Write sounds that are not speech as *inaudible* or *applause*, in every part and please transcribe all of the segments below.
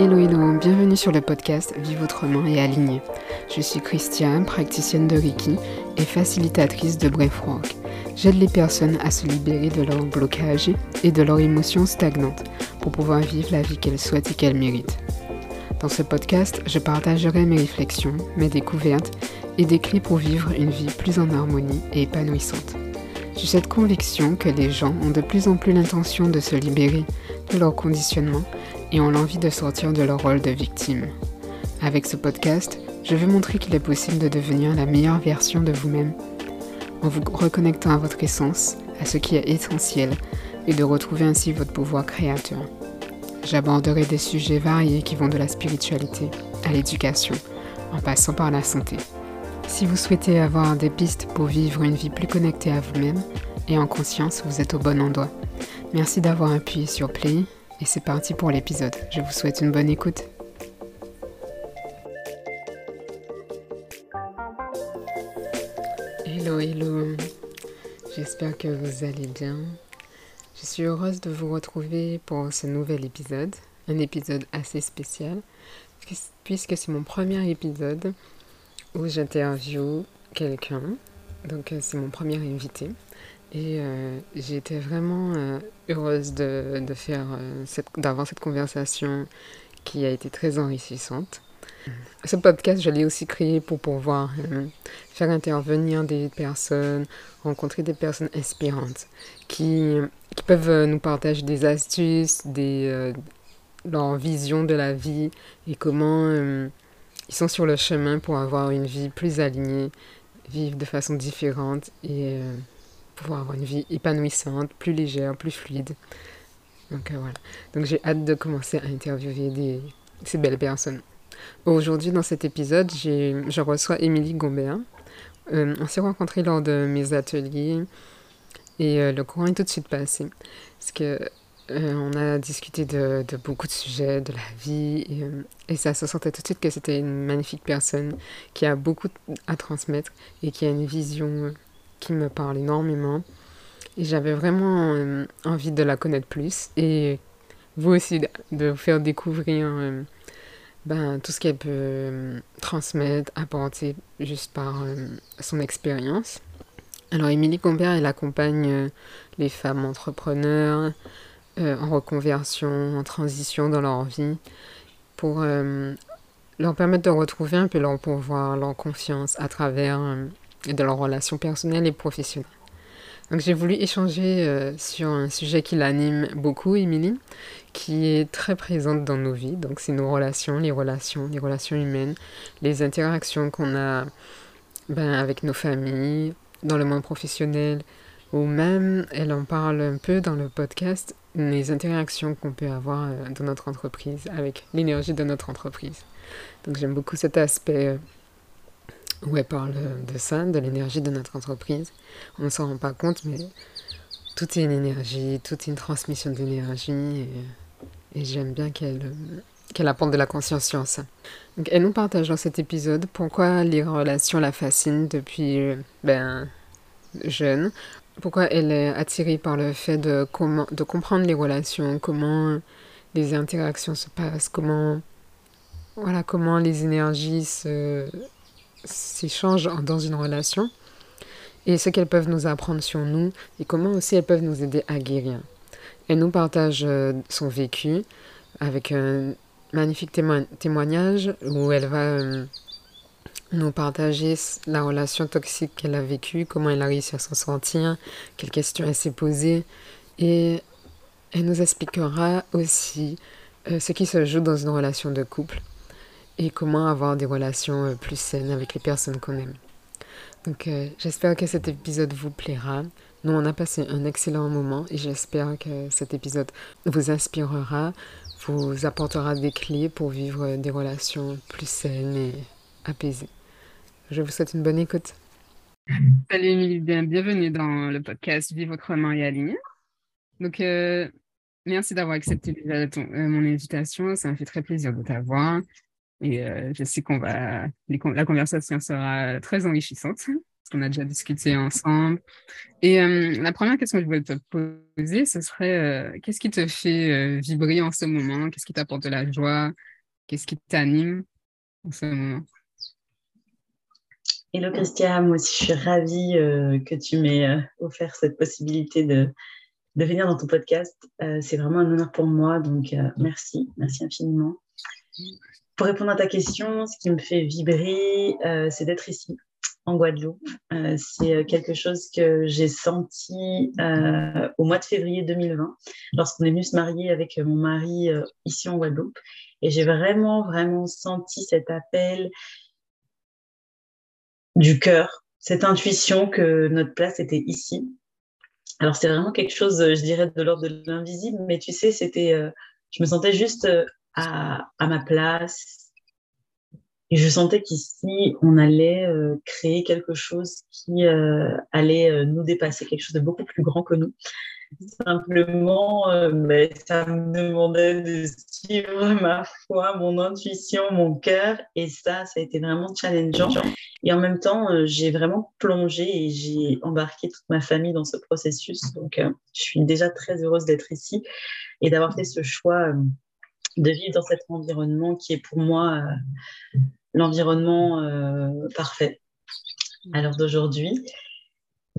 Hello hello, bienvenue sur le podcast Vive autrement et aligné. Je suis Christiane, praticienne de Reiki et facilitatrice de Breathwork. J'aide les personnes à se libérer de leurs blocages et de leurs émotions stagnantes pour pouvoir vivre la vie qu'elles souhaitent et qu'elles méritent. Dans ce podcast, je partagerai mes réflexions, mes découvertes et des clés pour vivre une vie plus en harmonie et épanouissante. J'ai cette conviction que les gens ont de plus en plus l'intention de se libérer de leur conditionnement et ont l'envie de sortir de leur rôle de victime. Avec ce podcast, je veux montrer qu'il est possible de devenir la meilleure version de vous-même en vous reconnectant à votre essence, à ce qui est essentiel et de retrouver ainsi votre pouvoir créateur. J'aborderai des sujets variés qui vont de la spiritualité à l'éducation, en passant par la santé. Si vous souhaitez avoir des pistes pour vivre une vie plus connectée à vous-même et en conscience, vous êtes au bon endroit. Merci d'avoir appuyé sur Play et c'est parti pour l'épisode. Je vous souhaite une bonne écoute. Hello, hello. J'espère que vous allez bien. Je suis heureuse de vous retrouver pour ce nouvel épisode. Un épisode assez spécial puisque c'est mon premier épisode où j'interview quelqu'un. Donc c'est mon premier invité. Et euh, été vraiment euh, heureuse de, de faire euh, d'avoir cette conversation qui a été très enrichissante. Ce podcast, je l'ai aussi créé pour pouvoir faire intervenir des personnes, rencontrer des personnes inspirantes qui, qui peuvent nous partager des astuces, des, leur vision de la vie et comment ils sont sur le chemin pour avoir une vie plus alignée, vivre de façon différente et pouvoir avoir une vie épanouissante, plus légère, plus fluide. Donc euh, voilà. Donc j'ai hâte de commencer à interviewer ces belles personnes. Aujourd'hui, dans cet épisode, je reçois Émilie Gombert. Euh, on s'est rencontrés lors de mes ateliers et euh, le courant est tout de suite passé. Parce que on a discuté de, beaucoup de sujets, de la vie, et, ça se sentait tout de suite que c'était une magnifique personne qui a beaucoup à transmettre et qui a une vision qui me parle énormément. Et j'avais vraiment euh, envie de la connaître plus. Et vous aussi, de vous faire découvrir euh, ben, tout ce qu'elle peut euh, transmettre, apporter juste par son expérience. Alors, Émilie Gombert, elle accompagne les femmes entrepreneurs en reconversion, en transition dans leur vie, pour leur permettre de retrouver un peu leur pouvoir, leur confiance à travers et de leurs relations personnelles et professionnelles. Donc j'ai voulu échanger euh, sur un sujet qui l'anime beaucoup, Émilie, qui est très présente dans nos vies. Donc c'est nos relations, les relations, les relations humaines, les interactions qu'on a ben, avec nos familles, dans le monde professionnel, ou même, elle en parle un peu dans le podcast, les interactions qu'on peut avoir euh, dans notre entreprise, avec l'énergie de notre entreprise. Donc j'aime beaucoup cet aspect euh, où elle parle de ça, de l'énergie de notre entreprise. On ne s'en rend pas compte, mais tout est une énergie, tout est une transmission d'énergie. Et, j'aime bien qu'elle qu'elle apporte de la conscience. Donc, elle nous partage dans cet épisode pourquoi les relations la fascinent depuis ben, jeune, pourquoi elle est attirée par le fait de, comment, de comprendre les relations, comment les interactions se passent, comment, voilà, comment les énergies se, s'échangent dans une relation et ce qu'elles peuvent nous apprendre sur nous et comment aussi elles peuvent nous aider à guérir. Elle nous partage euh, son vécu avec un magnifique témoignage où elle va euh, nous partager la relation toxique qu'elle a vécue, comment elle a réussi à s'en sortir, quelles questions elle s'est posées et elle nous expliquera aussi euh, ce qui se joue dans une relation de couple et comment avoir des relations euh, plus saines avec les personnes qu'on aime. Donc euh, j'espère que cet épisode vous plaira. Nous, on a passé un excellent moment et j'espère que cet épisode vous inspirera, vous apportera des clés pour vivre des relations plus saines et apaisées. Je vous souhaite une bonne écoute. Salut Émilie, bienvenue dans le podcast Vive autrement et aligné. Donc, euh, merci d'avoir accepté mon invitation. Ça me fait très plaisir de t'avoir. Et euh, je sais qu'on va, la conversation sera très enrichissante. qu'on a déjà discuté ensemble. Et euh, la première question que je voulais te poser, ce serait euh, qu'est-ce qui te fait vibrer en ce moment? Qu'est-ce qui t'apporte de la joie? Qu'est-ce qui t'anime en ce moment? Hello Christian, moi aussi je suis ravie que tu m'aies offert cette possibilité de, de venir dans ton podcast. c'est vraiment un honneur pour moi, donc merci, merci infiniment. Pour répondre à ta question, ce qui me fait vibrer, c'est d'être ici, en Guadeloupe. Euh, c'est euh, quelque chose que j'ai senti euh, au mois de février 2020, lorsqu'on est venu se marier avec mon mari ici en Guadeloupe. Et j'ai vraiment, vraiment senti cet appel du cœur, cette intuition que notre place était ici. Alors c'est vraiment quelque chose, je dirais, de l'ordre de l'invisible, mais tu sais, c'était, je me sentais juste à, ma place, et je sentais qu'ici, on allait euh, créer quelque chose qui euh, allait euh, nous dépasser, quelque chose de beaucoup plus grand que nous. Simplement, mais ça me demandait de suivre ma foi, mon intuition, mon cœur. Et ça, ça a été vraiment challengeant. Et en même temps, j'ai vraiment plongé et j'ai embarqué toute ma famille dans ce processus. Donc, je suis déjà très heureuse d'être ici et d'avoir fait ce choix de vivre dans cet environnement qui est pour moi l'environnement euh, parfait à l'heure d'aujourd'hui.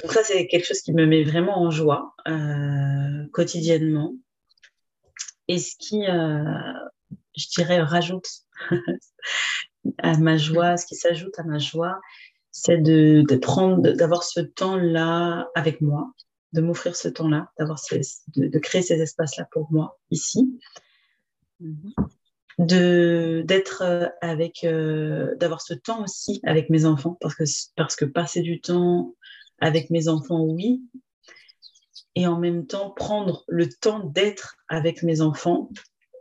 Donc ça, c'est quelque chose qui me met vraiment en joie euh, quotidiennement. Et ce qui, euh, je dirais, rajoute *laughs* à ma joie, ce qui s'ajoute à ma joie, c'est de, de, prendre, d'avoir ce temps-là avec moi, de m'offrir ce temps-là, d'avoir de, de, créer ces espaces-là pour moi ici. Mm-hmm de d'être euh, avec euh, d'avoir ce temps aussi avec mes enfants parce que parce que passer du temps avec mes enfants oui. Et en même temps prendre le temps d'être avec mes enfants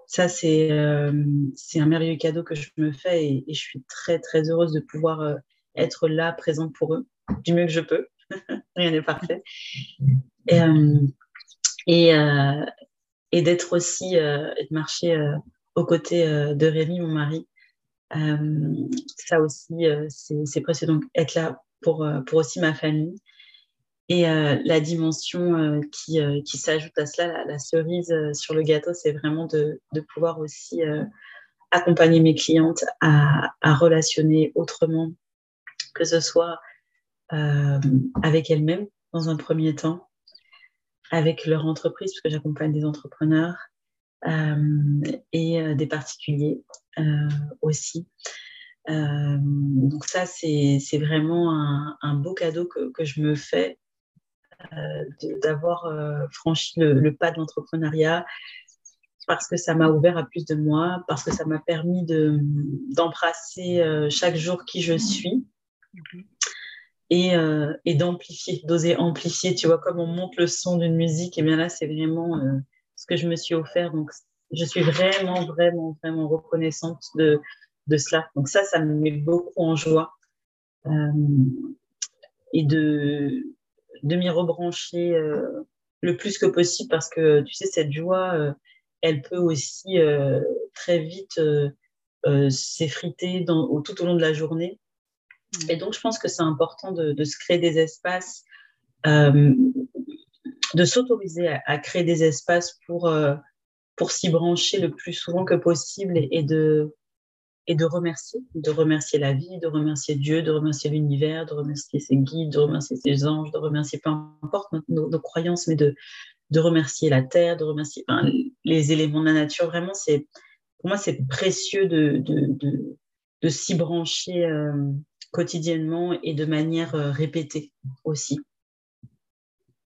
ça c'est euh, c'est un merveilleux cadeau que je me fais et, je suis très très heureuse de pouvoir être là présente pour eux du mieux que je peux. *laughs* Rien n'est parfait. Et, et d'être aussi et de marcher aux côtés euh, de Rémi, mon mari. Euh, ça aussi, euh, c'est précieux. Donc, être là pour, pour aussi ma famille. Et la dimension qui, qui s'ajoute à cela, la, cerise sur le gâteau, c'est vraiment de, de, pouvoir aussi accompagner mes clientes à, à, relationner autrement, que ce soit avec elles-mêmes dans un premier temps, avec leur entreprise, parce que j'accompagne des entrepreneurs, euh, et euh, des particuliers euh, aussi. donc ça, c'est vraiment un, beau cadeau que, que, je me fais d'avoir franchi le, pas de l'entrepreneuriat parce que ça m'a ouvert à plus de moi, parce que ça m'a permis d'embrasser chaque jour qui je suis et, et d'amplifier, d'oser amplifier. Tu vois, comme on monte le son d'une musique, et bien là, c'est vraiment ce que je me suis offert. Donc, je suis vraiment, vraiment, vraiment reconnaissante de, de cela. Donc, ça, ça me met beaucoup en joie. Euh, et de, de m'y rebrancher euh, le plus que possible parce que, tu sais, cette joie, euh, elle peut aussi très vite s'effriter tout au long de la journée. Et donc, je pense que c'est important de, de, se créer des espaces de s'autoriser à, créer des espaces pour, euh, pour s'y brancher le plus souvent que possible et, de, et de remercier, de remercier la vie, de remercier Dieu, de remercier l'univers, de remercier ses guides, de remercier ses anges, de remercier peu importe nos, croyances, mais de, de remercier la terre, de remercier les éléments de la nature. Vraiment, c'est pour moi, c'est précieux de, de, de, de s'y brancher euh, quotidiennement et de manière euh, répétée aussi.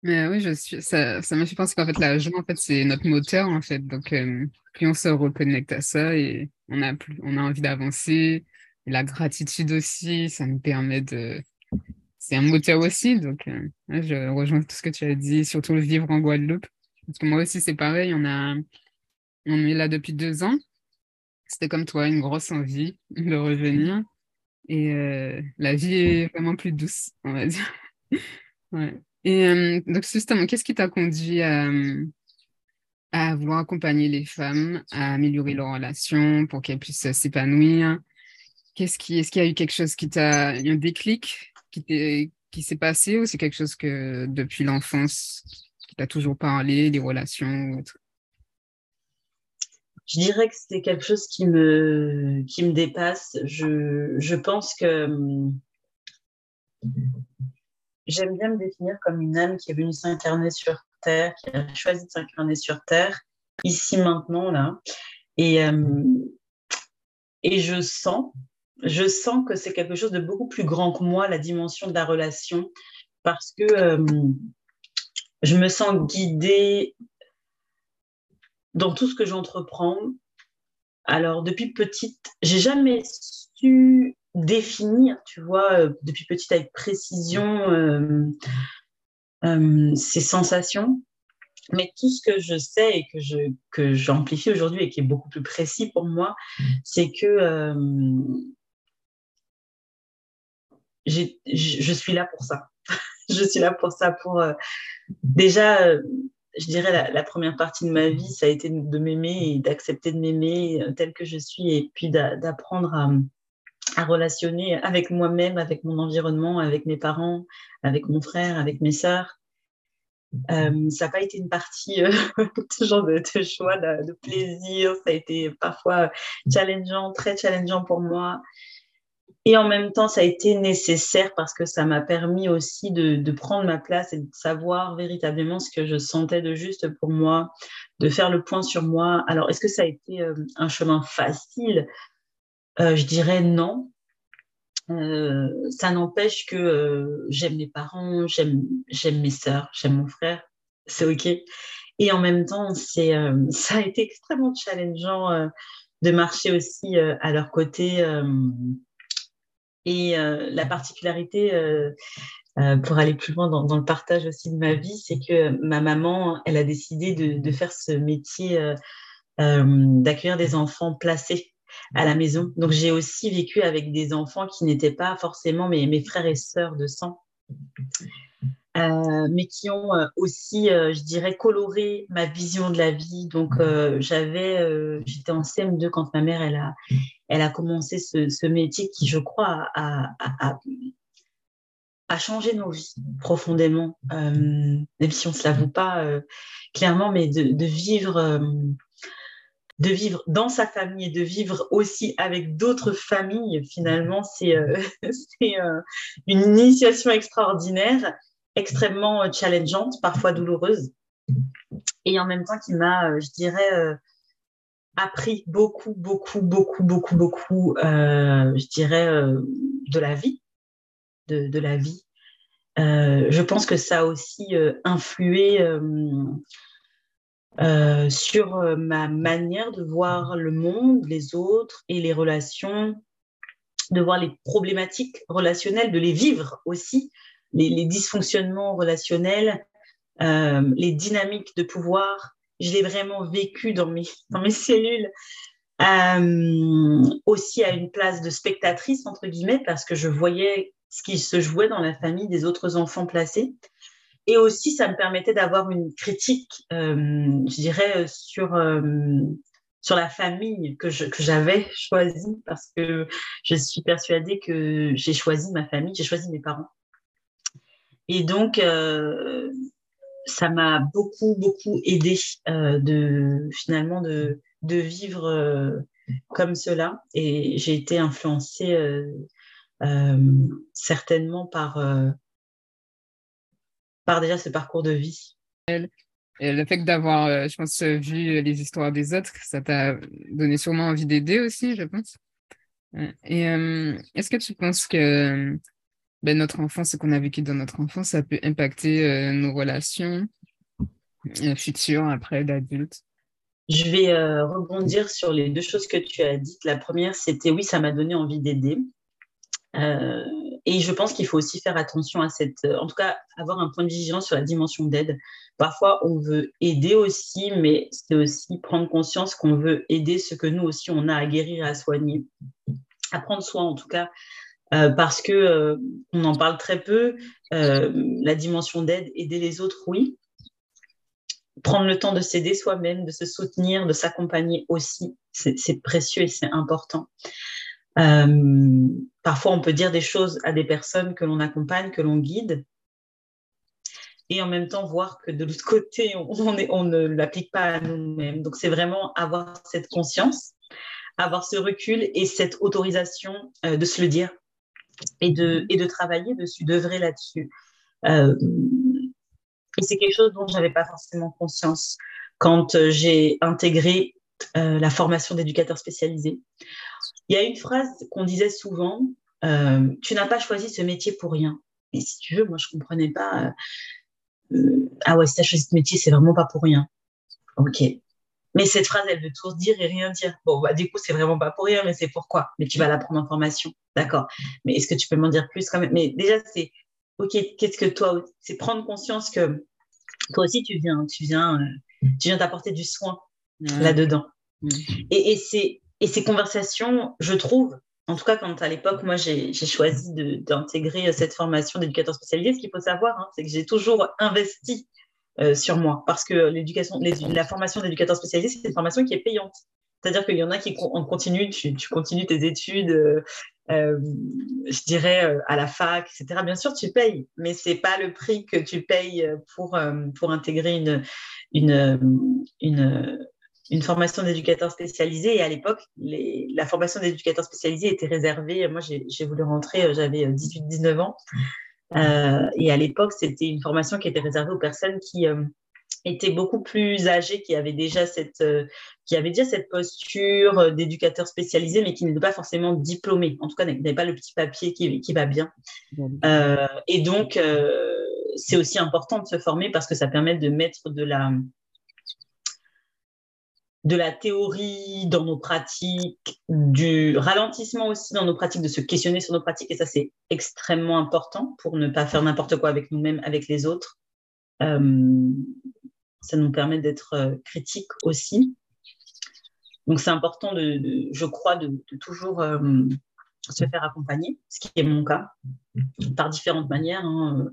Mais oui, ça, ça me fait penser qu'en fait, la joie, en fait, c'est notre moteur, en fait. Donc, euh, plus on se reconnecte à ça et on a, plus, on a envie d'avancer. La gratitude aussi, ça nous permet de. C'est un moteur aussi. Donc, euh, je rejoins tout ce que tu as dit, surtout le vivre en Guadeloupe. Parce que moi aussi, c'est pareil. On, a, on est là depuis deux ans. C'était comme toi, une grosse envie de revenir. Et euh, la vie est vraiment plus douce, on va dire. *laughs* ouais. Et euh, donc, justement, qu'est-ce qui t'a conduit à, à vouloir accompagner les femmes à améliorer leur relation pour qu'elles puissent s'épanouir? Qu'est-ce qui, est-ce qu'il y a eu quelque chose qui t'a, un déclic qui, qui s'est passé ou c'est quelque chose que depuis l'enfance, qui t'a toujours parlé, les relations ou autre? Je dirais que c'est quelque chose qui me, qui me dépasse. Je, je pense que hum, j'aime bien me définir comme une âme qui est venue s'incarner sur Terre, qui a choisi de s'incarner sur Terre, ici, maintenant, là. Et, hum, et je sens, je sens que c'est quelque chose de beaucoup plus grand que moi, la dimension de la relation, parce que hum, je me sens guidée dans tout ce que j'entreprends. Alors, depuis petite, j'ai jamais su définir, tu vois, euh, depuis petite avec précision euh, euh, ces sensations. Mais tout ce que je sais et que je que j'amplifie aujourd'hui et qui est beaucoup plus précis pour moi, c'est que je suis là pour ça. *laughs* je suis là pour ça, pour déjà je dirais, la, première partie de ma vie, ça a été de m'aimer et d'accepter de m'aimer euh, tel que je suis et puis d'apprendre à, relationner avec moi-même, avec mon environnement, avec mes parents, avec mon frère, avec mes sœurs. Euh, ça n'a pas été une partie euh, *laughs* toujours de, de choix, de, plaisir. Ça a été parfois challengeant, très challengeant pour moi. Et en même temps, ça a été nécessaire parce que ça m'a permis aussi de, prendre ma place et de savoir véritablement ce que je sentais de juste pour moi, de faire le point sur moi. Alors, est-ce que ça a été euh, un chemin facile? Euh, Je dirais non. Euh, ça n'empêche que j'aime mes parents, j'aime mes sœurs, j'aime mon frère, c'est OK. Et en même temps, c'est *laughs* ça a été extrêmement challengeant de marcher aussi à leur côté et euh, la particularité, euh, euh, pour aller plus loin dans, le partage aussi de ma vie, c'est que ma maman, elle a décidé de, faire ce métier d'accueillir des enfants placés à la maison. Donc j'ai aussi vécu avec des enfants qui n'étaient pas forcément mes, mes, frères et sœurs de sang, mais qui ont aussi, je dirais, coloré ma vision de la vie. Donc j'avais, j'étais en CM2 quand ma mère elle a, elle a commencé ce, métier qui, je crois, a, changé nos vies profondément, euh, même si on ne se l'avoue pas euh, clairement, mais de, vivre. Euh, de vivre dans sa famille et de vivre aussi avec d'autres familles, finalement, c'est *laughs* une initiation extraordinaire, extrêmement challengeante, parfois douloureuse, et en même temps qui m'a, je dirais, appris beaucoup, beaucoup, beaucoup, beaucoup, beaucoup, euh, je dirais, euh, de la vie, de, la vie. Euh, je pense que ça a aussi influé sur ma manière de voir le monde, les autres et les relations, de voir les problématiques relationnelles, de les vivre aussi, les dysfonctionnements relationnels, les dynamiques de pouvoir, je l'ai vraiment vécu dans mes, dans mes cellules. Euh, aussi à une place de spectatrice, entre guillemets, parce que je voyais ce qui se jouait dans la famille des autres enfants placés. Et aussi, ça me permettait d'avoir une critique, euh, je dirais, sur, euh, sur la famille que j'avais choisie, parce que je suis persuadée que j'ai choisi ma famille, j'ai choisi mes parents. Et donc, ça m'a beaucoup, beaucoup aidé euh, de finalement de, vivre euh, comme cela. Et j'ai été influencée euh, certainement par, par déjà ce parcours de vie. Et le fait d'avoir, je pense, vu les histoires des autres, ça t'a donné sûrement envie d'aider aussi, je pense. Et est-ce que tu penses que ben, notre enfance, ce qu'on a vécu dans notre enfance, ça peut impacter euh, nos relations euh, futures après d'adulte. Je vais euh, rebondir sur les deux choses que tu as dites. La première, c'était oui, ça m'a donné envie d'aider. et je pense qu'il faut aussi faire attention à cette, en tout cas, avoir un point de vigilance sur la dimension d'aide. Parfois, on veut aider aussi, mais c'est aussi prendre conscience qu'on veut aider ce que nous aussi on a à guérir et à soigner, à prendre soin en tout cas euh, parce que euh, on en parle très peu. Euh, la dimension d'aide, aider les autres, oui. Prendre le temps de s'aider soi-même, de se soutenir, de s'accompagner aussi, c'est précieux et c'est important. par parfois on peut dire des choses à des personnes que l'on accompagne, que l'on guide, et en même temps voir que de l'autre côté, on, on, ne l'applique pas à nous-mêmes. Donc c'est vraiment avoir cette conscience, avoir ce recul et cette autorisation de se le dire et de, et de travailler dessus, d'œuvrer là-dessus. Euh, et c'est quelque chose dont je n'avais pas forcément conscience quand euh, j'ai intégré la formation d'éducateur spécialisé. Il y a une phrase qu'on disait souvent, tu n'as pas choisi ce métier pour rien. Et si tu veux, moi, je ne comprenais pas euh, ah ouais, si tu as choisi ce métier, c'est vraiment pas pour rien. Ok. Mais cette phrase, elle veut tout dire et rien dire. Bon, bah, du coup, c'est vraiment pas pour rien, mais c'est pourquoi? Mais tu vas la prendre en formation. D'accord? Mais est-ce que tu peux m'en dire plus quand même? Mais déjà, c'est, OK, qu'est-ce que toi, c'est prendre conscience que toi aussi, tu viens, tu viens, euh, tu viens t'apporter du soin là-dedans. Et, et, c'est, et ces conversations, je trouve, en tout cas, quand à l'époque, moi, j'ai choisi d'intégrer cette formation d'éducateur spécialisé, ce qu'il faut savoir, hein, c'est que j'ai toujours investi euh, sur moi parce que l'éducation, la formation d'éducateur spécialisé, c'est une formation qui est payante. C'est-à-dire qu'il y en a qui en continuent, tu, continues tes études, euh, euh, je dirais à la fac, etc. Bien sûr, tu payes, mais c'est pas le prix que tu payes pour, pour intégrer une, une, une, une formation d'éducateur spécialisé. Et à l'époque, la formation d'éducateur spécialisé était réservée. Moi, j'ai voulu rentrer, j'avais 18-19 euh, ans. Euh, et à l'époque, c'était une formation qui était réservée aux personnes qui étaient beaucoup plus âgées, qui avaient déjà cette, qui avaient déjà cette posture d'éducateur spécialisé, mais qui n'étaient pas forcément diplômés. En tout cas, n'avaient pas le petit papier qui, qui va bien. et donc, c'est aussi important de se former parce que ça permet de mettre de la de la théorie dans nos pratiques, du ralentissement aussi dans nos pratiques, de se questionner sur nos pratiques. Et ça, c'est extrêmement important pour ne pas faire n'importe quoi avec nous-mêmes, avec les autres. Euh, ça nous permet d'être euh, critiques aussi. Donc, c'est important, de, je crois, de, toujours euh, se faire accompagner, ce qui est mon cas, par différentes manières. Hein.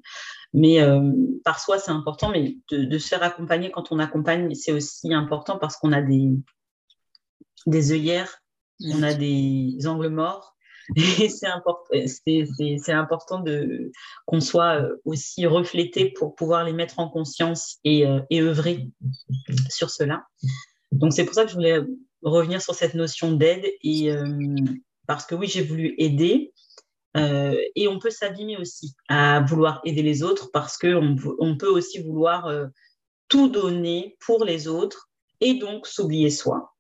Mais euh, par soi, c'est important, mais de, se faire accompagner quand on accompagne, c'est aussi important parce qu'on a des, des œillères, on a des angles morts. *laughs* Et c'est important, c'est, important de, qu'on soit euh, aussi reflété pour pouvoir les mettre en conscience et, euh, et œuvrer sur cela. Donc, c'est pour ça que je voulais revenir sur cette notion d'aide et, parce que oui, j'ai voulu aider. Euh, et on peut s'abîmer aussi à vouloir aider les autres parce qu'on on peut aussi vouloir euh, tout donner pour les autres et donc s'oublier soi.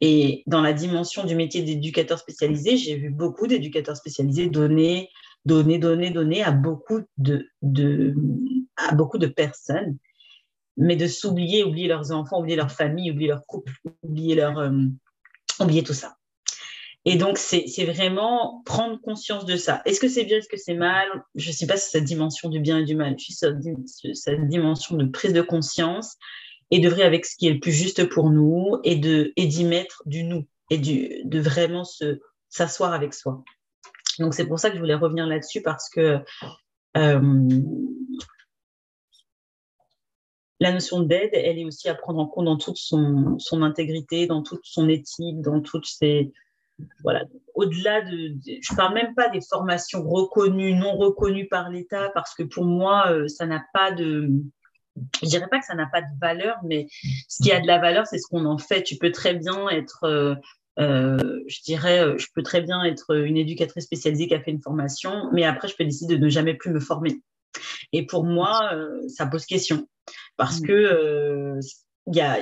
Et dans la dimension du métier d'éducateur spécialisé, j'ai vu beaucoup d'éducateurs spécialisés donner, donner, donner, donner à beaucoup de, de, à beaucoup de personnes, mais de s'oublier, oublier leurs enfants, oublier leur famille, oublier leur couple, oublier, leur, euh, oublier tout ça. Et donc, c'est vraiment prendre conscience de ça. Est-ce que c'est bien, est-ce que c'est mal? Je ne sais pas si cette dimension du bien et du mal. Je suis cette dimension de prise de conscience et vrai avec ce qui est le plus juste pour nous et d'y et mettre du nous et du, de vraiment s'asseoir avec soi. Donc, c'est pour ça que je voulais revenir là-dessus parce que euh, la notion d'aide, elle est aussi à prendre en compte dans toute son, son intégrité, dans toute son éthique, dans toutes ses voilà, au-delà de, je parle même pas des formations reconnues, non reconnues par l'État, parce que pour moi, euh, ça n'a pas de, je dirais pas que ça n'a pas de valeur, mais ce qui a de la valeur, c'est ce qu'on en fait. Tu peux très bien être, euh, euh, je dirais, je peux très bien être une éducatrice spécialisée qui a fait une formation, mais après, je peux décider de ne jamais plus me former. Et pour moi, ça pose question, parce mmh. que il y a,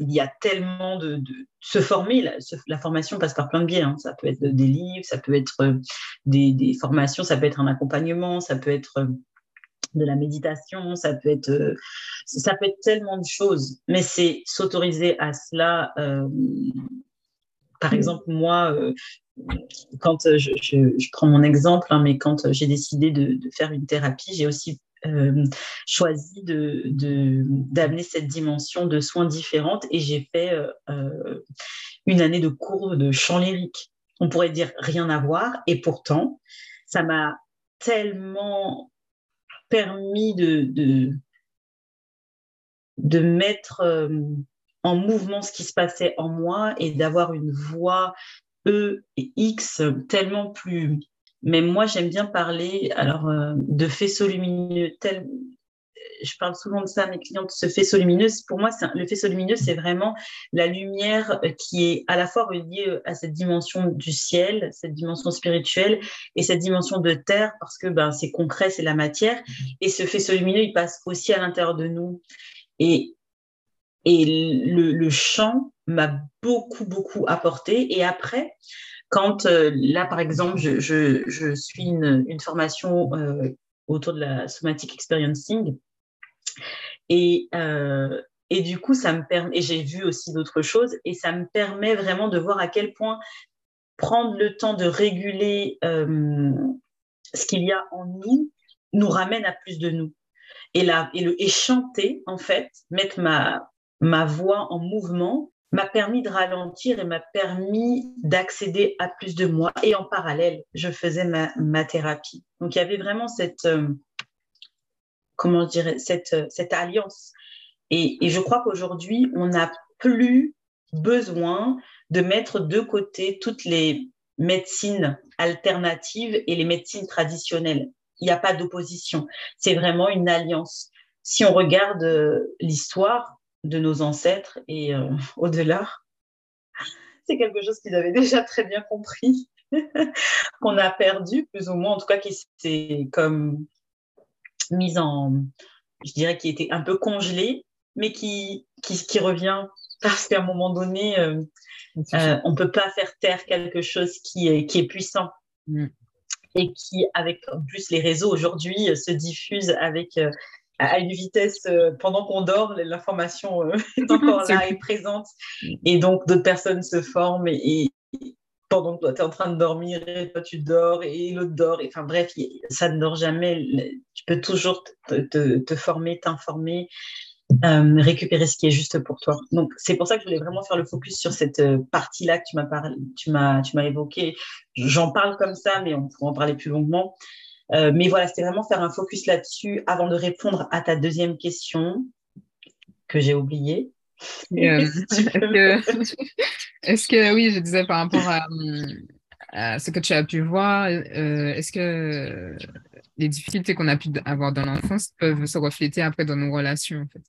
il y a tellement de, se former. La, formation passe par plein de biais. Hein. Ça peut être des livres, ça peut être euh, des, formations, ça peut être un accompagnement, ça peut être euh, de la méditation, ça peut être, euh, ça peut être tellement de choses. Mais c'est s'autoriser à cela. par exemple, moi, quand je, prends mon exemple, hein, mais quand j'ai décidé de, faire une thérapie, j'ai aussi choisi de, d'amener cette dimension de soins différentes et j'ai fait une année de cours de chant lyrique. On pourrait dire rien à voir et pourtant, ça m'a tellement permis de mettre en mouvement ce qui se passait en moi et d'avoir une voix E et X tellement plus Mais moi, j'aime bien parler alors euh, de faisceaux lumineux. Tel, je parle souvent de ça à mes clientes, ce faisceau lumineux. Pour moi, le faisceau lumineux, c'est vraiment la lumière qui est à la fois reliée à cette dimension du ciel, cette dimension spirituelle et cette dimension de terre, parce que ben, c'est concret, c'est la matière. Et ce faisceau lumineux, il passe aussi à l'intérieur de nous. Et, et le chant m'a beaucoup, beaucoup apporté. Et après, quand euh, là, par exemple, je, suis une, formation euh, autour de la somatic experiencing, et, euh, et du coup, ça me permet, et j'ai vu aussi d'autres choses, et ça me permet vraiment de voir à quel point prendre le temps de réguler ce qu'il y a en nous nous ramène à plus de nous. Et, là, et, le, et chanter, en fait, mettre ma, ma voix en mouvement, m'a permis de ralentir et m'a permis d'accéder à plus de moi. Et en parallèle, je faisais ma, ma thérapie. Donc il y avait vraiment cette, euh, comment je dirais, cette, cette alliance. Et, et je crois qu'aujourd'hui, on n'a plus besoin de mettre de côté toutes les médecines alternatives et les médecines traditionnelles. Il n'y a pas d'opposition. C'est vraiment une alliance. Si on regarde euh, l'histoire, de nos ancêtres et euh, *laughs* au-delà. C'est quelque chose qu'ils avaient déjà très bien compris, *laughs* qu'on a perdu plus ou moins, en tout cas qui s'est comme mise en, je dirais, qui était un peu congelé, mais qui, qui, revient parce qu'à un moment donné, euh, euh, on ne peut pas faire taire quelque chose qui est, qui est puissant. Mm. Et qui, avec en plus les réseaux aujourd'hui, se diffuse avec à une vitesse euh, pendant qu'on dort, l'information euh, *laughs* est *laughs* encore là et présente. Et donc, d'autres personnes se forment et, pendant que toi, tu es en train de dormir, et toi, tu dors et l'autre dort. Enfin, bref, ça ne dort jamais. Tu peux toujours te, te, former, t'informer, euh, récupérer ce qui est juste pour toi. Donc, c'est pour ça que je voulais vraiment faire le focus sur cette partie-là que tu m'as parlé, tu m'as, tu m'as évoqué. J'en parle comme ça, mais on pourra en parler plus longuement. Euh, mais voilà, c'était vraiment faire un focus là-dessus avant de répondre à ta deuxième question que j'ai oubliée. Euh, *laughs* est-ce, que, oui, je disais par rapport à, ce que tu as pu voir, euh, est-ce que les difficultés qu'on a pu avoir dans l'enfance peuvent se refléter après dans nos relations en fait?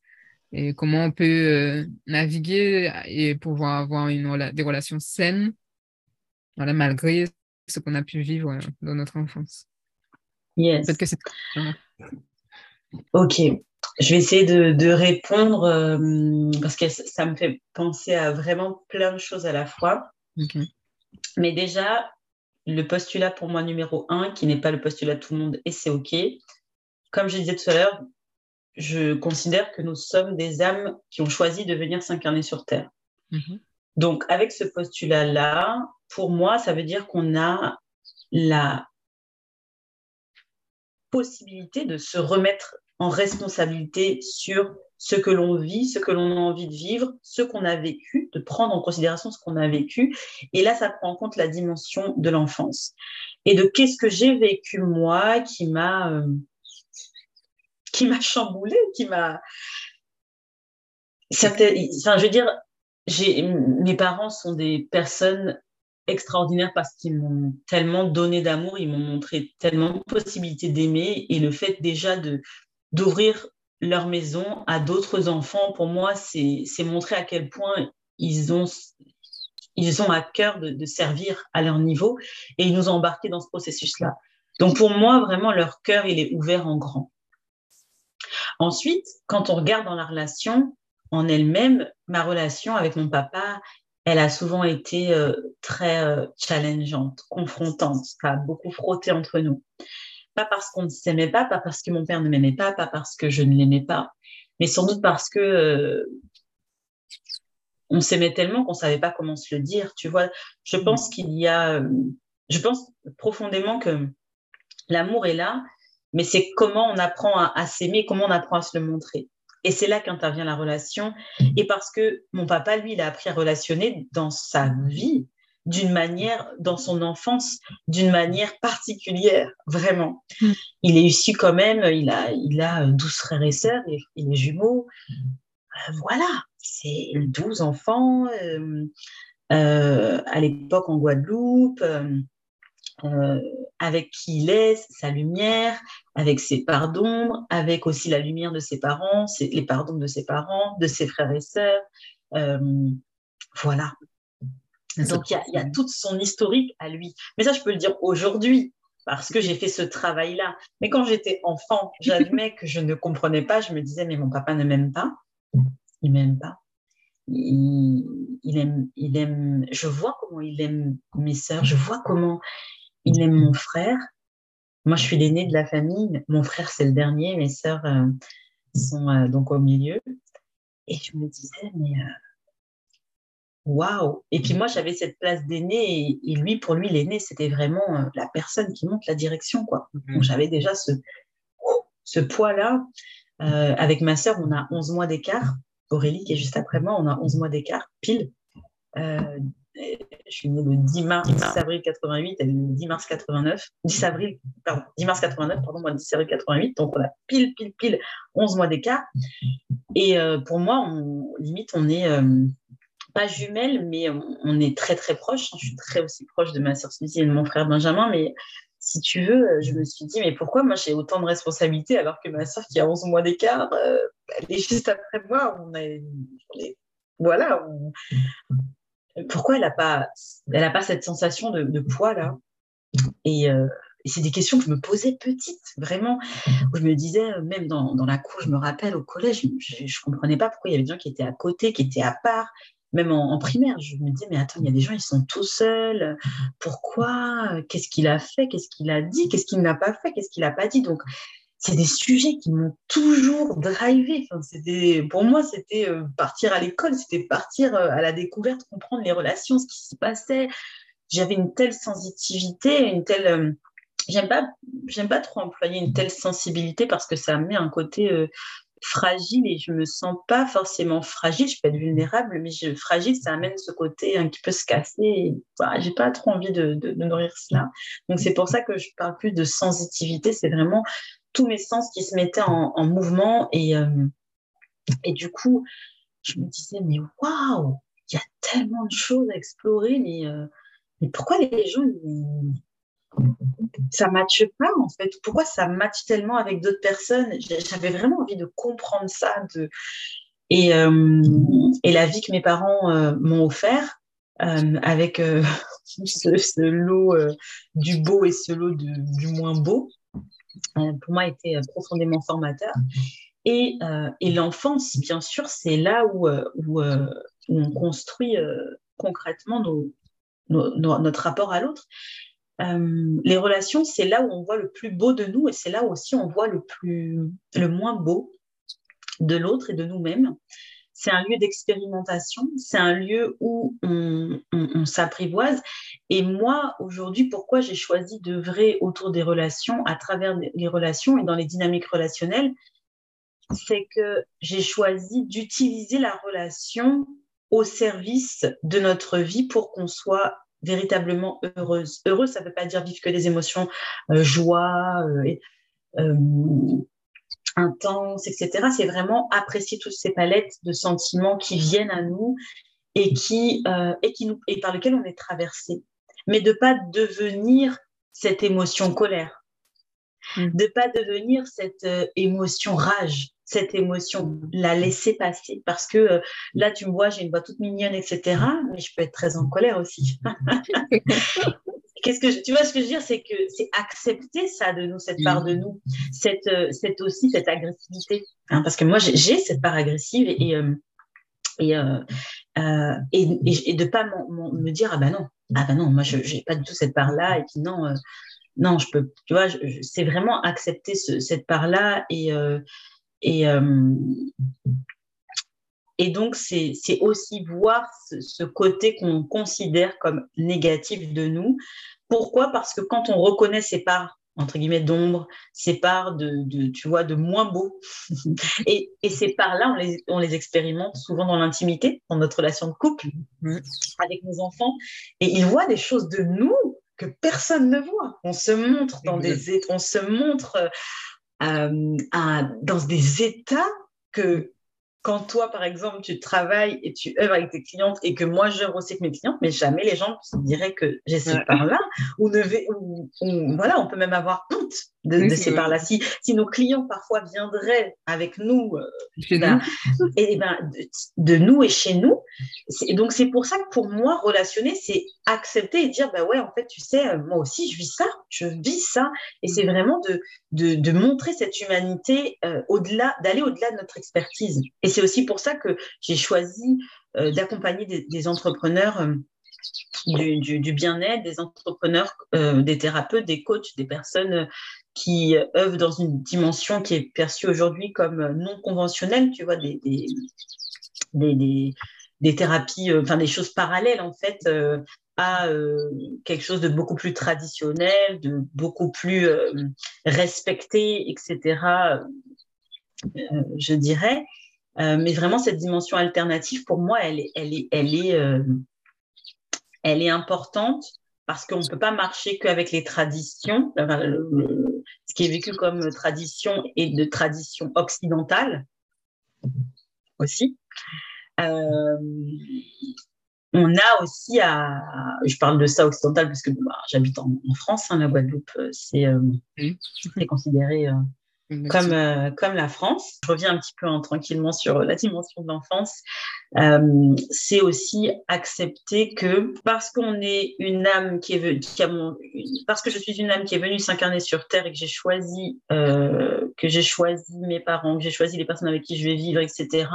Et comment on peut naviguer et pouvoir avoir une, des relations saines voilà, malgré ce qu'on a pu vivre dans notre enfance? Yes. Ok, je vais essayer de, répondre euh, parce que ça me fait penser à vraiment plein de choses à la fois. Mais déjà, le postulat pour moi numéro un, qui n'est pas le postulat de tout le monde, et c'est OK. Comme je disais tout à l'heure, je considère que nous sommes des âmes qui ont choisi de venir s'incarner sur Terre. Mhm. Donc, avec ce postulat-là, pour moi, ça veut dire qu'on a la possibilité de se remettre en responsabilité sur ce que l'on vit, ce que l'on a envie de vivre, ce qu'on a vécu, de prendre en considération ce qu'on a vécu. Et là, ça prend en compte la dimension de l'enfance. Et de qu'est-ce que j'ai vécu moi qui m'a euh, qui m'a chamboulé, qui m'a... Enfin, je veux dire, mes parents sont des personnes extraordinaire parce qu'ils m'ont tellement donné d'amour, ils m'ont montré tellement de possibilités d'aimer et le fait déjà de d'ouvrir leur maison à d'autres enfants, pour moi, c'est montrer à quel point ils ont, ils ont à cœur de, de, servir à leur niveau et ils nous ont embarqués dans ce processus-là. Donc pour moi, vraiment, leur cœur, il est ouvert en grand. Ensuite, quand on regarde dans la relation en elle-même, ma relation avec mon papa, elle a souvent été euh, très euh, challengeante, confrontante. Ça a beaucoup frotté entre nous. Pas parce qu'on ne s'aimait pas, pas parce que mon père ne m'aimait pas, pas parce que je ne l'aimais pas, mais sans doute parce que euh, on s'aimait tellement qu'on savait pas comment se le dire. Tu vois, je mm. pense qu'il y a, je pense profondément que l'amour est là, mais c'est comment on apprend à s'aimer, comment on apprend à se le montrer. Et c'est là qu'intervient la relation. Et parce que mon papa, lui, il a appris à relationner dans sa vie d'une manière, dans son enfance, d'une manière particulière, vraiment. Il est issu quand même, il a, il a 12 frères et sœurs, il est jumeaux. Euh, voilà, c'est 12 enfants. Euh, euh, à l'époque en Guadeloupe, euh, avec qui il est, sa lumière, avec ses parts d'ombre, avec aussi la lumière de ses parents, les parts d'ombre de ses parents, de ses frères et sœurs. Euh, voilà. Donc il y, a, toute son historique à lui. Mais ça, je peux le dire aujourd'hui parce que j'ai fait ce travail-là. Mais quand j'étais enfant, j'admets que je ne comprenais pas. Je me disais, mais mon papa ne m'aime pas. Il m'aime pas. Il, il, aime, il aime. Je vois comment il aime mes sœurs. Je vois comment il aime mon frère. Moi, je suis l'aîné de la famille. Mon frère, c'est le dernier. Mes sœurs euh, sont euh, donc au milieu. Et je me disais, mais euh, waouh Et puis moi, j'avais cette place d'aîné. Et, lui, pour lui, l'aîné, c'était vraiment la personne qui monte la direction. quoi. Mhm. Donc, j'avais déjà ce, ce poids-là. avec ma sœur, on a 11 mois d'écart. Aurélie, qui est juste après moi, on a 11 mois d'écart, pile je suis née le 10 mars, 10 avril 88, elle est le 10 mars 89, 10 avril, pardon, 10 mars 89, pardon, moi 10 avril 88, donc on a pile, pile, pile 11 mois d'écart. Et euh, pour moi, on, limite, on est euh, pas jumelles, mais on, est très, très proches. Je suis très aussi proche de ma soeur Suzy et de mon frère Benjamin, mais si tu veux, je me suis dit, mais pourquoi moi j'ai autant de responsabilités alors que ma soeur qui a 11 mois d'écart, euh, elle est juste après moi, on est, voilà, pourquoi elle n'a pas, pas cette sensation de, poids là? Euh, Et, c'est des questions que je me posais petite, vraiment. Je me disais, euh, même dans, la cour, je me rappelle au collège, je ne comprenais pas pourquoi il y avait des gens qui étaient à côté, qui étaient à part. Même en, primaire, je me disais, mais attends, il y a des gens, ils sont tout seuls. Pourquoi? Qu'est-ce qu'il a fait? Qu'est-ce qu'il a dit? Qu'est-ce qu'il n'a pas fait? Qu'est-ce qu'il n'a pas dit? Donc, c'est des sujets qui m'ont toujours drivé. Enfin, pour moi, c'était euh, partir à l'école, c'était partir euh, à la découverte, comprendre les relations, ce qui s'y passait. J'avais une telle sensitivité, une telle. Euh, j'aime pas, j'aime pas trop employer une telle sensibilité parce que ça met un côté fragile et je me sens pas forcément fragile. Je peux être vulnérable, mais je, fragile, ça amène ce côté un qui peut se casser. Et, voilà, j'ai pas trop envie de, de nourrir cela. Donc c'est pour ça que je parle plus de sensitivité. C'est vraiment tous mes sens qui se mettaient en, mouvement. Et, euh, et du coup, je me disais, mais waouh, il y a tellement de choses à explorer, mais, euh, mais pourquoi les gens, ça ne matche pas en fait? Pourquoi ça matche tellement avec d'autres personnes? J'avais vraiment envie de comprendre ça. De... Et, euh, et la vie que mes parents m'ont offert, avec *laughs* ce, lot du beau et ce lot du moins beau, pour moi, était euh, profondément formateur. Et, euh, et l'enfance, bien sûr, c'est là où, où, on construit concrètement nos, notre rapport à l'autre. les relations, c'est là où on voit le plus beau de nous et c'est là où aussi on voit le, plus, le moins beau de l'autre et de nous-mêmes c'est un lieu d'expérimentation, c'est un lieu où on, s'apprivoise. Et moi, aujourd'hui, pourquoi j'ai choisi de vrai autour des relations, à travers les relations et dans les dynamiques relationnelles, c'est que j'ai choisi d'utiliser la relation au service de notre vie pour qu'on soit véritablement heureuse. Heureuse, ça ne veut pas dire vivre que des émotions, euh, joie, euh, euh, intense, etc. C'est vraiment apprécier toutes ces palettes de sentiments qui viennent à nous et qui, euh, et qui nous, et par lesquels on est traversé. Mais de pas devenir cette émotion colère, de mm. de pas devenir cette euh, émotion rage, cette émotion, la laisser passer. Parce que euh, là, tu me vois, j'ai une voix toute mignonne, etc. Mais je peux être très en colère aussi. *laughs* Qu'est-ce que tu vois ce que je veux dire, c'est que c'est accepter ça de nous, cette part de nous, cette, euh, cette aussi cette agressivité, hein, parce que moi j'ai cette part agressive et euh, et, euh, et, et, de pas me dire ah ben non ah ben non moi je n'ai pas du tout cette part là et puis non non je peux tu vois c'est vraiment accepter cette part là et et donc, c'est aussi voir ce, côté qu'on considère comme négatif de nous. Pourquoi? Parce que quand on reconnaît ces parts, entre guillemets, d'ombre, ces parts de, tu vois, de moins beau, *laughs* et, ces parts-là, on les, on les expérimente souvent dans l'intimité, dans notre relation de couple, mmh. avec nos enfants, et ils voient des choses de nous que personne ne voit. On se montre dans des, on se montre euh, dans des états que quand toi, par exemple, tu travailles et tu œuvres avec tes clientes et que moi, j'œuvre aussi avec mes clientes, mais jamais les gens se diraient que j'ai ces parts-là. Ou, ou, voilà, on peut même avoir honte de, ces parts-là. Si, si, nos clients parfois viendraient avec nous, euh, ben, et, ben, de, nous et chez nous, donc c'est pour ça que pour moi, relationner, c'est accepter et dire, bah ouais, en fait, tu sais, euh, moi aussi, je vis ça, je vis ça. Et c'est vraiment de, de, de, montrer cette humanité euh, au-delà, d'aller au-delà de notre expertise. Et c'est aussi pour ça que j'ai choisi euh, d'accompagner des, entrepreneurs euh, du, bien-être, des entrepreneurs, euh, des thérapeutes, des coachs, des personnes qui œuvrent dans une dimension qui est perçue aujourd'hui comme non conventionnelle, tu vois, des, des, des, thérapies, enfin des choses parallèles en fait à quelque chose de beaucoup plus traditionnel, de beaucoup plus respecté, etc. je dirais. Euh, mais vraiment, cette dimension alternative, pour moi, elle est, elle est, elle est, euh, elle est importante parce qu'on ne peut pas marcher qu'avec les traditions, ce qui est vécu comme tradition et de tradition occidentale aussi. Euh, on a aussi à, je parle de ça occidental parce que bah, j'habite en, France, hein, la Guadeloupe, c'est considéré comme, euh, comme la France. Je reviens un petit peu hein, tranquillement sur la dimension de l'enfance. Euh, c'est aussi accepter que parce qu'on est une âme qui est venue, parce que je suis une âme qui est venue s'incarner sur Terre et que j'ai choisi, euh, que j'ai choisi mes parents, que j'ai choisi les personnes avec qui je vais vivre, etc.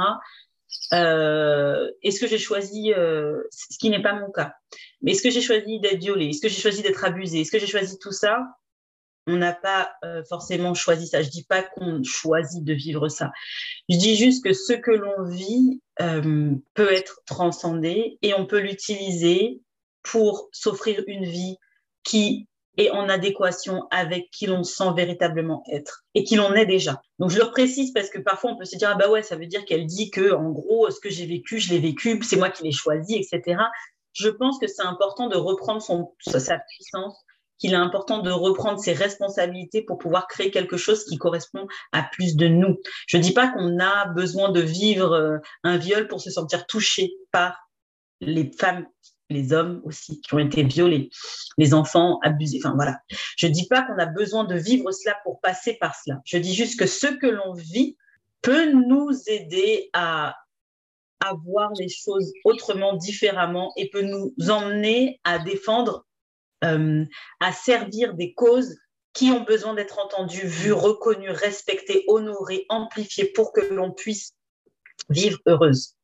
est-ce que j'ai choisi, ce qui n'est pas mon cas, mais est-ce que j'ai choisi d'être violée, est-ce que j'ai choisi d'être abusée, est-ce que j'ai choisi tout ça on n'a pas euh, forcément choisi ça. Je dis pas qu'on choisit de vivre ça. Je dis juste que ce que l'on vit euh, peut être transcendé et on peut l'utiliser pour s'offrir une vie qui est en adéquation avec qui l'on sent véritablement être et qui l'on est déjà. Donc je le précise parce que parfois on peut se dire ah bah ouais ça veut dire qu'elle dit que en gros ce que j'ai vécu je l'ai vécu c'est moi qui l'ai choisi etc. Je pense que c'est important de reprendre son sa puissance qu'il est important de reprendre ses responsabilités pour pouvoir créer quelque chose qui correspond à plus de nous. Je ne dis pas qu'on a besoin de vivre euh, un viol pour se sentir touché par les femmes, les hommes aussi qui ont été violés, les enfants abusés. Enfin voilà. Je ne dis pas qu'on a besoin de vivre cela pour passer par cela. Je dis juste que ce que l'on vit peut nous aider à à voir les choses autrement, différemment, et peut nous emmener à défendre à servir des causes qui ont besoin d'être entendues, vues, reconnues, respectées, honorées, amplifiées pour que l'on puisse vivre heureuse.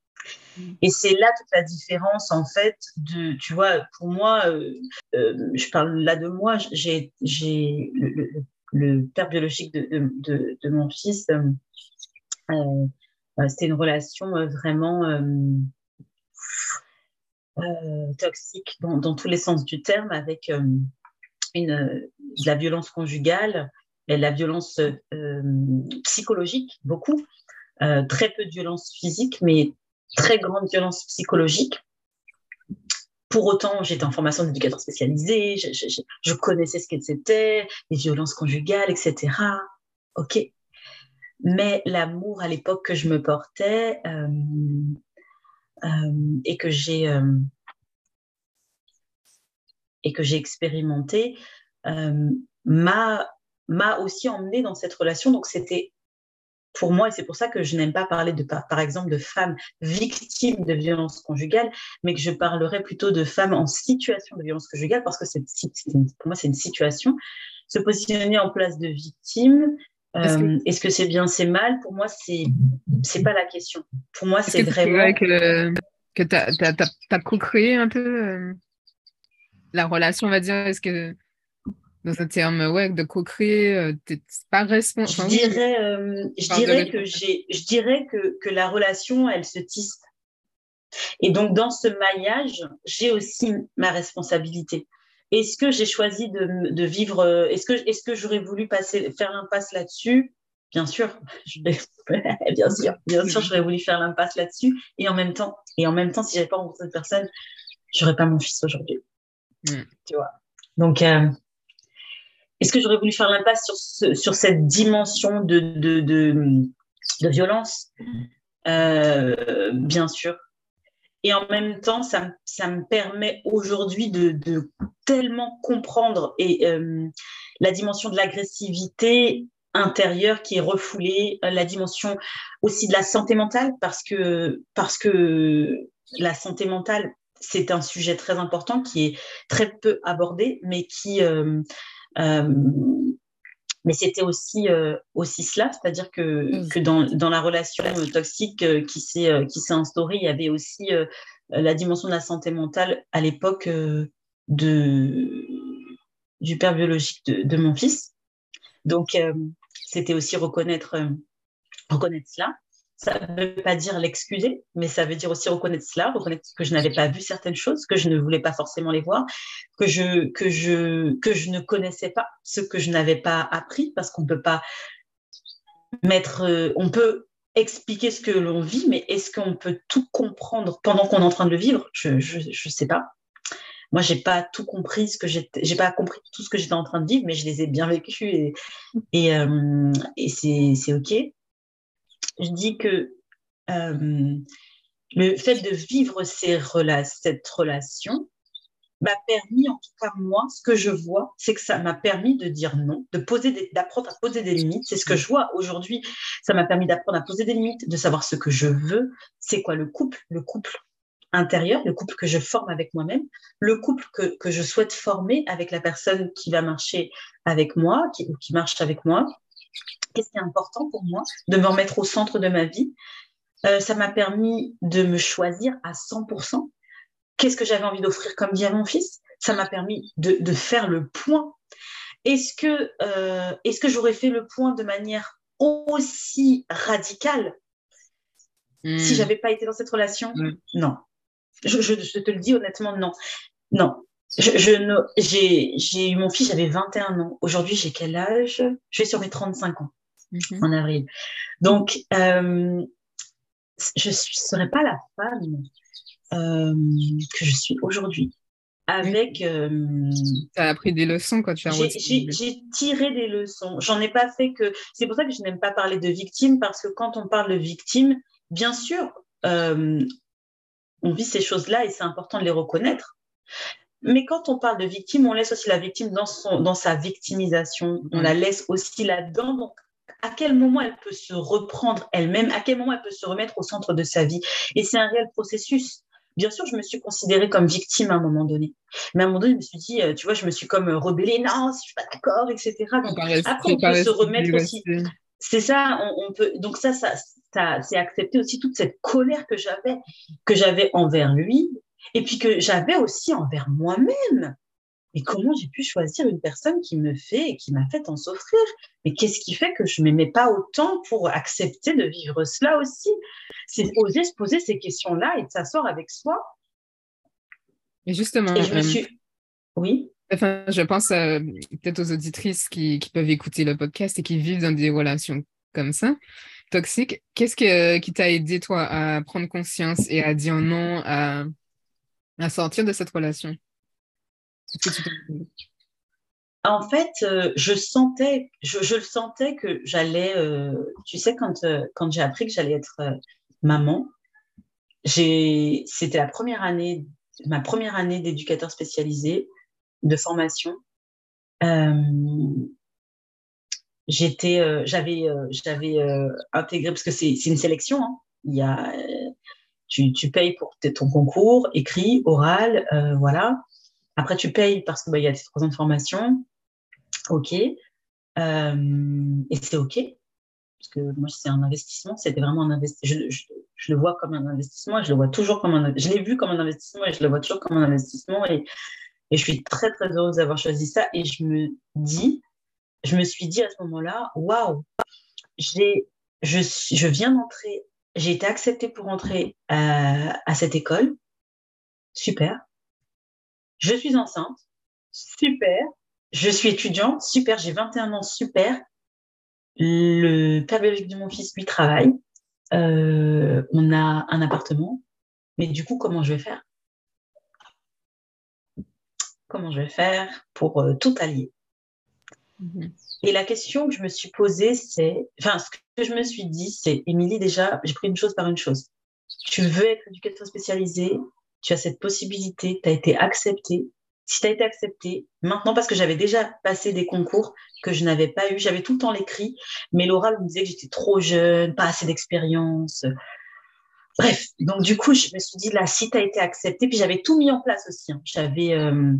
Et c'est là toute la différence, en fait, de, tu vois, pour moi, euh, euh, je parle là de moi, j'ai le, père biologique de, de, de mon fils, c'était une relation vraiment euh, toxique dans, tous les sens du terme, avec euh, de la violence conjugale et la violence euh, psychologique, beaucoup, très peu de violence physique, mais très grande violence psychologique. Pour autant, j'étais en formation d'éducateur spécialisé, je, connaissais ce que c'était, les violences conjugales, etc. Ok. Mais l'amour à l'époque que je me portais, et que j'ai euh, et que j'ai expérimenté euh, m'a m'a aussi emmené dans cette relation. Donc c'était pour moi, et c'est pour ça que je n'aime pas parler de, par, exemple, de femmes victimes de violences conjugales, mais que je parlerai plutôt de femmes en situation de violence conjugale, parce que pour moi, c'est une situation. Se positionner en place de victime, euh, est-ce que c'est bien, c'est mal? Pour moi, c'est c'est pas la question. Pour moi, c'est vraiment que que tu as, co-créé un peu euh, la relation, on va dire? Est-ce que dans un terme ouais, de co-créer, euh, tu n'es pas responsable Je dirais, je dirais que je dirais que, que la relation, elle se tisse. Et donc dans ce maillage, j'ai aussi ma responsabilité. Est-ce que j'ai choisi de, vivre euh, Est-ce que, est que j'aurais voulu passer, faire l'impasse là-dessus? Bien sûr, *laughs* *laughs* bien sûr, bien sûr, j'aurais voulu faire l'impasse là-dessus. Et en même temps, et en même temps, si j'avais pas rencontré cette personne, j'aurais pas mon fils aujourd'hui. Mm. Tu vois. Donc, euh, est-ce que j'aurais voulu faire l'impasse sur, sur cette dimension de, de, de, violence? Euh, bien sûr. Et en même temps, ça, me permet aujourd'hui de, tellement comprendre et euh, la dimension de l'agressivité intérieure qui est refoulée, la dimension aussi de la santé mentale, parce que, parce que la santé mentale, c'est un sujet très important qui est très peu abordé, mais qui, euh, euh, mais c'était aussi euh, aussi cela, c'est-à-dire que, que dans, dans, la relation toxique qui s'est qui s'est instaurée, il y avait aussi la dimension de la santé mentale à l'époque de du père biologique de, de mon fils. Donc c'était aussi reconnaître reconnaître cela. Ça ne veut pas dire l'excuser, mais ça veut dire aussi reconnaître cela, reconnaître que je n'avais pas vu certaines choses, que je ne voulais pas forcément les voir, que je, que je, que je ne connaissais pas ce que je n'avais pas appris, parce qu'on peut pas mettre, euh, on peut expliquer ce que l'on vit, mais est-ce qu'on peut tout comprendre pendant qu'on est en train de le vivre? Je ne sais pas. Moi, j'ai pas tout compris ce que j'ai pas compris tout ce que j'étais en train de vivre, mais je les ai bien vécus et, et, euh, et c'est ok je dis que euh, le fait de vivre ces cette relation m'a permis, en tout cas moi, ce que je vois, c'est que ça m'a permis de dire non, de poser, d'apprendre à poser des limites. C'est ce que je vois aujourd'hui. Ça m'a permis d'apprendre à poser des limites, de savoir ce que je veux. C'est quoi le couple, le couple intérieur, le couple que je forme avec moi-même, le couple que, que, je souhaite former avec la personne qui va marcher avec moi, qui, qui marche avec moi. Qu'est-ce qui est important pour moi De me remettre au centre de ma vie? Euh, ça m'a permis de me choisir à 100%. Qu'est-ce que j'avais envie d'offrir comme vie à mon fils? Ça m'a permis de, de, faire le point. Est-ce que, euh, est-ce que j'aurais fait le point de manière aussi radicale mmh. si j'avais pas été dans cette relation? Mmh. Non. Je, je, je, te le dis honnêtement, non. Non. J'ai, eu mon fils, j'avais 21 ans. Aujourd'hui, j'ai quel âge? Je vais sur mes 35 ans mhm. en avril. Donc, euh, je ne serais pas la femme euh, que je suis aujourd'hui. Avec. Euh, tu as appris des leçons quand tu as J'ai, j'ai tiré des leçons. J'en ai pas fait que. C'est pour ça que je n'aime pas parler de victime, parce que quand on parle de victime, bien sûr, on vit ces choses-là et c'est important de les reconnaître. Mais quand on parle de victime, on laisse aussi la victime dans, son, dans sa victimisation. On la laisse aussi là-dedans. Donc, à quel moment elle peut se reprendre elle-même? À quel moment elle peut se remettre au centre de sa vie? Et c'est un réel processus. Bien sûr, je me suis considérée comme victime à un moment donné. Mais à un moment donné, je me suis dit, euh, tu vois, je me suis comme euh, rebellée. Non, si je suis pas d'accord, etc. Donc, après, on peut se remettre aussi. C'est ça, on, on, peut. Donc ça, ça, ça c'est accepter aussi toute cette colère que j'avais, que j'avais envers lui, et puis que j'avais aussi envers moi-même. Et comment j'ai pu choisir une personne qui me fait et qui m'a fait en souffrir? Mais qu'est-ce qui fait que je ne m'aimais pas autant pour accepter de vivre cela aussi? C'est oser se poser ces questions-là et de s'asseoir avec soi. Et justement, et je me euh, suis... oui. Enfin, je pense euh, peut-être aux auditrices qui, qui, peuvent écouter le podcast et qui vivent dans des relations comme ça, toxiques. Qu'est-ce que, qui t'a aidé, toi, à prendre conscience et à dire non à à sortir de cette relation En fait, euh, je sentais, je, le sentais que j'allais, euh, tu sais, quand, euh, quand j'ai appris que j'allais être maman, c'était la première année, ma première année d'éducateur spécialisé de formation. j'étais, j'avais, j'avais intégré parce que c'est une sélection. Hein. Il y a tu, payes pour ton concours, écrit, oral, euh, voilà. Après, tu payes parce qu'il bah, y a tes trois ans de formation. OK. Euh, et c'est OK. Parce que moi, c'est un investissement. C'était vraiment un investissement. Je, le vois comme un investissement je le vois toujours comme un Je l'ai vu comme un investissement et je le vois toujours comme un investissement. Et, je suis très, très heureuse d'avoir choisi ça. Et je me dis, je me suis dit à ce moment-là, waouh, je viens d'entrer j'ai été acceptée pour entrer à, à cette école. Super. Je suis enceinte. Super. Je suis étudiante. Super. J'ai 21 ans. Super. Le père de mon fils, lui, travaille. Euh, on a un appartement. Mais du coup, comment je vais faire? Comment je vais faire pour euh, tout allier? Mhm. Et la question que je me suis posée, c'est, enfin, ce que je me suis dit, c'est, Émilie, déjà, j'ai pris une chose par une chose. Tu veux être éducateur spécialisé, tu as cette possibilité, tu as été accepté. Si tu as été accepté, maintenant, parce que j'avais déjà passé des concours que je n'avais pas eu, j'avais tout le temps l'écrit, mais l'oral me disait que j'étais trop jeune, pas assez d'expérience. Bref, donc du coup, je me suis dit, là, si tu as été accepté, puis j'avais tout mis en place aussi. Hein. J'avais. Euh,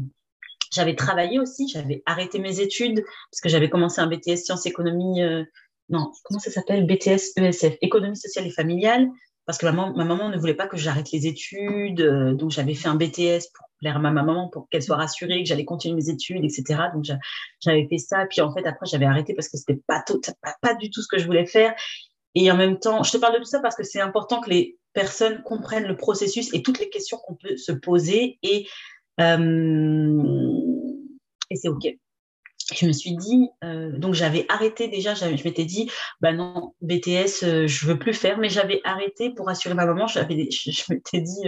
j'avais travaillé aussi, j'avais arrêté mes études parce que j'avais commencé un BTS sciences économie, euh, non, comment ça s'appelle? BTS ESF, économie sociale et familiale, parce que ma, ma maman ne voulait pas que j'arrête les études, euh, donc j'avais fait un BTS pour plaire à ma maman, pour qu'elle soit rassurée que j'allais continuer mes études, etc. Donc j'avais fait ça, puis en fait après j'avais arrêté parce que c'était pas, pas du tout ce que je voulais faire. Et en même temps, je te parle de tout ça parce que c'est important que les personnes comprennent le processus et toutes les questions qu'on peut se poser et euh, et c'est OK je me suis dit, euh, donc j'avais arrêté déjà, je m'étais dit, bah non, BTS, euh, je veux plus faire, mais j'avais arrêté pour assurer ma maman, *laughs* je, m'étais dit,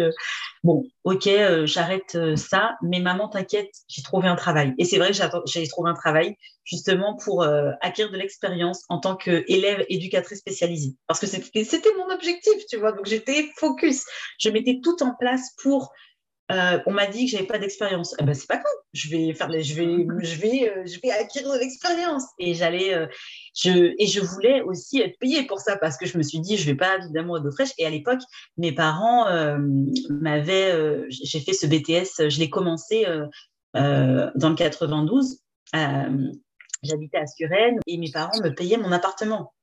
bon, ok, j'arrête ça, mais maman, t'inquiète, j'ai trouvé un travail. Et c'est vrai que j'ai trouvé un travail justement pour acquérir de l'expérience en tant qu'élève éducatrice spécialisée. Parce que c'était, c'était mon objectif, tu vois, donc j'étais focus. Je mettais tout en place pour euh, on m'a dit que j'avais pas d'expérience. Eh ben, c'est pas grave. Je vais faire, je vais, *laughs* je vais, euh, je vais acquérir de l'expérience. Et j'allais, euh, je, et je voulais aussi être payée pour ça parce que je me suis dit, je vais pas évidemment d'eau fraîche. Et à l'époque, mes parents m'avaient, j'ai fait ce BTS, je l'ai commencé dans le 92. J'habitais à Suresnes et mes parents me payaient mon appartement.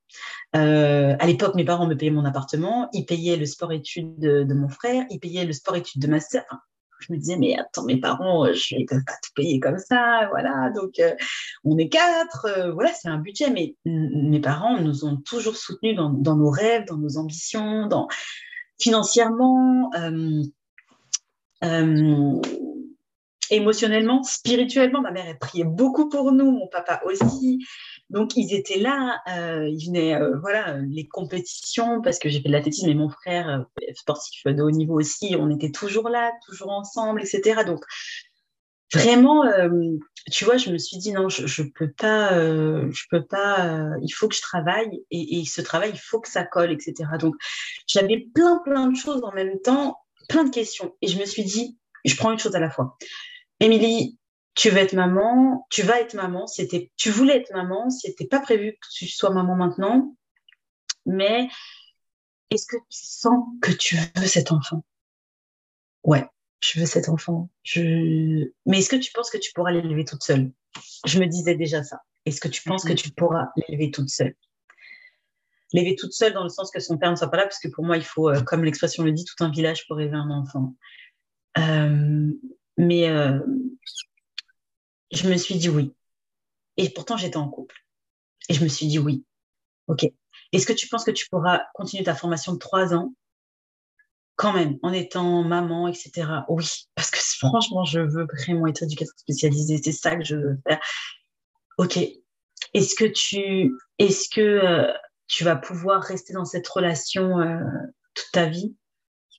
à l'époque, mes parents me payaient mon appartement, ils payaient le sport-études de, mon frère, ils payaient le sport-études de ma sœur je me disais, mais attends, mes parents, euh, je ne peux pas tout payer comme ça, voilà. Donc, euh, on est quatre, euh, voilà, c'est un budget. Mais mes parents nous ont toujours soutenus dans, nos rêves, dans nos ambitions, dans financièrement, émotionnellement, spirituellement. Ma mère, elle priait beaucoup pour nous, mon papa aussi. Donc, ils étaient là, euh, ils venaient, euh, voilà, les compétitions, parce que j'ai fait de l'athlétisme et mon frère, euh, sportif de haut niveau aussi, on était toujours là, toujours ensemble, etc. Donc, vraiment, tu vois, je me suis dit, non, je, je peux pas, je peux pas, il faut que je travaille, et, et, ce travail, il faut que ça colle, etc. Donc, j'avais plein, plein de choses en même temps, plein de questions, et je me suis dit, je prends une chose à la fois. Émilie, tu veux être maman, tu vas être maman, c'était, tu voulais être maman, c'était pas prévu que tu sois maman maintenant, mais est-ce que tu sens que tu veux cet enfant? Ouais, je veux cet enfant. Je... Mais est-ce que tu penses que tu pourras l'élever toute seule? Je me disais déjà ça. Est-ce que tu penses que mm-hmm. tu pourras l'élever toute seule? L'élever toute seule dans le sens que son père ne soit pas là, parce que pour moi, il faut, euh, comme l'expression le dit, tout un village pour élever un enfant. Euh, mais euh, je me suis dit oui. Et pourtant, j'étais en couple. Et je me suis dit oui. OK. Est-ce que tu penses que tu pourras continuer ta formation de trois ans? Quand même, en étant maman, etc. Oui, parce que *laughs* franchement, je veux vraiment être éducatrice spécialisée. C'est ça que je veux faire. OK. Est-ce que tu, est-ce que euh, tu vas pouvoir rester dans cette relation euh, toute ta vie?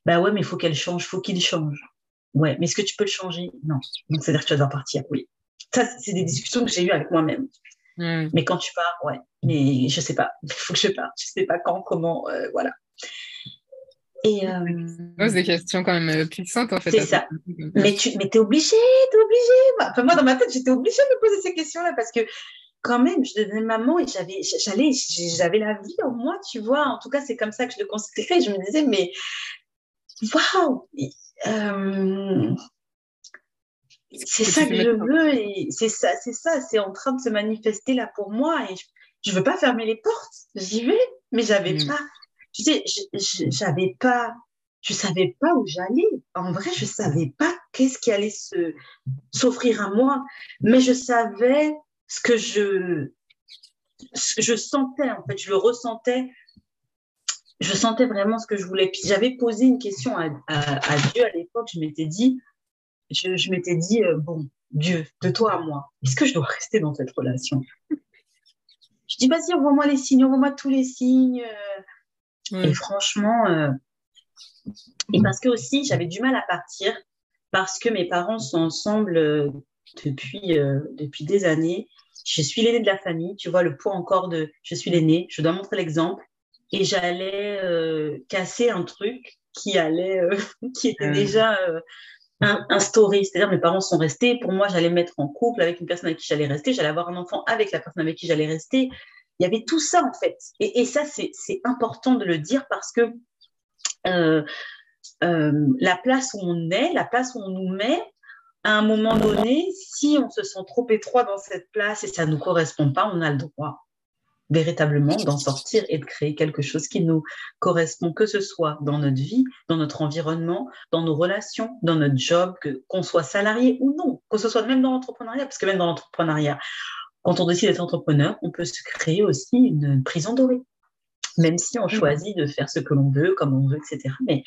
Bah ouais, mais il faut qu'elle change, faut qu'il change. Ouais, mais est-ce que tu peux le changer? Non. Donc, c'est-à-dire que tu vas devoir partir. Oui. Ça, c'est des discussions que j'ai eues avec moi-même. Hmm. Mais quand tu pars, ouais. Mais je sais pas. Il *laughs* faut que je parte. Je sais pas quand, comment, euh, voilà. Et euh... pose des questions quand même euh, puissantes en fait. C'est ça. Mais tu mais es obligé, t'es obligé. Enfin, moi dans ma tête j'étais obligée de me poser ces questions-là parce que quand même je devenais maman et j'avais j'allais j'avais la vie en moi, tu vois. En tout cas c'est comme ça que je le considérais. Je me disais mais waouh. Euh, c'est ça que je veux et c'est ça, c'est ça, c'est en train de se manifester là pour moi et je, ne veux pas fermer les portes, j'y vais, mais j'avais mm. pas, tu sais, j'avais pas, je savais pas où j'allais. En vrai, je savais pas qu'est-ce qui allait se s'offrir à moi, mais je savais ce que je, je sentais en fait, je le ressentais. Je sentais vraiment ce que je voulais. Puis j'avais posé une question à, à Dieu à l'époque. Je m'étais dit, je, m'étais dit, euh, bon, Dieu, de toi à moi, est-ce que je dois rester dans cette relation? Je dis, vas-y, envoie-moi les signes, envoie-moi tous les signes. Euh. Et franchement, euh, et parce que aussi, j'avais du mal à partir parce que mes parents sont ensemble depuis, depuis des années je suis l'aîné de la famille, tu vois, le poids encore de je suis l'aîné, je dois montrer l'exemple. Et j'allais euh, casser un truc qui allait, euh, *laughs* qui était ah. déjà euh, instauré. C'est-à-dire, mes parents sont restés. Pour moi, j'allais mettre en couple avec une personne avec qui j'allais rester. J'allais avoir un enfant avec la personne avec qui j'allais rester. Il y avait tout ça, en fait. Et, et ça, c'est important de le dire parce que euh, la place où on est, la place où on nous met, à un moment donné, si on se sent trop étroit dans cette place et ça ne nous correspond pas, on a le droit véritablement d'en sortir et de créer quelque chose qui nous correspond, que ce soit dans notre vie, dans notre environnement, dans nos relations, dans notre job, qu'on soit salarié ou non, que ce soit même dans l'entrepreneuriat, parce que même dans l'entrepreneuriat, quand on décide d'être entrepreneur, on peut se créer aussi une prison dorée, même si on choisit de faire ce que l'on veut, comme on veut, etc. Mais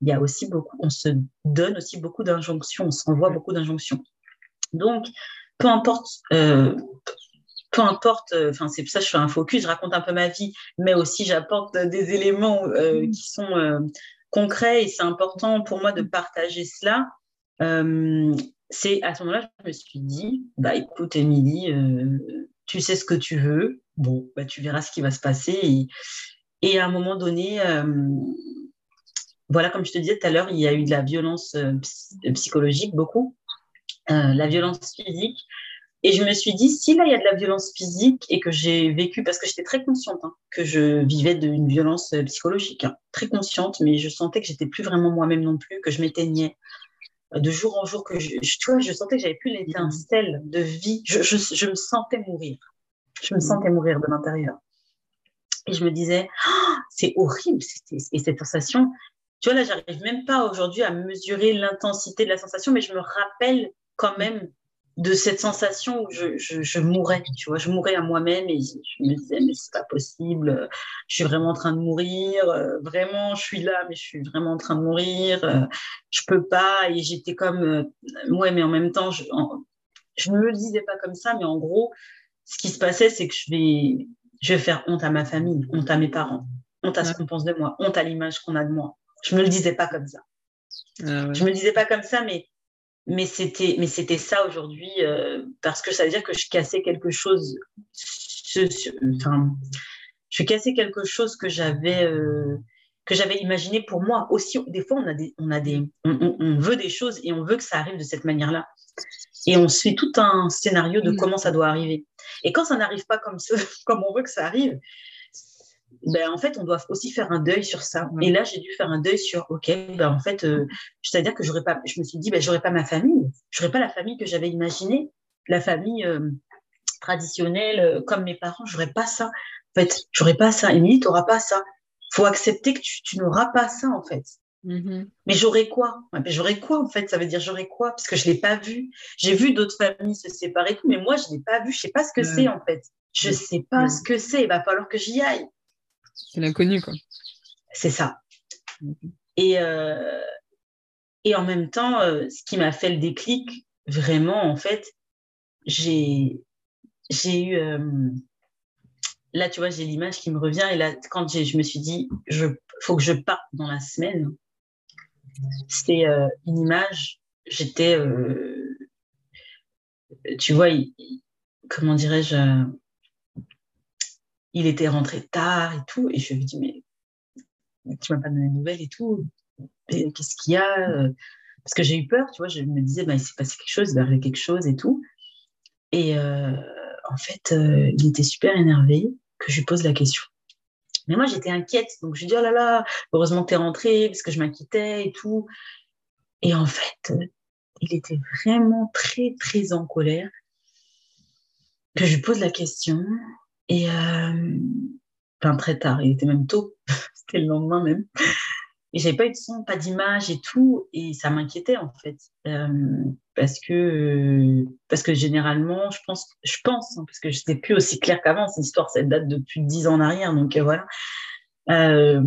il y a aussi beaucoup, on se donne aussi beaucoup d'injonctions, on s'envoie beaucoup d'injonctions. Donc, peu importe, euh, peu importe, euh, enfin c'est pour ça que je fais un focus, je raconte un peu ma vie, mais aussi j'apporte des éléments euh, mm. qui sont concrets et c'est important pour moi de partager cela. c'est à ce moment-là, je me suis dit, bah écoute Émilie, tu sais ce que tu veux, bon, bah, tu verras ce qui va se passer. Et, et à un moment donné, voilà, comme je te disais tout à l'heure, il y a eu de la violence euh, psychologique, beaucoup, euh, la violence physique. Et je me suis dit, si là, il y a de la violence physique et que j'ai vécu, parce que j'étais très consciente hein, que je vivais d'une violence euh, psychologique, hein, très consciente, mais je sentais que j'étais plus vraiment moi-même non plus, que je m'éteignais de jour en jour, que je, tu vois, je sentais que j'avais plus l'étincelle de vie. Je, je, me sentais mourir. Je me sentais mourir de l'intérieur. Et je me disais, oh, c'est horrible, et cette sensation, tu vois, là, j'arrive même pas aujourd'hui à mesurer l'intensité de la sensation, mais je me rappelle quand même de cette sensation où je, je, mourais, tu vois, je mourais à moi-même et je me disais, mais c'est pas possible, je suis vraiment en train de mourir, euh, vraiment, je suis là, mais je suis vraiment en train de mourir, euh, je peux pas, et j'étais comme, euh, ouais, mais en même temps, je, je ne me le disais pas comme ça, mais en gros, ce qui se passait, c'est que je vais, je vais faire honte à ma famille, honte à mes parents, honte à ce qu'on pense de moi, honte à l'image qu'on a de moi. Je me le disais pas comme ça. Ah je me le disais pas comme ça, mais mais c'était mais c'était ça aujourd'hui euh, parce que ça veut dire que je cassais quelque chose. enfin, je cassais quelque chose que j'avais euh, que j'avais imaginé pour moi aussi. Des fois, on a des on a des on, veut des choses et on veut que ça arrive de cette manière-là. Et on se fait tout un scénario de mm. comment ça doit arriver. Et quand ça n'arrive pas comme, ça, *laughs* comme on veut que ça arrive, ben, en fait, on doit aussi faire un deuil sur ça. Et là, j'ai dû faire un deuil sur, OK, ben, en fait, euh, c'est-à-dire que j'aurais pas, je me suis dit, ben, j'aurais pas ma famille, j'aurais pas la famille que j'avais imaginée, la famille euh, traditionnelle, euh, comme mes parents, j'aurais pas ça. En fait, j'aurais pas ça. Émilie, tu n'auras pas ça. faut accepter que tu, n'auras pas ça, en fait. Mm-hmm. Mais j'aurais quoi? Ben, J'aurais quoi, en fait? Ça veut dire j'aurais quoi? Parce que je l'ai pas vu. J'ai vu d'autres familles se séparer, mais moi, je l'ai pas vu. Je sais pas ce que c'est, en fait. Je sais pas ce que c'est. Il va falloir que j'y aille. C'est l'inconnu, quoi. C'est ça. Et, euh, et en même temps, euh, ce qui m'a fait le déclic, vraiment, en fait, j'ai eu. Euh, là, tu vois, j'ai l'image qui me revient. Et là, quand je me suis dit, il faut que je parte dans la semaine, c'était une image. J'étais. tu vois, comment dirais-je il était rentré tard et tout. Et je lui dit, mais tu m'as pas donné de nouvelles et tout. Qu'est-ce qu'il y a Parce que j'ai eu peur, tu vois. Je me disais, bah, il s'est passé quelque chose, il va arriver quelque chose et tout. Et euh, en fait, euh, il était super énervé que je lui pose la question. Mais moi, j'étais inquiète. Donc, je lui dit, oh là là, heureusement que tu es rentré, parce que je m'inquiétais et tout. Et en fait, il était vraiment très, très en colère que je lui pose la question. Et euh, très tard, il était même tôt, *laughs* c'était le lendemain même. Et j'avais pas eu de son, pas d'image et tout, et ça m'inquiétait en fait, euh, parce que parce que généralement, je pense, je pense, hein, parce que je n'étais plus aussi clair qu'avant. Cette histoire, cette date de plus de dix ans en arrière, donc euh, voilà. Euh,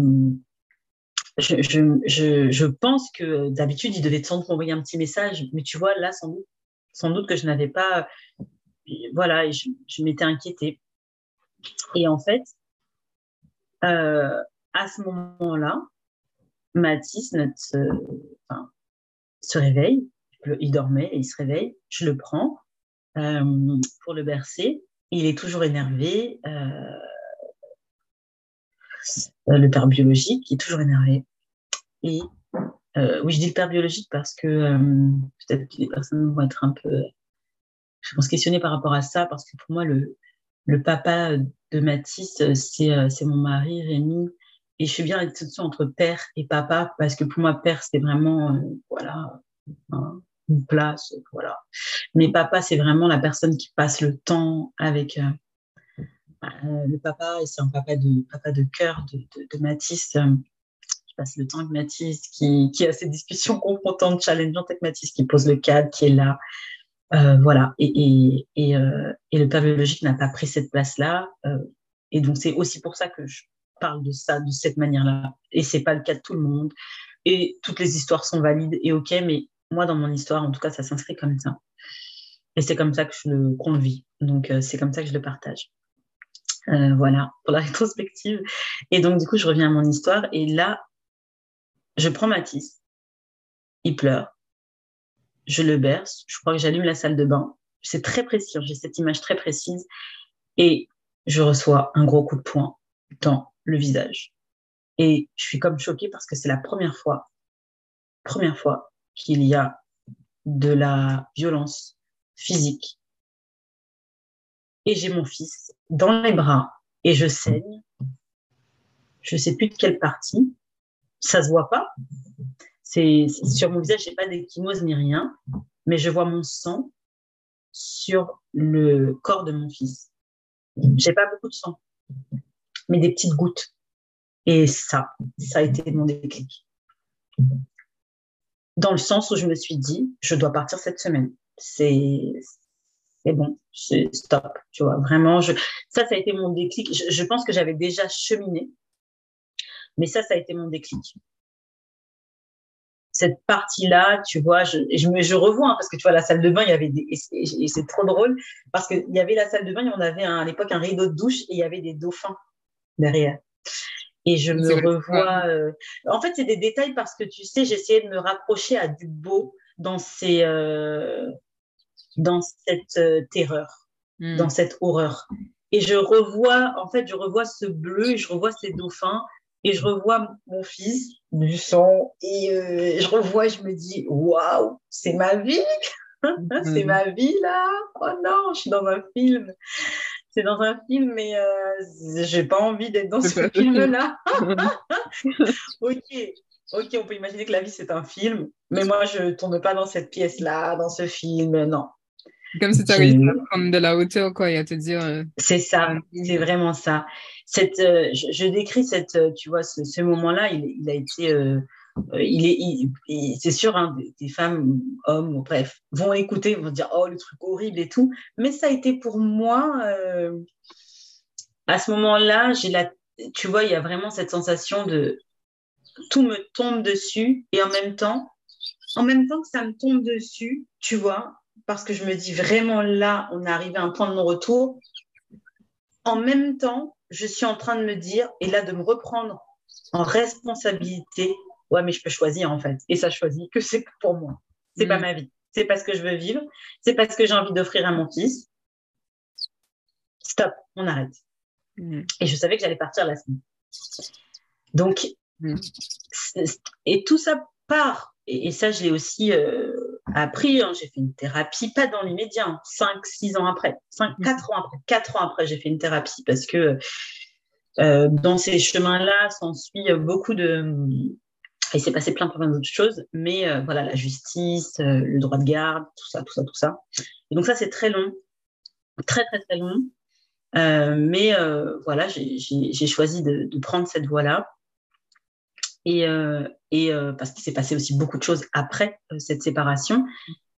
je, je, je, pense que d'habitude, il devait sans doute m'envoyer un petit message, mais tu vois, là, sans doute, sans doute que je n'avais pas, voilà, je m'étais inquiétée. Et en fait, euh, à ce moment-là, Mathis se réveille. Il dormait il se réveille. Je le prends euh, pour le bercer. il est toujours énervé. le père biologique est toujours énervé. Et oui, je dis le père biologique parce que peut-être que les personnes vont être un peu, je pense, questionnées par rapport à ça, parce que pour moi, le, le papa de Mathis, c'est mon mari, Rémi, et je fais bien la distinction entre père et papa parce que pour moi, père, c'est vraiment, euh, voilà, une place, voilà. Mais papa, c'est vraiment la personne qui passe le temps avec euh, euh, le papa, et c'est un papa de, papa de cœur de, de, Mathis. qui passe le temps avec Mathis, qui, qui a ces discussions confrontantes, challengeantes avec Mathis, qui pose le cadre, qui est là. Voilà. Et, et, et, et, le père biologique n'a pas pris cette place-là. et donc, c'est aussi pour ça que je parle de ça de cette manière-là. Et c'est pas le cas de tout le monde. Et toutes les histoires sont valides et ok, mais moi, dans mon histoire, en tout cas, ça s'inscrit comme ça. Et c'est comme ça que je le convie. Donc, euh, c'est comme ça que je le partage. Euh, voilà, pour la *laughs* rétrospective. Et donc, du coup, je reviens à mon histoire. Et là, je prends Mathis. Il pleure. Je le berce. Je crois que j'allume la salle de bain. C'est très précis. Hein. J'ai cette image très précise. Et je reçois un gros coup de poing dans le visage. Et je suis comme choquée parce que c'est la première fois, première fois qu'il y a de la violence physique. Et j'ai mon fils dans les bras et je saigne. Je sais plus de quelle partie. Ça se voit pas. C'est sur mon visage, j'ai pas d'échymose ni rien, mais je vois mon sang sur le corps de mon fils. J'ai pas beaucoup de sang mais des petites gouttes. Et ça, ça a été mon déclic. Dans le sens où je me suis dit, je dois partir cette semaine. C'est bon, c'est stop, tu vois. Vraiment, je, ça, ça a été mon déclic. Je, pense que j'avais déjà cheminé, mais ça, ça a été mon déclic. Cette partie-là, tu vois, je, je, me, je revois, hein, parce que tu vois, la salle de bain, il y avait des, et c'est trop drôle, parce qu'il y avait la salle de bain, et on avait à l'époque un rideau de douche, et il y avait des dauphins derrière. Et je me revois. Euh, en fait, c'est des détails parce que tu sais, j'essayais de me rapprocher à du beau dans ces, euh, dans cette euh, terreur, hmm. dans cette horreur. Et je revois, en fait, je revois ce bleu, et je revois ces dauphins, et je revois mon fils du sang, et je revois, je me dis, waouh, c'est ma vie, *laughs* c'est hmm. ma vie là. Oh non, je suis dans un film c'est dans un film, mais euh, j'ai pas envie d'être dans ce film-là. *laughs* *laughs* ok, ok, on peut imaginer que la vie c'est un film, mais moi je tourne pas dans cette pièce-là, dans ce film, non. Comme si tu avais à prendre de la hauteur, quoi, et à te dire. Euh, c'est ça, c'est vraiment ça. Cette, euh, je, décris cette, tu vois, ce, moment-là, il, il, a été euh, il est, c'est sûr, hein, des, femmes, hommes, bref, vont écouter, vont dire oh le truc horrible et tout. Mais ça a été pour moi, euh, à ce moment-là, j'ai la, tu vois, il y a vraiment cette sensation de tout me tombe dessus et en même temps, en même temps que ça me tombe dessus, tu vois, parce que je me dis vraiment là, on est arrivé à un point de non-retour. En même temps, je suis en train de me dire et là de me reprendre en responsabilité ouais, mais je peux choisir en fait. Et ça choisit que c'est pour moi. C'est pas mm. ma vie. C'est parce que je veux vivre. C'est parce que j'ai envie d'offrir à mon fils. Stop, on arrête. Mm. Et je savais que j'allais partir la semaine. Donc, mm. et tout ça part. Et, ça, je l'ai aussi euh, appris. Hein. J'ai fait une thérapie, pas dans l'immédiat, 5, hein. 6 ans après, 5, 4 ans après. 4 ans après, j'ai fait une thérapie parce que euh, dans ces chemins-là, s'ensuit beaucoup de, il s'est passé plein, plein d'autres choses, mais euh, voilà, la justice, euh, le droit de garde, tout ça, tout ça, tout ça. Et donc ça, c'est très long, très, très, très long. Mais voilà, j'ai choisi de, de, prendre cette voie-là. Et, et parce qu'il s'est passé aussi beaucoup de choses après cette séparation,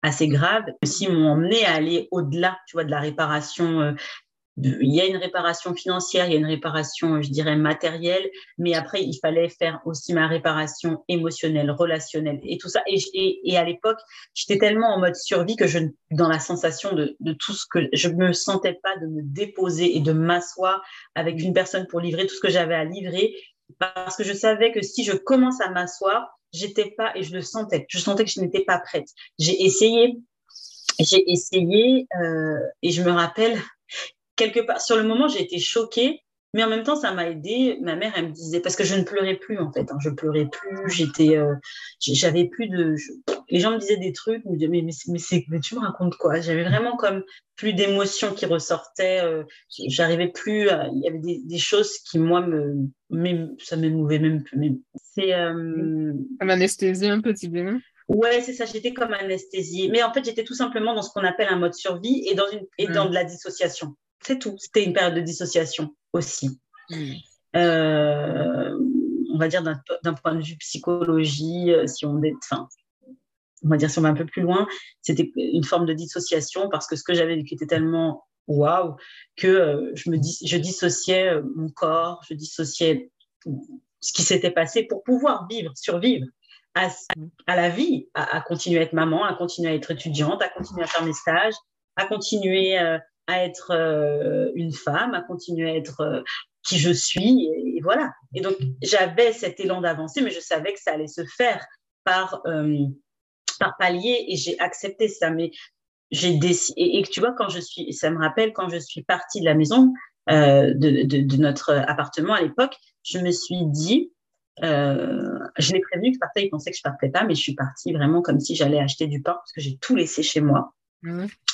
assez graves, aussi m'ont emmené à aller au-delà, tu vois, de la réparation il y a une réparation financière, il y a une réparation, je dirais, matérielle, mais après, il fallait faire aussi ma réparation émotionnelle, relationnelle et tout ça. Et, et, à l'époque, j'étais tellement en mode survie que je, dans la sensation de, de tout ce que je me sentais pas de me déposer et de m'asseoir avec une personne pour livrer tout ce que j'avais à livrer, parce que je savais que si je commence à m'asseoir, j'étais pas, et je le sentais, je sentais que je n'étais pas prête. J'ai essayé, j'ai essayé, euh, et je me rappelle, quelque part, sur le moment, j'ai été choquée, mais en même temps, ça m'a aidé. Ma mère, elle me disait, parce que je ne pleurais plus, en fait. Hein, je pleurais plus, j'étais, euh, j'avais plus de. Les gens me disaient des trucs, mais, mais, mais, tu me racontes quoi? J'avais vraiment comme plus d'émotions qui ressortaient. Euh, j'arrivais plus. il y avait des, des, choses qui, moi, me, ça m'émouvait même plus. C'est. Euh... Comme anesthésie, un petit peu. Ouais, c'est ça, j'étais comme anesthésie. Mais en fait, j'étais tout simplement dans ce qu'on appelle un mode survie et dans, une, et dans de la dissociation. C'est tout. C'était une période de dissociation aussi. Hmm. Euh, on va dire d'un point de vue psychologie, euh, si on est, enfin, on va dire si on va un peu plus loin, c'était une forme de dissociation parce que ce que j'avais vécu était tellement waouh que euh, je me dis, je dissociais mon corps, je dissociais ce qui s'était passé pour pouvoir vivre, survivre à, à la vie, à, continuer à être maman, à continuer à être étudiante, à continuer à faire mes stages, à continuer à être euh, une femme, à continuer à être euh, qui je suis, et, voilà. Et donc, j'avais cet élan d'avancer, mais je savais que ça allait se faire par, euh, par palier, et j'ai accepté ça. Mais j'ai décidé, et, tu vois, quand je suis, ça me rappelle quand je suis partie de la maison, de, de, notre appartement à l'époque, je me suis dit, je l'ai prévenu que je partais, il pensait que je partais pas, mais je suis partie vraiment comme si j'allais acheter du pain parce que j'ai tout laissé chez moi.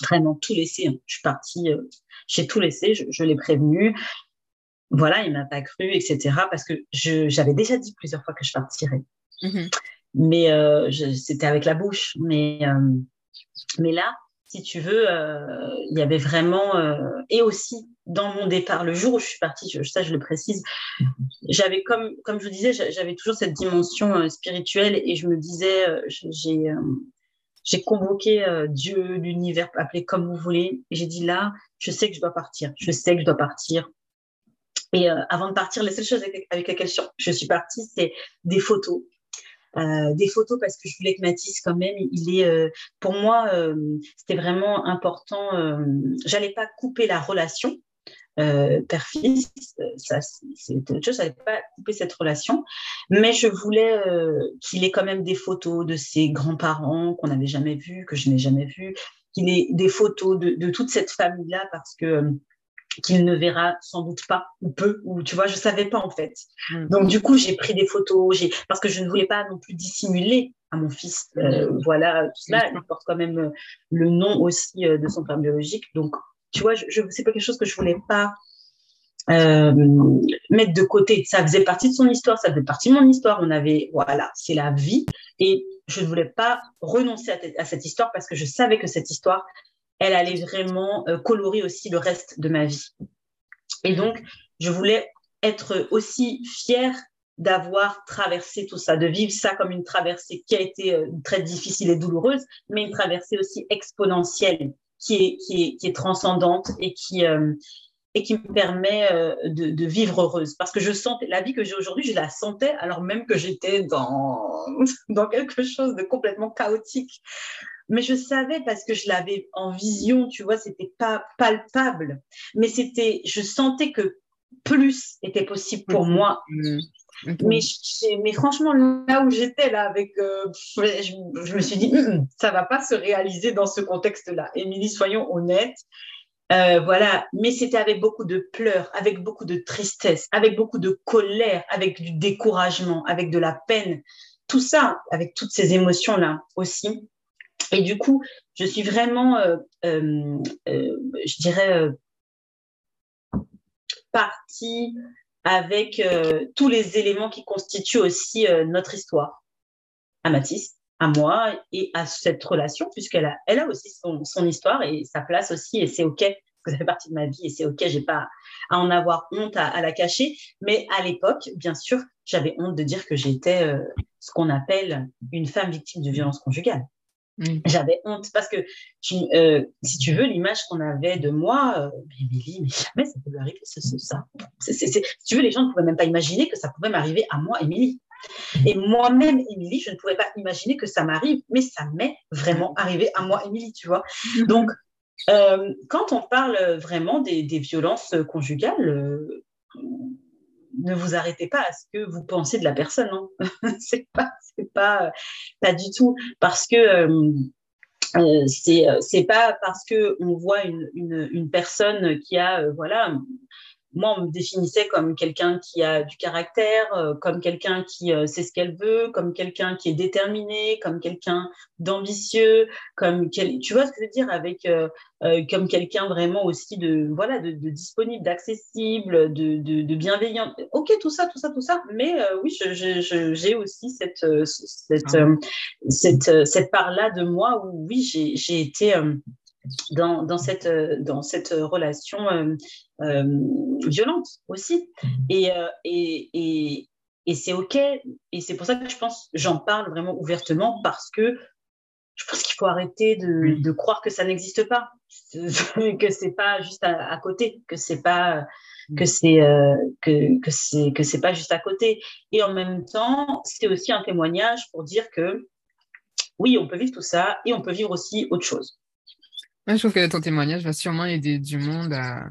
Vraiment tout laissé. Hein. Je suis partie, euh, j'ai tout laissé, je, l'ai prévenu. Voilà, il m'a pas cru, etc. Parce que j'avais déjà dit plusieurs fois que je partirais. Mhm. Mais euh, c'était avec la bouche. Mais, euh, mais là, si tu veux, il y avait vraiment. et aussi, dans mon départ, le jour où je suis partie, ça je le précise, j'avais comme, comme je vous disais, j'avais toujours cette dimension spirituelle et je me disais, j'ai j'ai convoqué euh, Dieu, l'univers, appelez comme vous voulez. Et j'ai dit là, je sais que je dois partir. Je sais que je dois partir. Et euh, avant de partir, la seule chose avec, laquelle je suis partie, c'est des photos. Euh, des photos parce que je voulais que Mathis quand même, il est pour moi c'était vraiment important. J'allais pas couper la relation, euh, père-fils, ça c'est autre chose, ça pas couper cette relation, mais je voulais euh, qu'il ait quand même des photos de ses grands-parents qu'on n'avait jamais vus, que je n'ai jamais vus, qu'il ait des photos de, toute cette famille-là parce que euh, qu'il ne verra sans doute pas ou peu ou tu vois je savais pas en fait mmh. donc du coup j'ai pris des photos j'ai parce que je ne voulais pas non plus dissimuler à mon fils mmh. voilà tout cela il porte quand même le nom aussi de son père biologique donc tu vois, je, c'est pas quelque chose que je voulais pas euh, mettre de côté. Ça faisait partie de son histoire, ça faisait partie de mon histoire. On avait, voilà, c'est la vie. Et je ne voulais pas renoncer à, cette histoire parce que je savais que cette histoire, elle allait vraiment euh, colorer aussi le reste de ma vie. Et donc, je voulais être aussi fière d'avoir traversé tout ça, de vivre ça comme une traversée qui a été euh, très difficile et douloureuse, mais une traversée aussi exponentielle qui est, qui est, qui est transcendante et qui, euh, et qui me permet euh, de, de, vivre heureuse. Parce que je sentais, la vie que j'ai aujourd'hui, je la sentais alors même que j'étais dans, *laughs* dans quelque chose de complètement chaotique. Mais je savais parce que je l'avais en vision, tu vois, c'était pas palpable. Mais c'était, je sentais que plus était possible pour mmh. moi. Mmh. Mais, mais franchement, là où j'étais, là, avec, euh, je, me suis dit, hum, hum, ça va pas se réaliser dans ce contexte-là. Émilie, soyons honnêtes. Euh, voilà, mais c'était avec beaucoup de pleurs, avec beaucoup de tristesse, avec beaucoup de colère, avec du découragement, avec de la peine, tout ça, avec toutes ces émotions-là aussi. Et du coup, je suis vraiment, euh, je dirais, partie avec euh, tous les éléments qui constituent aussi euh, notre histoire, à Mathis, à moi et à cette relation, puisqu'elle a, elle a aussi son, histoire et sa place aussi, et c'est OK, que ça fait partie de ma vie, et c'est OK, j'ai pas à en avoir honte, à, la cacher. Mais à l'époque, bien sûr, j'avais honte de dire que j'étais euh, ce qu'on appelle une femme victime de violence conjugale. J'avais honte parce que, euh, si tu veux, l'image qu'on avait de moi, euh, mais jamais ça peut lui arriver, c'est ça. si tu veux, les gens ne pouvaient même pas imaginer que ça pouvait m'arriver à moi, Émilie. Et moi-même, Émilie, je ne pouvais pas imaginer que ça m'arrive, mais ça m'est vraiment arrivé à moi, Émilie, tu vois. Mhm. Donc, euh, quand on parle vraiment des, des violences conjugales, euh, ne vous arrêtez pas à ce que vous pensez de la personne. Hein. *laughs* c'est pas, c'est pas, du tout parce que euh, euh, c'est pas parce que on voit une personne qui a voilà moi, on me définissait comme quelqu'un qui a du caractère, euh, comme quelqu'un qui euh, sait ce qu'elle veut, comme quelqu'un qui est déterminé, comme quelqu'un d'ambitieux, comme tu vois ce que je veux dire avec euh, comme quelqu'un vraiment aussi de voilà de, disponible, d'accessible, de, de, bienveillant. Ok, tout ça, tout ça, tout ça. Mais oui, j'ai aussi cette cette, ah cette, cette part là de moi où oui, j'ai été dans, dans, cette, dans cette relation euh, violente aussi. Mmh. Et, euh, et, et, et c'est OK. Et c'est pour ça que je pense, j'en parle vraiment ouvertement parce que je pense qu'il faut arrêter de, de, croire que ça n'existe pas, *laughs* que c'est pas juste à, côté, que c'est pas que mmh. c'est euh, que, que c'est que c'est pas juste à côté. Et en même temps, c'est aussi un témoignage pour dire que oui, on peut vivre tout ça et on peut vivre aussi autre chose. Je trouve que ton témoignage va sûrement aider du monde à,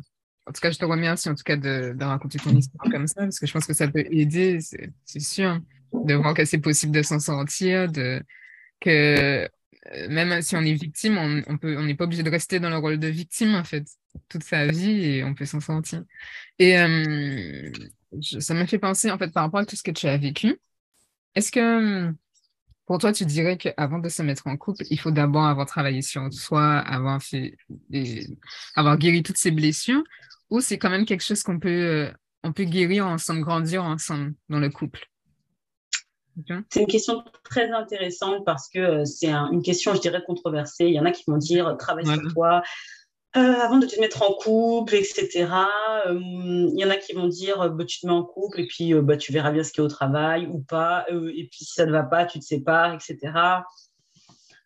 en tout cas, je te remercie en tout cas de, raconter ton histoire comme ça, parce que je pense que ça peut aider, c'est sûr, de voir que c'est possible de s'en sortir, de, que euh, même si on est victime, on, on peut, on n'est pas obligé de rester dans le rôle de victime, en fait, toute sa vie, et on peut s'en sortir. Et euh, ça me fait penser, en fait, par rapport à tout ce que tu as vécu, est-ce que pour toi, tu dirais qu'avant de se mettre en couple, il faut d'abord avoir travaillé sur soi, avoir fait avoir guéri toutes ces blessures, ou c'est quand même quelque chose qu'on peut, euh, on peut guérir ensemble, grandir ensemble dans le couple? C'est une question très intéressante parce que euh, c'est une question, je dirais, controversée. Il y en a qui vont dire travaille sur toi avant de te mettre en couple, etc. Il y en a qui vont dire bah, tu te mets en couple et puis bah, tu verras bien ce qu'il y a au travail ou pas. et puis si ça ne va pas, tu te sépares, etc.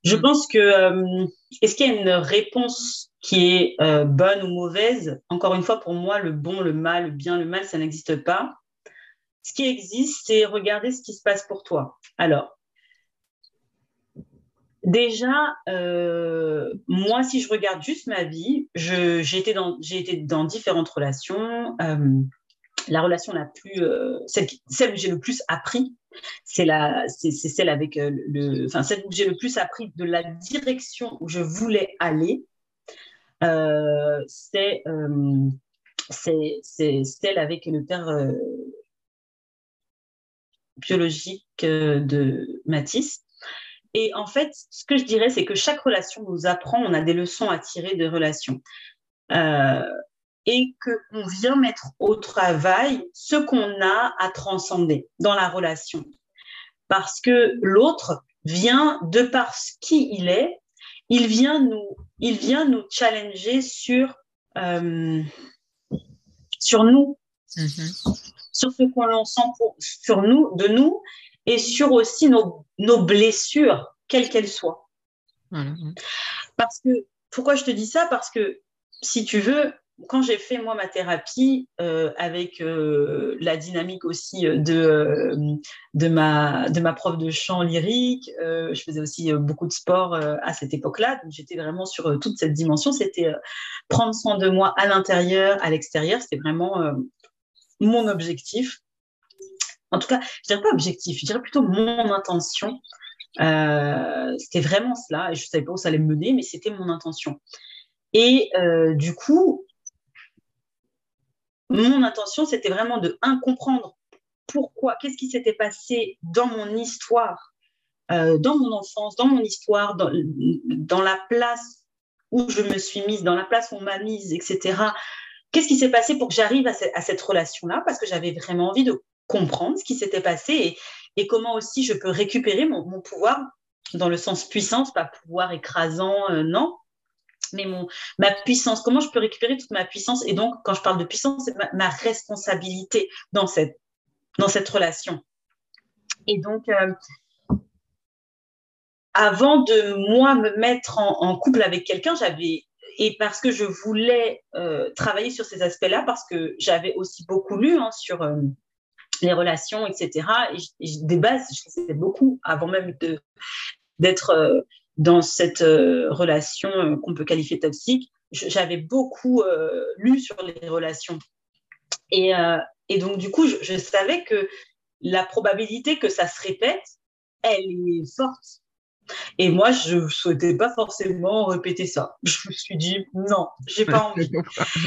Je mm. pense que est-ce qu'il y a une réponse qui est euh, bonne ou mauvaise? Encore une fois, pour moi, le bon, le mal, le bien, le mal, ça n'existe pas. Ce qui existe, c'est regarder ce qui se passe pour toi. Alors, déjà, euh, moi, si je regarde juste ma vie, j'ai été, dans, différentes relations. Euh, la relation la plus, celle, celle, où j'ai le plus appris, c'est celle avec le, enfin celle où j'ai le plus appris de la direction où je voulais aller euh, euh, c'est celle avec le père euh, biologique de Matisse. Et en fait, ce que je dirais, c'est que chaque relation nous apprend, on a des leçons à tirer de relations. et qu'on vient mettre au travail ce qu'on a à transcender dans la relation. Parce que l'autre vient, de par qui il est, il vient nous, il vient nous challenger sur, euh, sur nous, mm-hmm. sur ce qu'on sent pour, sur nous, de nous, et sur aussi nos, nos blessures, quelles qu'elles soient. Parce que, pourquoi je te dis ça? Parce que, si tu veux, quand j'ai fait moi ma thérapie euh, avec euh, la dynamique aussi euh, de, de, ma, de ma prof de chant lyrique, je faisais aussi beaucoup de sport à cette époque-là, donc j'étais vraiment sur toute cette dimension. C'était prendre soin de moi à l'intérieur, à l'extérieur, c'était vraiment mon objectif. En tout cas, je dirais pas objectif, je dirais plutôt mon intention. c'était vraiment cela, je savais pas où ça allait me mener, mais c'était mon intention. Et du coup, mon intention, c'était vraiment de, un, comprendre pourquoi, qu'est-ce qui s'était passé dans mon histoire, euh, dans mon enfance, dans mon histoire, dans, dans, la place où je me suis mise, dans la place où on m'a mise, etc. Qu'est-ce qui s'est passé pour que j'arrive à, cette relation-là? Parce que j'avais vraiment envie de comprendre ce qui s'était passé et, comment aussi je peux récupérer mon, pouvoir dans le sens puissance, pas pouvoir écrasant, euh, non, mais mon, ma puissance, comment je peux récupérer toute ma puissance Et donc, quand je parle de puissance, c'est ma, responsabilité dans cette, relation. Et donc, euh, avant de moi me mettre en, couple avec quelqu'un, j'avais et parce que je voulais euh, travailler sur ces aspects-là, parce que j'avais aussi beaucoup lu hein, sur les relations, etc. Et, des bases, je faisais beaucoup avant même d'être dans cette euh, relation euh, qu'on peut qualifier toxique, j'avais beaucoup euh, lu sur les relations. Et, et donc, du coup, je, savais que la probabilité que ça se répète, elle est forte. Et moi, je ne souhaitais pas forcément répéter ça. *laughs* Je me suis dit, non, j'ai pas *laughs* envie.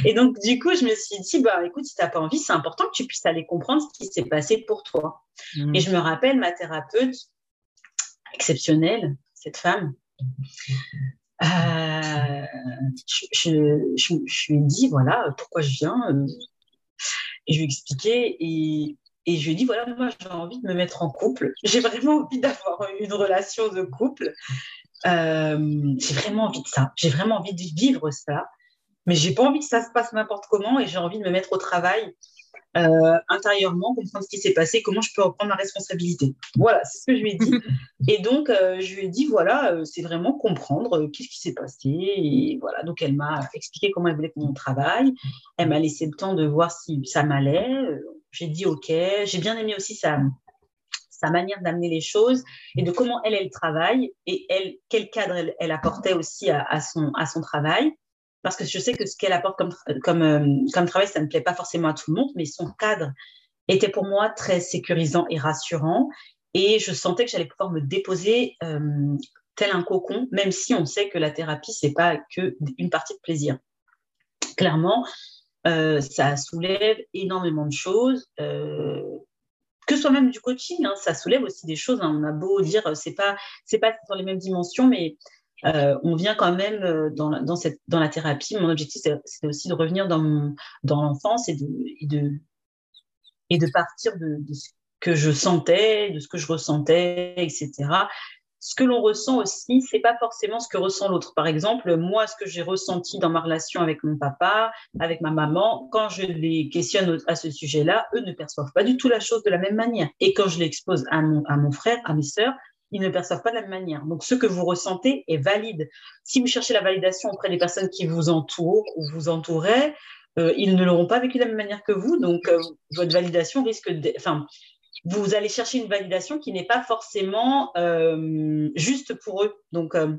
Et donc, du coup, je me suis dit, bah, écoute, si tu n'as pas envie, c'est important que tu puisses aller comprendre ce qui s'est passé pour toi. Mm. Et je me rappelle ma thérapeute exceptionnelle, cette femme. Euh, je, je, lui ai dit, voilà, pourquoi je viens. Euh, et je lui ai expliqué. Et, et je lui ai dit, voilà, moi, j'ai envie de me mettre en couple. J'ai vraiment envie d'avoir une relation de couple. Euh, j'ai vraiment envie de ça. J'ai vraiment envie de vivre ça. Mais j'ai pas envie que ça se passe n'importe comment et j'ai envie de me mettre au travail euh, intérieurement, comprendre ce qui s'est passé, comment je peux reprendre ma responsabilité. Voilà, c'est ce que je lui ai dit. *laughs* Et donc, euh, je lui ai dit, voilà, c'est vraiment comprendre qu'est-ce qui s'est passé. Et voilà, donc elle m'a expliqué comment elle voulait que mon travail. Elle m'a laissé le temps de voir si ça m'allait. J'ai dit OK. J'ai bien aimé aussi sa, sa manière d'amener les choses et de comment elle, elle travaille et elle, quel cadre elle, apportait aussi à, son, à son travail. Parce que je sais que ce qu'elle apporte comme, comme, euh, comme travail, ça ne plaît pas forcément à tout le monde, mais son cadre était pour moi très sécurisant et rassurant. Et je sentais que j'allais pouvoir me déposer euh, tel un cocon, même si on sait que la thérapie, c'est pas que une partie de plaisir. Clairement, euh, ça soulève énormément de choses. Euh, que soit même du coaching, hein, ça soulève aussi des choses. Hein. On a beau dire, euh, c'est pas, c'est pas dans les mêmes dimensions, mais on vient quand même dans, dans, cette, dans la thérapie. Mon objectif, c'est aussi de revenir dans, dans l'enfance et de, de, et de partir de, de, ce que je sentais, de ce que je ressentais, etc ce que l'on ressent aussi, c'est pas forcément ce que ressent l'autre. Par exemple, moi, ce que j'ai ressenti dans ma relation avec mon papa, avec ma maman, quand je les questionne à ce sujet-là, eux ne perçoivent pas du tout la chose de la même manière. Et quand je l'expose à mon, frère, à mes sœurs, ils ne perçoivent pas de la même manière. Donc, ce que vous ressentez est valide. Si vous cherchez la validation auprès des personnes qui vous entourent ou vous entouraient, euh, ils ne l'auront pas vécu de la même manière que vous. Donc, euh, votre validation risque enfin, vous allez chercher une validation qui n'est pas forcément euh, juste pour eux. Donc, euh,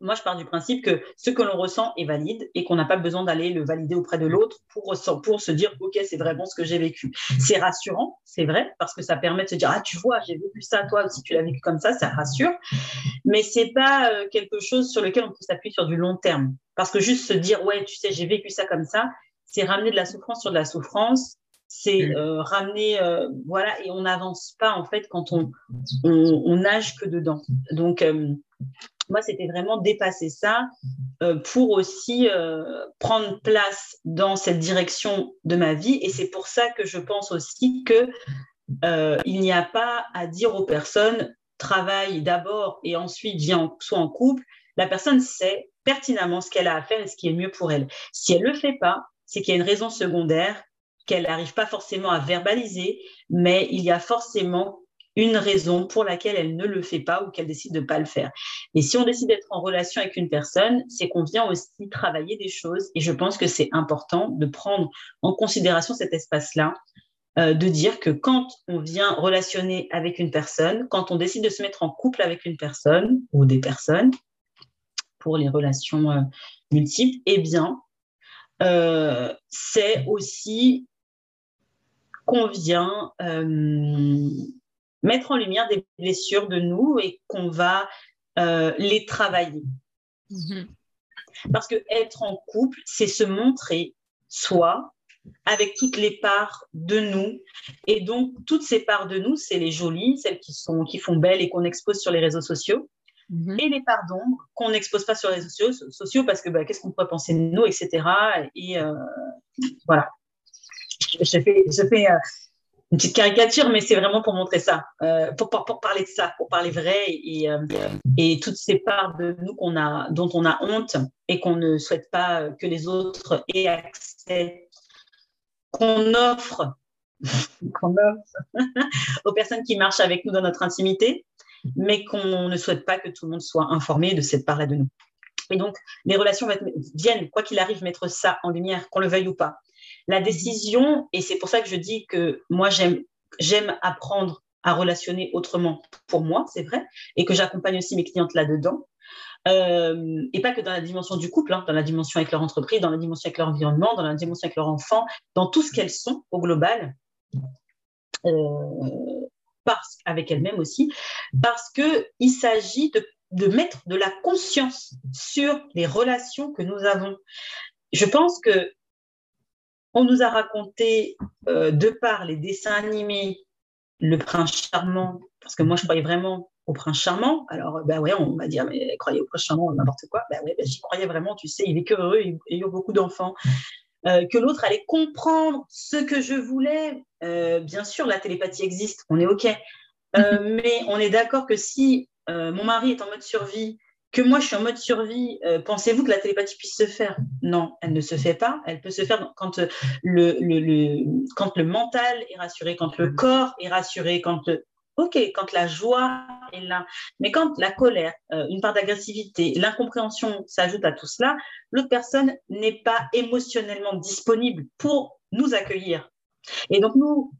moi, je pars du principe que ce que l'on ressent est valide et qu'on n'a pas besoin d'aller le valider auprès de l'autre pour, pour se dire, OK, c'est vraiment ce que j'ai vécu. C'est rassurant, c'est vrai, parce que ça permet de se dire, ah, tu vois, j'ai vécu ça, toi aussi, tu l'as vécu comme ça, ça rassure. Mais c'est pas euh, quelque chose sur lequel on peut s'appuyer sur du long terme. Parce que juste se dire, ouais, tu sais, j'ai vécu ça comme ça, c'est ramener de la souffrance sur de la souffrance c'est euh, ramener, euh, voilà, et on n'avance pas en fait quand on, on, nage que dedans. Donc, euh, moi, c'était vraiment dépasser ça pour aussi prendre place dans cette direction de ma vie. Et c'est pour ça que je pense aussi que il n'y a pas à dire aux personnes travaille d'abord et ensuite viens soit en couple. La personne sait pertinemment ce qu'elle a à faire et ce qui est mieux pour elle. Si elle le fait pas, c'est qu'il y a une raison secondaire qu'elle n'arrive pas forcément à verbaliser, mais il y a forcément une raison pour laquelle elle ne le fait pas ou qu'elle décide de ne pas le faire. Et si on décide d'être en relation avec une personne, c'est qu'on vient aussi travailler des choses. Et je pense que c'est important de prendre en considération cet espace-là, euh, de dire que quand on vient relationner avec une personne, quand on décide de se mettre en couple avec une personne ou des personnes, pour les relations euh, multiples, eh bien, euh, c'est aussi qu'on vient euh, mettre en lumière des blessures de nous et qu'on va euh, les travailler. Mm-hmm. Parce que être en couple, c'est se montrer soi avec toutes les parts de nous. Et donc, toutes ces parts de nous, c'est les jolies, celles qui, sont, qui font belles et qu'on expose sur les réseaux sociaux. Mm-hmm. Et les parts d'ombre qu'on n'expose pas sur les réseaux sociaux, parce que bah, qu'est-ce qu'on pourrait penser de nous, etc. Et euh, voilà je fais, je fais euh, une petite caricature, mais c'est vraiment pour montrer ça, euh, pour, pour, parler de ça, pour parler vrai et, euh, et toutes ces parts de nous qu'on a, dont on a honte et qu'on ne souhaite pas que les autres aient accès, qu'on offre, *laughs* qu'on offre *laughs* aux personnes qui marchent avec nous dans notre intimité, mais qu'on ne souhaite pas que tout le monde soit informé de cette part-là de nous. Et donc, les relations viennent, quoi qu'il arrive, mettre ça en lumière, qu'on le veuille ou pas. La décision, et c'est pour ça que je dis que moi, j'aime, apprendre à relationner autrement pour moi, c'est vrai, et que j'accompagne aussi mes clientes là-dedans. Euh, et pas que dans la dimension du couple, hein, dans la dimension avec leur entreprise, dans la dimension avec leur environnement, dans la dimension avec leur enfant, dans tout ce qu'elles sont au global. Euh, parce, avec elle-même aussi, parce qu'il s'agit de, de mettre de la conscience sur les relations que nous avons. Je pense que on nous a raconté, euh, de par les dessins animés, le prince charmant, parce que moi je croyais vraiment au prince charmant. Alors, ben ouais, on m'a dit, ah, mais croyez au prince charmant, n'importe quoi. Ben ouais, ben, j'y croyais vraiment, tu sais, il est que heureux, il, a beaucoup d'enfants. Euh, que l'autre allait comprendre ce que je voulais. Euh, bien sûr, la télépathie existe, on est OK. *laughs* mais on est d'accord que si mon mari est en mode survie que moi je suis en mode survie, euh, pensez-vous que la télépathie puisse se faire? Non, elle ne se fait pas. Elle peut se faire quand, euh, le, le, quand le mental est rassuré, quand le corps est rassuré, quand Ok, quand la joie est là, mais quand la colère, euh, une part d'agressivité, l'incompréhension s'ajoute à tout cela, l'autre personne n'est pas émotionnellement disponible pour nous accueillir. Et donc nous,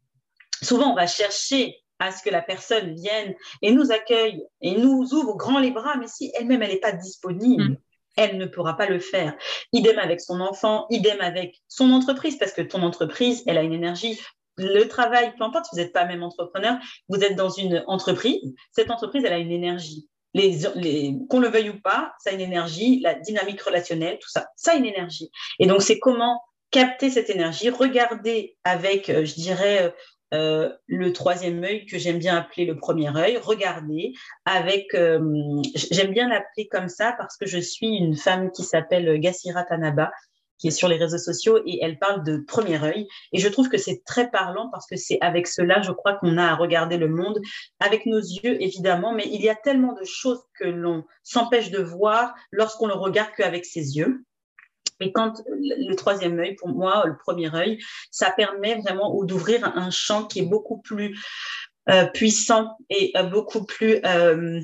souvent, on va chercher à ce que la personne vienne et nous accueille et nous ouvre grand les bras, mais si elle-même, elle n'est pas disponible, mm. elle ne pourra pas le faire. Idem avec son enfant, idem avec son entreprise, parce que ton entreprise, elle a une énergie. Le travail, peu importe, vous n'êtes pas même entrepreneur, vous êtes dans une entreprise, cette entreprise, elle a une énergie. Les, les, qu'on le veuille ou pas, ça a une énergie, la dynamique relationnelle, tout ça, ça a une énergie. Et donc, c'est comment capter cette énergie, regarder avec, euh, je dirais, euh, le troisième œil que j'aime bien appeler le premier œil, regarder avec, euh, j'aime bien l'appeler comme ça parce que je suis une femme qui s'appelle Gassira Tanaba, qui est sur les réseaux sociaux et elle parle de premier œil. Et je trouve que c'est très parlant parce que c'est avec cela, je crois qu'on a à regarder le monde avec nos yeux, évidemment, mais il y a tellement de choses que l'on s'empêche de voir lorsqu'on le regarde qu'avec ses yeux. Et quand le troisième œil, pour moi, le premier œil, ça permet vraiment d'ouvrir un champ qui est beaucoup plus euh, puissant et euh, beaucoup plus, euh,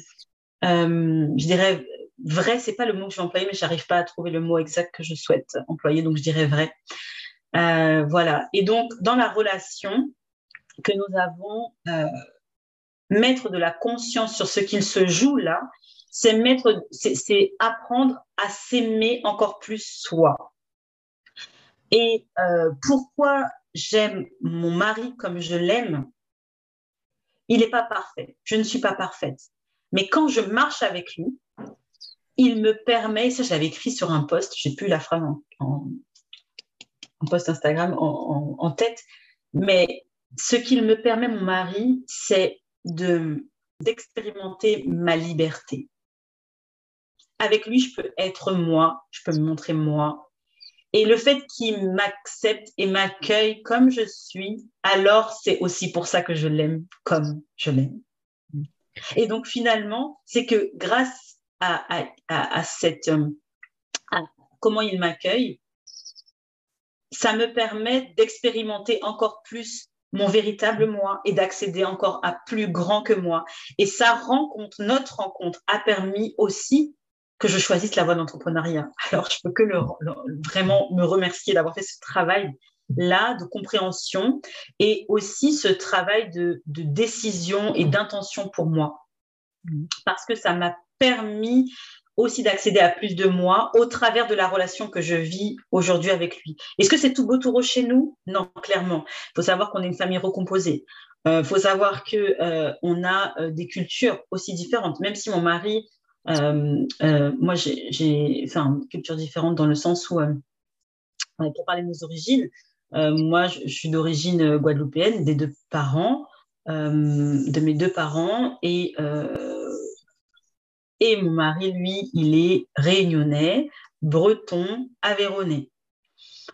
je dirais, vrai. C'est pas le mot que je vais employer, mais j'arrive pas à trouver le mot exact que je souhaite employer, donc je dirais vrai. voilà. Et donc, dans la relation que nous avons, mettre de la conscience sur ce qu'il se joue là, c'est mettre, c'est apprendre à s'aimer encore plus soi. Et euh, pourquoi j'aime mon mari comme je l'aime? Il n'est pas parfait. Je ne suis pas parfaite. Mais quand je marche avec lui, il me permet, ça j'avais écrit sur un post, j'ai plus la phrase en, post Instagram en, en tête, mais ce qu'il me permet, mon mari, c'est de d'expérimenter ma liberté avec lui, je peux être moi, je peux me montrer moi. Et le fait qu'il m'accepte et m'accueille comme je suis, alors c'est aussi pour ça que je l'aime comme je l'aime. Et donc finalement, c'est que grâce à, à, cette, euh, comment il m'accueille, ça me permet d'expérimenter encore plus mon véritable moi et d'accéder encore à plus grand que moi. Et sa rencontre, notre rencontre, a permis aussi que je choisisse la voie d'entrepreneuriat. *laughs* Alors, je peux que vraiment me remercier d'avoir fait ce travail là de compréhension et aussi ce travail de, décision et d'intention pour moi. Parce que ça m'a permis aussi d'accéder à plus de moi au travers de la relation que je vis aujourd'hui avec lui. Est-ce que c'est tout beau tout rose chez nous? Non, clairement. Il faut savoir qu'on est une famille recomposée. Il euh, faut savoir que euh, on a euh, des cultures aussi différentes. Même si mon mari moi, j'ai enfin, une culture différente dans le sens où, euh, pour parler de nos origines, moi, je, suis d'origine guadeloupéenne, des deux parents, de mes deux parents, et, et mon mari, lui, il est réunionnais, breton, aveyronnais.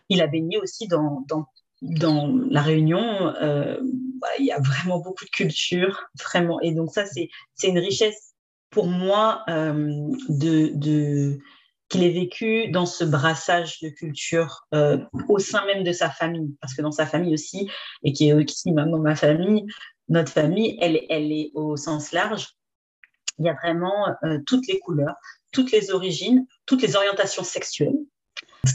Il a baigné aussi dans, dans, dans la Réunion. il y a vraiment beaucoup de culture, vraiment. Et donc, ça, c'est une richesse pour moi euh, de, de qu'il ait vécu dans ce brassage de culture euh, au sein même de sa famille, parce que dans sa famille aussi, et qui est aussi dans ma famille, notre famille, elle, elle est au sens large. Il y a vraiment euh, toutes les couleurs, toutes les origines, toutes les orientations sexuelles.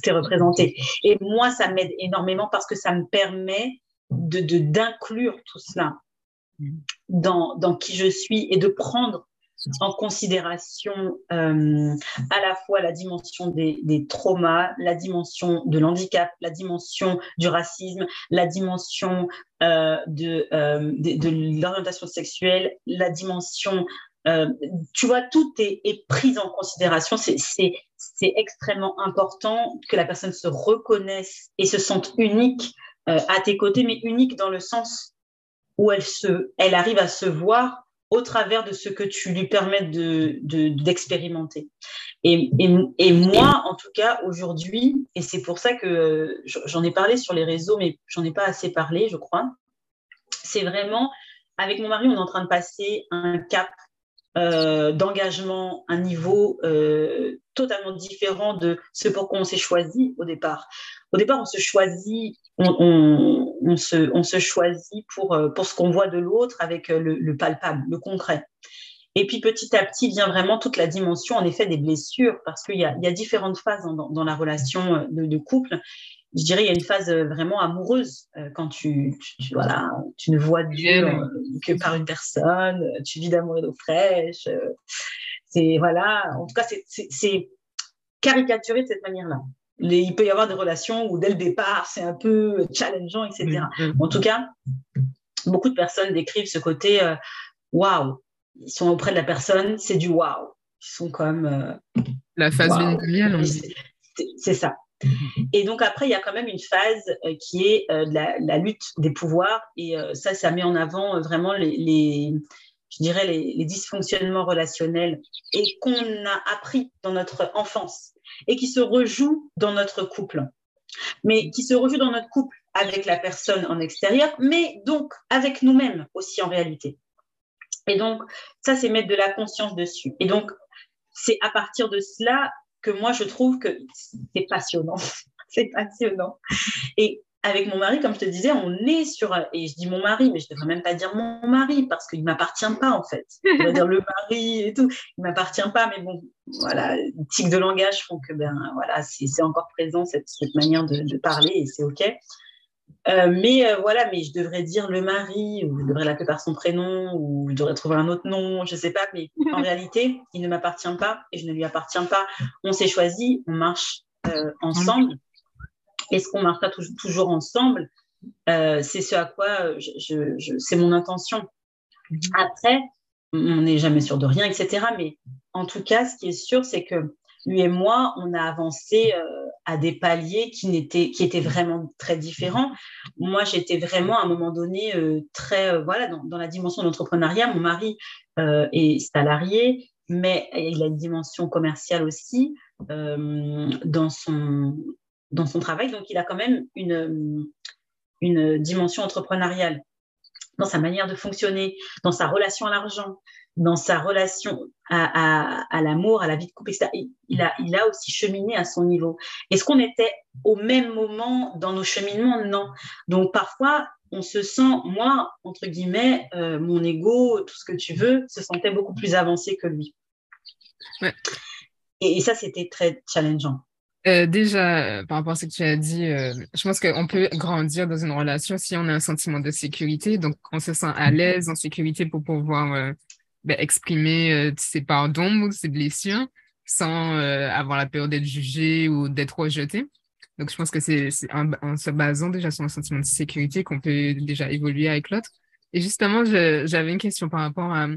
Est représenté. Et moi, ça m'aide énormément parce que ça me permet de d'inclure tout cela dans, dans qui je suis et de prendre en considération euh, à la fois la dimension des, traumas, la dimension de l'handicap, la dimension du racisme, la dimension euh, de, euh, de, l'orientation sexuelle, la dimension... tu vois, tout est, est pris en considération. C'est extrêmement important que la personne se reconnaisse et se sente unique à tes côtés, mais unique dans le sens où elle, se, elle arrive à se voir au travers de ce que tu lui permets d'expérimenter. De, et, et, et, moi, en tout cas, aujourd'hui, et c'est pour ça que j'en ai parlé sur les réseaux, mais j'en ai pas assez parlé, je crois, c'est vraiment, avec mon mari, on est en train de passer un cap euh, d'engagement, un niveau euh, totalement différent de ce pour quoi on s'est choisi au départ. Au départ, on se choisit, se, on se, choisit pour, euh, pour ce qu'on voit de l'autre avec le, le, palpable, le concret. Et puis petit à petit vient vraiment toute la dimension, en effet, des blessures, parce qu'il y a, y a différentes phases dans, dans la relation de, de couple je dirais, il y a une phase euh, vraiment amoureuse euh, quand tu, tu, voilà, tu ne vois Dieu euh, que par une personne, tu vis d'amour et d'eau fraîche. c'est voilà, en tout cas, c'est caricaturé de cette manière-là. Il peut y avoir des relations où dès le départ, c'est un peu challengeant, etc. En tout cas, beaucoup de personnes décrivent ce côté waouh. Ils sont auprès de la personne, c'est du waouh. Ils sont comme. la phase wow. C'est ça. Et donc après, il y a quand même une phase euh, qui est euh, la, lutte des pouvoirs. Et euh, ça, ça met en avant vraiment les, je dirais, les, dysfonctionnements relationnels et qu'on a appris dans notre enfance et qui se rejouent dans notre couple. Mais qui se rejouent dans notre couple avec la personne en extérieur, mais donc avec nous-mêmes aussi en réalité. Et donc, ça, c'est mettre de la conscience dessus. Et donc, c'est à partir de cela que moi, je trouve que c'est passionnant. *laughs* c'est passionnant. Et avec mon mari, comme je te disais, on est sur. Et je dis mon mari, mais je ne devrais même pas dire mon mari parce qu'il ne m'appartient pas, en fait. *laughs* Je devrais dire le mari et tout. Il ne m'appartient pas, mais bon, voilà, les tics de langage font que, ben, voilà, c'est encore présent cette, cette manière de, de, parler et c'est OK. Euh, mais euh, voilà, mais je devrais dire le mari, ou je devrais l'appeler par son prénom, ou je devrais trouver un autre nom, je ne sais pas, mais en *laughs* réalité, il ne m'appartient pas et je ne lui appartiens pas. On s'est choisi, on marche euh, ensemble. Est-ce qu'on marchera toujours ensemble C'est ce à quoi je, c'est mon intention. Après, on n'est jamais sûr de rien, etc. Mais en tout cas, ce qui est sûr, c'est que lui et moi, on a avancé à des paliers qui, étaient, qui étaient vraiment très différents. Moi, j'étais vraiment à un moment donné euh, très, euh, voilà, dans, dans, la dimension de l'entrepreneuriat. Mon mari euh, est salarié, mais il a une dimension commerciale aussi dans, son, dans son travail. Donc, il a quand même une, une dimension entrepreneuriale dans sa manière de fonctionner, dans sa relation à l'argent, dans sa relation à, l'amour, à la vie de couple, etc. Il a, il a aussi cheminé à son niveau. Est-ce qu'on était au même moment dans nos cheminements? Non. Donc parfois, on se sent, moi, entre guillemets, euh, mon ego, tout ce que tu veux, se sentait beaucoup plus avancé que lui. Et, ça, c'était très challengeant. Euh, déjà, euh, par rapport à ce que tu as dit, je pense qu'on peut grandir dans une relation si on a un sentiment de sécurité. Donc, on se sent à l'aise, en sécurité pour pouvoir ben, exprimer euh, ses pardons ou ses blessures sans euh, avoir la peur d'être jugé ou d'être rejeté. Donc, je pense que c'est en, se basant déjà sur un sentiment de sécurité qu'on peut déjà évoluer avec l'autre. Et justement, j'avais une question par rapport à.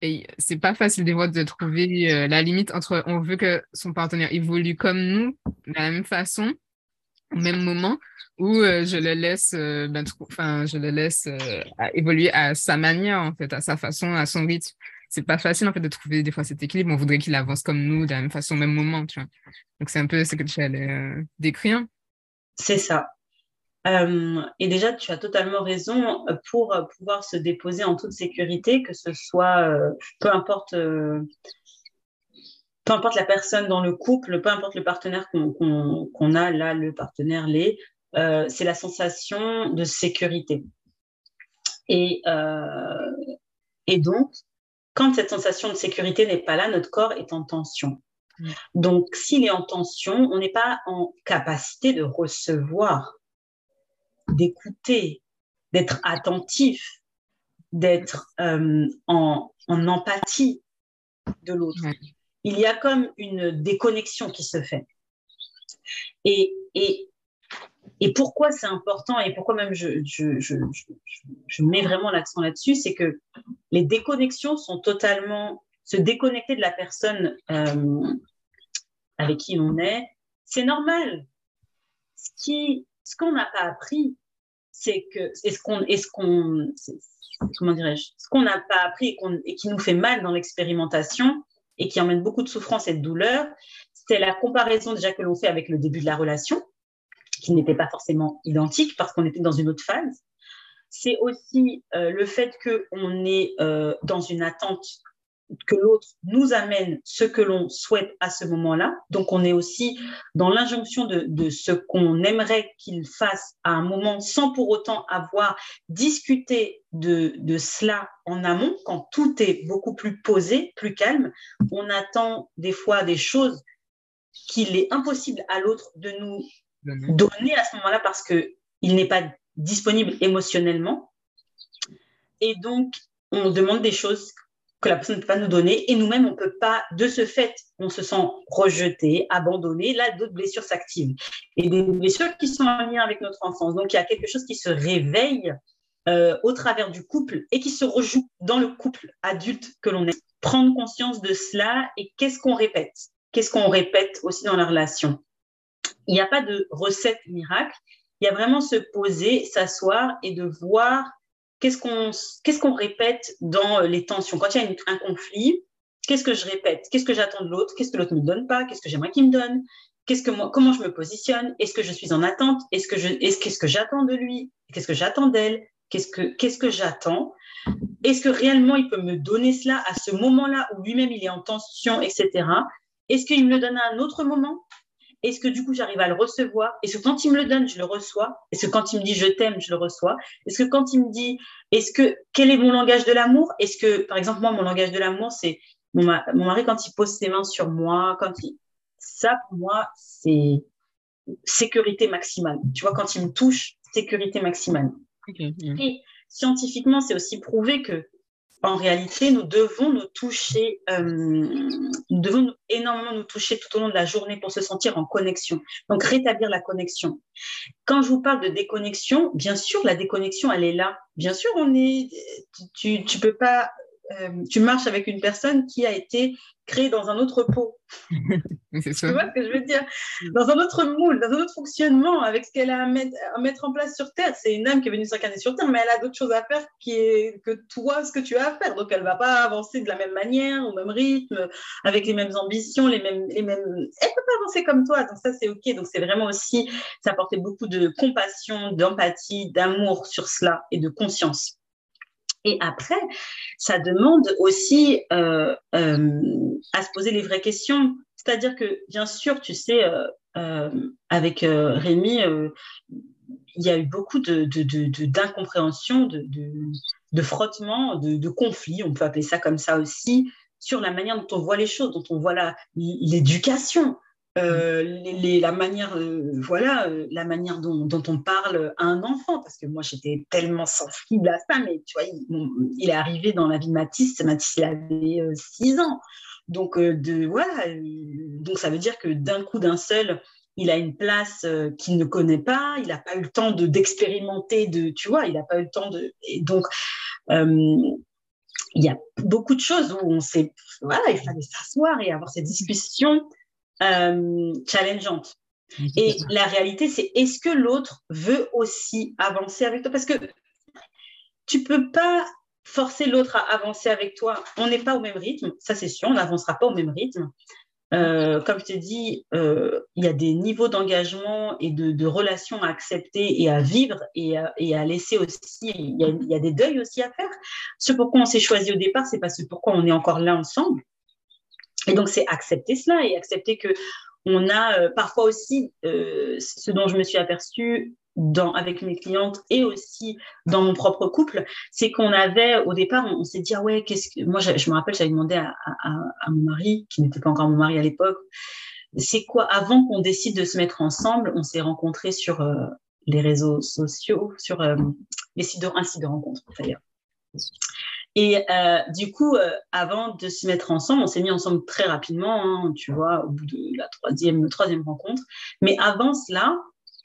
Et c'est pas facile des fois de trouver euh, la limite entre on veut que son partenaire évolue comme nous, de la même façon, au même moment, ou je le laisse, ben, enfin, je le laisse évoluer à sa manière, en fait, à sa façon, à son rythme. C'est pas facile, en fait, de trouver des fois cet équilibre. On voudrait qu'il avance comme nous, de la même façon, au même moment, tu vois. Donc, c'est un peu ce que tu allais décrire. C'est ça. Et déjà, tu as totalement raison pour pouvoir se déposer en toute sécurité, que ce soit, peu importe peu importe la personne dans le couple, peu importe le partenaire qu'on a, là, le partenaire, les, euh, c'est la sensation de sécurité. Et, euh, et donc, quand cette sensation de sécurité n'est pas là, notre corps est en tension. Mm. Donc, s'il est en tension, on n'est pas en capacité de recevoir, d'écouter, d'être attentif, d'être euh, en, en, empathie de l'autre. Il y a comme une déconnexion qui se fait. Et, et, et pourquoi c'est important et pourquoi même je, je, je, je mets vraiment l'accent là-dessus, c'est que les déconnexions sont totalement se déconnecter de la personne euh, avec qui on est, c'est normal. Ce qui, ce qu'on n'a pas appris, c'est que, est-ce qu'on, est-ce qu'on, comment dirais-je, ce qu'on n'a pas appris et, qui nous fait mal dans l'expérimentation et qui emmène beaucoup de souffrance et de douleur, c'est la comparaison déjà que l'on fait avec le début de la relation, qui n'était pas forcément identique parce qu'on était dans une autre phase. C'est aussi euh, le fait qu'on est euh, dans une attente que l'autre nous amène ce que l'on souhaite à ce moment-là. Donc, on est aussi dans l'injonction de, ce qu'on aimerait qu'il fasse à un moment sans pour autant avoir discuté de, de, cela en amont, quand tout est beaucoup plus posé, plus calme. On attend des fois des choses qu'il est impossible à l'autre de nous donner à ce moment-là parce qu'il n'est pas disponible émotionnellement. Et donc, on demande des choses que la personne ne peut pas nous donner et nous-mêmes, on ne peut pas, de ce fait, on se sent rejeté, abandonné, là, d'autres blessures s'activent. Et des blessures qui sont en lien avec notre enfance. Donc, il y a quelque chose qui se réveille euh, au travers du couple et qui se rejoue dans le couple adulte que l'on est. Prendre conscience de cela et qu'est-ce qu'on répète? Qu'est-ce qu'on répète aussi dans la relation? Il n'y a pas de recette miracle. Il y a vraiment se poser, s'asseoir et de voir qu'est-ce qu'on qu'est-ce répète dans euh, les tensions? Quand il y a un conflit, qu'est-ce que je répète? Qu'est-ce que j'attends de l'autre? Qu'est-ce que l'autre ne me donne pas? Qu'est-ce que j'aimerais qu'il me donne? Qu'est-ce que moi, comment je me positionne? Est-ce que je suis en attente? Est-ce que je, est-ce qu'est-ce que j'attends de lui? Qu'est-ce que j'attends d'elle? Qu'est-ce que qu'est-ce que j'attends? Est-ce que réellement il peut me donner cela à ce moment-là où lui-même il est en tension, etc. Est-ce qu'il me le donne à un autre moment? Est-ce que du coup j'arrive à le recevoir? Est-ce que quand il me le donne, je le reçois? Est-ce que quand il me dit je t'aime, je le reçois? Est-ce que quand il me dit est-ce que quel est mon langage de l'amour? Est-ce que par exemple moi mon langage de l'amour c'est mon, mari quand il pose ses mains sur moi, quand il ça pour moi c'est sécurité maximale. Tu vois quand il me touche, sécurité maximale. Et scientifiquement, c'est aussi prouvé que en réalité, nous devons nous toucher, euh, nous devons énormément nous toucher tout au long de la journée pour se sentir en connexion. Donc, rétablir la connexion. Quand je vous parle de déconnexion, bien sûr, la déconnexion, elle est là. Bien sûr, on est, tu, tu peux pas euh, tu marches avec une personne qui a été créée dans un autre pot. *laughs* tu vois ce que je veux dire? Dans un autre moule, dans un autre fonctionnement, avec ce qu'elle a à mettre, en place sur Terre. C'est une âme qui est venue s'incarner sur Terre, mais elle a d'autres choses à faire qui est, que toi, ce que tu as à faire. Donc, elle ne va pas avancer de la même manière, au même rythme, avec les mêmes ambitions, les mêmes... Les mêmes... Elle ne peut pas avancer comme toi. Donc, ça, c'est OK. Donc, c'est vraiment aussi, ça apportait beaucoup de compassion, d'empathie, d'amour sur cela et de conscience. Et après, ça demande aussi euh, euh, à se poser les vraies questions. C'est-à-dire que, bien sûr, tu sais, euh, avec Rémi, il y a eu beaucoup d'incompréhension, de, de, de, frottement, de, conflits, on peut appeler ça comme ça aussi, sur la manière dont on voit les choses, dont on voit l'éducation. Euh, la manière, euh, voilà, euh, la manière dont, on parle à un enfant, parce que moi j'étais tellement sensible à ça, mais tu vois, il, est arrivé dans la vie de Mathis, Mathis il avait 6 ans, donc de voilà, donc ça veut dire que d'un coup d'un seul, il a une place qu'il ne connaît pas, il n'a pas eu le temps de d'expérimenter, de, tu vois, il n'a pas eu le temps de, et donc il y a beaucoup de choses où on sait, voilà, il fallait s'asseoir et avoir cette discussion euh, challengeante. Et la réalité, c'est est-ce que l'autre veut aussi avancer avec toi? Parce que tu peux pas forcer l'autre à avancer avec toi. On n'est pas au même rythme, ça c'est sûr, on n'avancera pas au même rythme. Euh, comme je t'ai dit, euh, il y a des niveaux d'engagement et de, de relations à accepter et à vivre et à, et à laisser aussi. Il y, a, il y, a, des deuils aussi à faire. Ce pourquoi on s'est choisi au départ, c'est parce que pourquoi on est encore là ensemble. Et donc, c'est accepter cela et accepter que on a euh, parfois aussi, euh, ce dont je me suis aperçue dans, avec mes clientes et aussi dans mon propre couple, c'est qu'on avait, au départ, on, s'est dit, ah ouais, qu'est-ce que. Moi, je, me rappelle, j'avais demandé à, mon mari, qui n'était pas encore mon mari à l'époque, c'est quoi, avant qu'on décide de se mettre ensemble, on s'est rencontrés sur euh, les réseaux sociaux, sur les sites de, un site de rencontre, d'ailleurs. Et euh, du coup, euh, avant de se mettre ensemble, on s'est mis ensemble très rapidement, hein, tu vois, au bout de la troisième, troisième rencontre. Mais avant cela,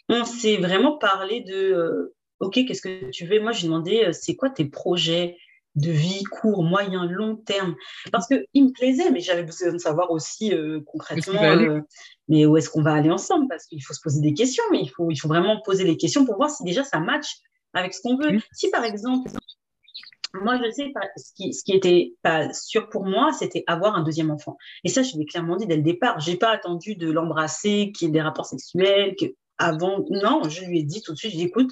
on s'est vraiment parlé de, euh, OK, qu'est-ce que tu veux? Moi, j'ai demandé, c'est quoi tes projets de vie court, moyen, long terme? Parce qu'il me plaisait, mais j'avais besoin de savoir aussi concrètement, mais où est-ce qu'on va aller ensemble? Parce qu'il faut se poser des questions, mais il faut, il faut vraiment poser des questions pour voir si déjà ça match avec ce qu'on veut. Si par exemple, moi, je sais, ce qui, ce qui était pas sûr pour moi, c'était avoir un deuxième enfant. Et ça, je l'ai clairement dit dès le départ. J'ai pas attendu de l'embrasser, qu'il y ait des rapports sexuels, que avant. Non, je lui ai dit tout de suite, écoute,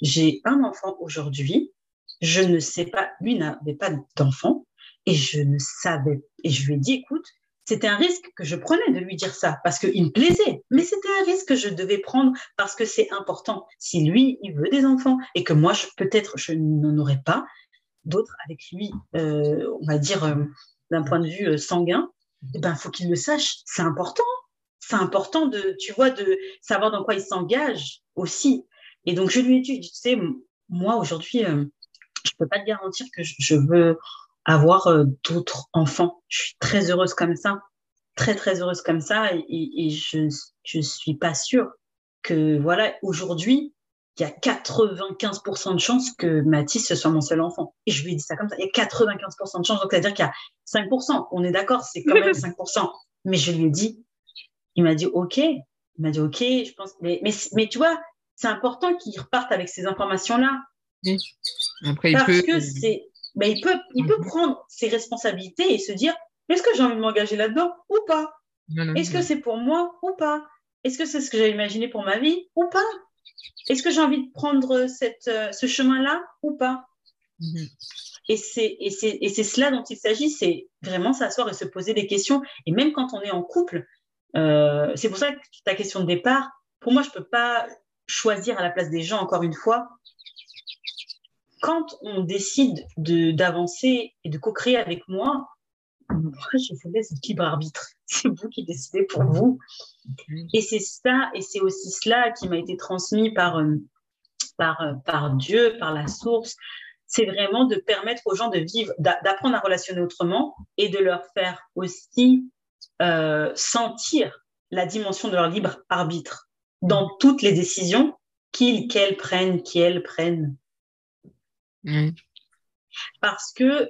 j'ai un enfant aujourd'hui. Je ne sais pas, lui n'avait pas d'enfant et je ne savais. Et je lui ai dit, écoute, c'était un risque que je prenais de lui dire ça parce qu'il me plaisait, mais c'était un risque que je devais prendre parce que c'est important. Si lui, il veut des enfants et que moi, peut-être, je n'en aurais pas, d'autres avec lui, euh, on va dire, euh, d'un point de vue euh, sanguin, il eh ben, faut qu'il le sache. C'est important. C'est important de, tu vois, de savoir dans quoi il s'engage aussi. Et donc, je lui ai dit, tu sais, moi, aujourd'hui, je ne peux pas te garantir que je, veux avoir d'autres enfants. Je suis très heureuse comme ça. Très, très heureuse comme ça. Et, et je ne suis pas sûre que, voilà, aujourd'hui, il y a 95% de chances que Mathis ce soit mon seul enfant. Et je lui ai dit ça comme ça. Il y a 95% de chances, donc c'est-à-dire qu'il y a 5%. On est d'accord, c'est quand même *laughs* 5%. Mais je lui ai dit, il m'a dit OK. Il m'a dit OK, je pense. Mais, mais, tu vois, c'est important qu'il reparte avec ces informations-là. Après, Parce il peut... que c'est. Ben, il peut, il peut mhm. prendre ses responsabilités et se dire est-ce que j'ai envie de m'engager là-dedans ou pas? Est-ce que c'est pour moi ou pas? Est-ce que c'est ce que j'ai imaginé pour ma vie ou pas? Est-ce que j'ai envie de prendre cette, euh, ce chemin-là ou pas mhm. Et c'est cela dont il s'agit, c'est vraiment s'asseoir et se poser des questions. Et même quand on est en couple, euh, c'est pour ça que ta question de départ, pour moi, je ne peux pas choisir à la place des gens, encore une fois. Quand on décide d'avancer et de co-créer avec moi, moi, je vous laisse libre arbitre. C'est vous qui décidez pour vous. Et c'est ça, et c'est aussi cela qui m'a été transmis par, euh, par, euh, par Dieu, par la source. C'est vraiment de permettre aux gens de vivre, d'apprendre à relationner autrement et de leur faire aussi euh, sentir la dimension de leur libre arbitre dans toutes les décisions qu'ils, qu'elles prennent, qu'elles prennent. Parce que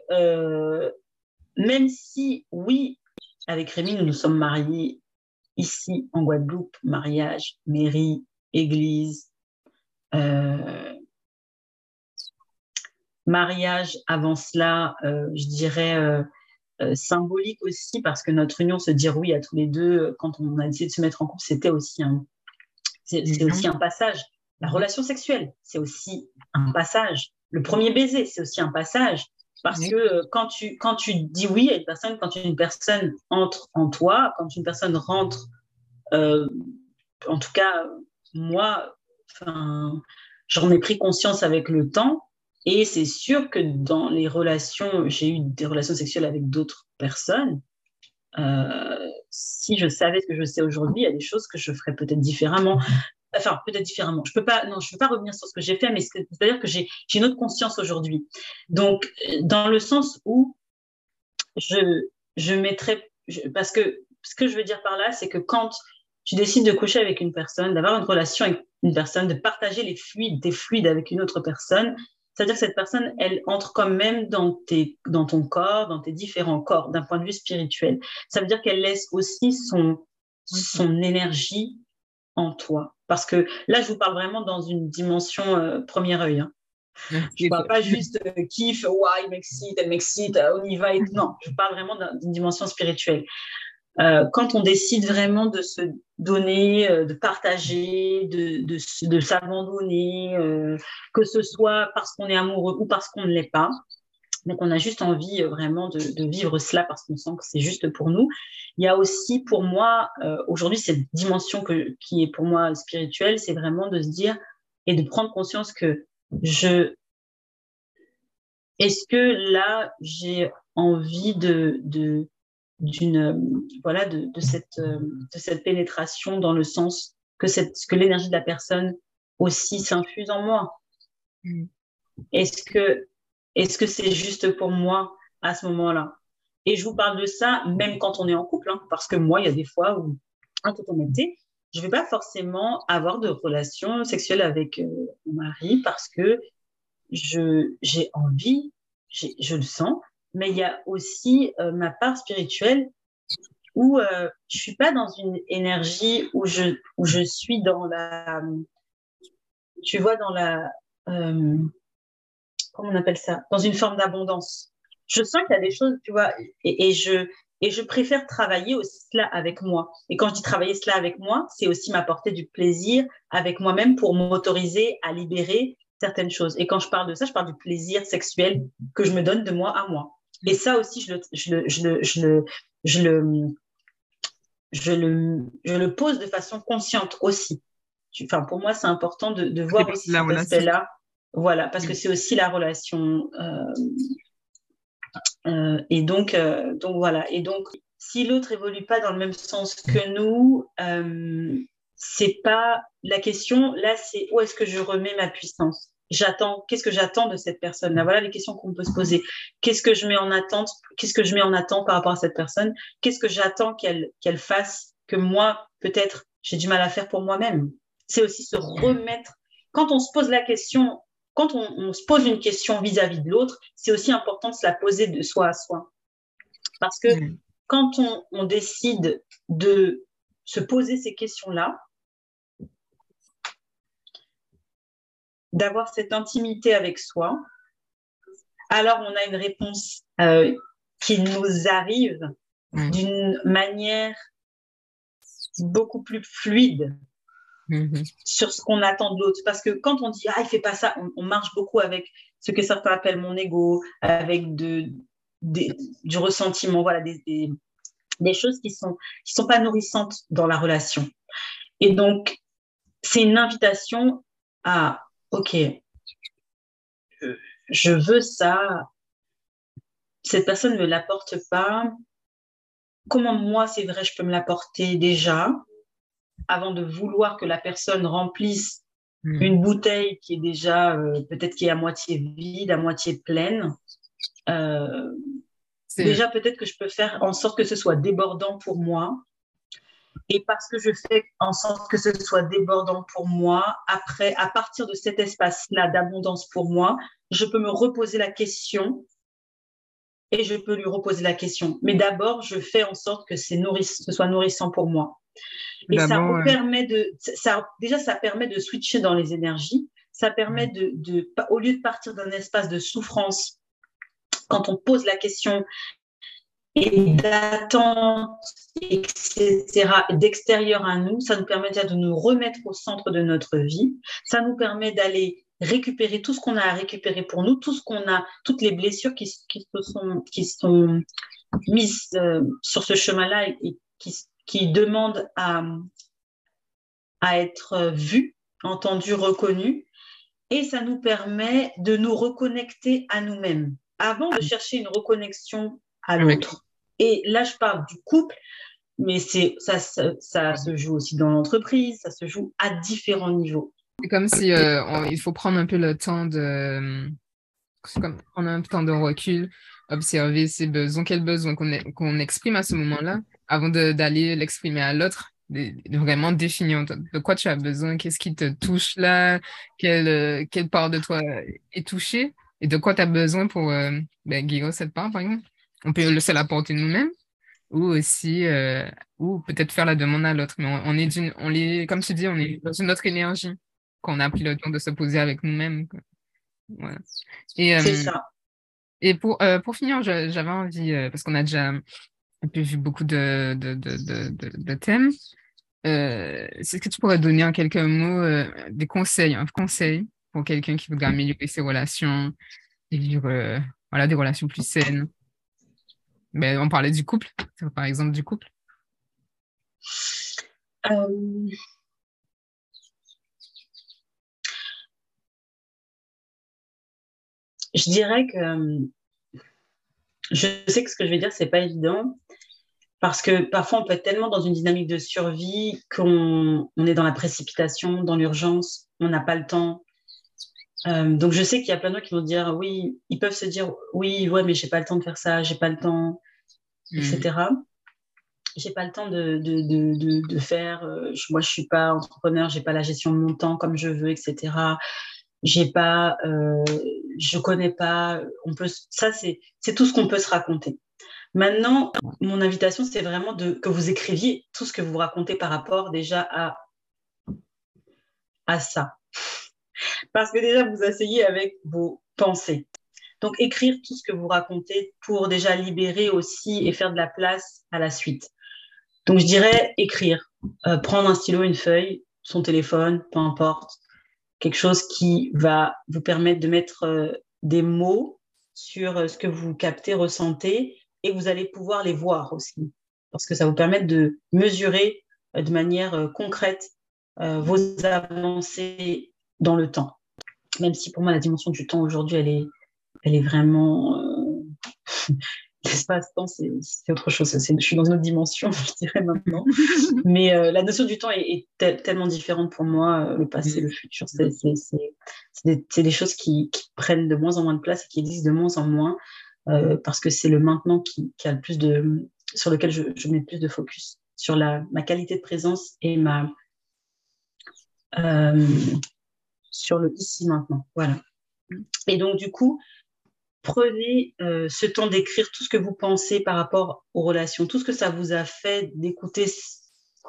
même si, oui, avec Rémi, nous nous sommes mariés ici en Guadeloupe, mariage, mairie, église, euh, mariage avant cela, euh, je dirais euh, symbolique aussi, parce que notre union, se dire oui à tous les deux, quand on a décidé de se mettre en couple, c'était aussi un, c'est aussi un passage. La relation sexuelle, c'est aussi un passage. Le premier baiser, c'est aussi un passage. Parce que euh, quand tu, quand tu dis oui à une personne, quand une personne entre en toi, quand une personne rentre, euh, en tout cas, moi, j'en ai pris conscience avec le temps. Et c'est sûr que dans les relations, j'ai eu des relations sexuelles avec d'autres personnes. Euh, si je savais ce que je sais aujourd'hui, il y a des choses que je ferais peut-être différemment enfin peut-être différemment. Je peux pas, non, je peux pas revenir sur ce que j'ai fait, mais c'est-à-dire que j'ai une autre conscience aujourd'hui. Donc, dans le sens où je, mettrais, parce que ce que je veux dire par là, c'est que quand tu décides de coucher avec une personne, d'avoir une relation avec une personne, de partager les fluides, des fluides avec une autre personne, c'est-à-dire que cette personne, elle entre quand même dans, tes, dans ton corps, dans tes différents corps, d'un point de vue spirituel. Ça veut dire qu'elle laisse aussi son, son énergie en toi. Parce que là, je vous parle vraiment dans une dimension euh, premier œil. Hein. *laughs* Je ne parle pas juste euh, kiff, ouais, il m'excite, elle m'excite, euh, on y va. Et... Non, je parle vraiment d'une dimension spirituelle. quand on décide vraiment de se donner, de partager, de, de, de s'abandonner, que ce soit parce qu'on est amoureux ou parce qu'on ne l'est pas, donc, on a juste envie vraiment de, de vivre cela parce qu'on sent que c'est juste pour nous. Il y a aussi pour moi, euh, aujourd'hui, cette dimension que, qui est pour moi spirituelle, c'est vraiment de se dire et de prendre conscience que je... Est-ce que là, j'ai envie de, de d'une voilà de, de, cette de cette pénétration dans le sens que cette que l'énergie de la personne aussi s'infuse en moi. Mm. Est-ce que Est-ce que c'est juste pour moi à ce moment-là? Et je vous parle de ça même quand on est en couple, hein, parce que moi, il y a des fois où, en toute honnêteté, je ne vais pas forcément avoir de relation sexuelle avec euh, mon mari parce que j'ai envie, je le sens, mais il y a aussi euh, ma part spirituelle où euh, je suis pas dans une énergie où je où je suis dans la tu vois dans la euh, comment on appelle ça dans une forme d'abondance. Je sens qu'il y a des choses tu vois et, et, je et je préfère travailler aussi cela avec moi. Et quand je dis travailler cela avec moi c'est aussi m'apporter du plaisir avec moi-même pour m'autoriser à libérer certaines choses. Et quand je parle de ça je parle du plaisir sexuel que je me donne de moi à moi. Et ça aussi je le je le je le je le, je le je le, je le pose de façon consciente aussi. Enfin, pour moi, c'est important de, de voir aussi cet aspect-là. Voilà, parce que mm. c'est aussi la relation. Euh, euh, et donc, euh, donc voilà. Et donc, si l'autre évolue pas dans le même sens que nous, euh, c'est pas la question. Là, c'est où est-ce que je remets ma puissance? J'attends. Qu'est-ce que j'attends de cette personne-là? Voilà les questions qu'on peut se poser. Qu'est-ce que je mets en attente Qu'est-ce que je mets en attente par rapport à cette personne? Qu'est-ce que j'attends qu'elle qu'elle fasse que moi peut-être j'ai du mal à faire pour moi-même? C'est aussi se remettre. Quand on se pose la question, quand on, on se pose une question vis-à-vis de l'autre, c'est aussi important de se la poser de soi à soi. Parce que mmh. quand on, on décide de se poser ces questions-là, d'avoir cette intimité avec soi, alors on a une réponse euh, qui nous arrive mmh. d'une manière beaucoup plus fluide mmh. sur ce qu'on attend de l'autre. Parce que quand on dit ah il fait pas ça, on, marche beaucoup avec ce que certains appellent mon ego, avec de, du ressentiment, voilà des, des, choses qui sont qui sont pas nourrissantes dans la relation. Et donc c'est une invitation à ok, je veux ça, cette personne ne me l'apporte pas, comment moi, c'est vrai, je peux me l'apporter déjà, avant de vouloir que la personne remplisse hmm. une bouteille qui est déjà euh, peut-être qui est à moitié vide, à moitié pleine. Euh, déjà, peut-être que je peux faire en sorte que ce soit débordant pour moi et parce que je fais en sorte que ce soit débordant pour moi, après, à partir de cet espace-là d'abondance pour moi, je peux me reposer la question et je peux lui reposer la question. Mais d'abord, je fais en sorte que c'est ce soit nourrissant pour moi. Et ça permet de, ça, déjà, ça permet de switcher dans les énergies. Ça permet de, de au lieu de partir d'un espace de souffrance, quand on pose la question et d'attente, etc., d'extérieur à nous, ça nous permet déjà de nous remettre au centre de notre vie. Ça nous permet d'aller récupérer tout ce qu'on a à récupérer pour nous, tout ce qu'on a, toutes les blessures qui, qui, sont, qui sont mises euh, sur ce chemin-là et qui, qui demandent à, à être vues, entendues, reconnues. Et ça nous permet de nous reconnecter à nous-mêmes avant de chercher une reconnexion à l'autre. Et là, je parle du couple, mais c'est ça, ça, se joue aussi dans l'entreprise, ça se joue à différents niveaux. C'est comme si euh, il faut prendre un peu le temps de comme prendre un temps de recul, observer ses besoins, quels besoins qu'on exprime à ce moment-là, avant d'aller l'exprimer à l'autre, de, vraiment définir de quoi tu as besoin, qu'est-ce qui te touche là, quelle, quelle part de toi est touchée et de quoi tu as besoin pour euh, ben, guérir cette part, par exemple. On peut le la porter nous-mêmes ou aussi, euh, ou peut-être faire la demande à l'autre. Mais on, est d'une, on est, comme tu dis, on est dans une autre énergie qu'on a pris le temps de se poser avec nous-mêmes. Voilà. Et, euh, C'est ça. Et pour, euh, pour finir, j'avais envie, parce qu'on a déjà vu beaucoup de, de, de, de, thèmes, est-ce que tu pourrais donner en quelques mots des conseils, un conseil pour quelqu'un qui voudrait améliorer ses relations vivre voilà, des relations plus saines? Mais on parlait du couple, par exemple du couple. Euh, je dirais que je sais que ce que je vais dire, c'est pas évident parce que parfois on peut être tellement dans une dynamique de survie qu'on est dans la précipitation, dans l'urgence, on n'a pas le temps Euh, donc je sais qu'il y a plein de gens qui vont dire oui, ils peuvent se dire oui, ouais, mais j'ai pas le temps de faire ça, j'ai pas le temps, etc. Hmm. J'ai pas le temps de, de, de, de faire. Euh, moi, je suis pas entrepreneur, j'ai pas la gestion de mon temps comme je veux, etc. J'ai pas, euh, je connais pas. On peut, ça c'est c'est tout ce qu'on peut se raconter. Maintenant, mon invitation, c'est vraiment de, que vous écriviez tout ce que vous racontez par rapport déjà à, à ça. Parce que déjà, vous asseyez avec vos pensées. Donc, écrire tout ce que vous racontez pour déjà libérer aussi et faire de la place à la suite. Donc, je dirais écrire, euh, prendre un stylo, une feuille, son téléphone, peu importe, quelque chose qui va vous permettre de mettre euh, des mots sur euh, ce que vous captez, ressentez, et vous allez pouvoir les voir aussi, parce que ça vous permet de mesurer de manière concrète vos avancées dans le temps. Même si pour moi, la dimension du temps aujourd'hui, elle est, elle est vraiment. L'espace-temps, c'est autre chose. Je suis dans une autre dimension, *laughs* je dirais maintenant. Mais euh, la notion du temps est, tellement différente pour moi, euh, le passé, le futur. C'est des, des, choses qui, qui, prennent de moins en moins de place et qui existent de moins en moins euh, parce que c'est le maintenant qui, qui, a le plus de, sur lequel je, je mets plus de focus, sur la, ma qualité de présence et ma, euh, sur le ici maintenant. Voilà. Et donc, du coup, prenez euh, ce temps d'écrire tout ce que vous pensez par rapport aux relations, tout ce que ça vous a fait d'écouter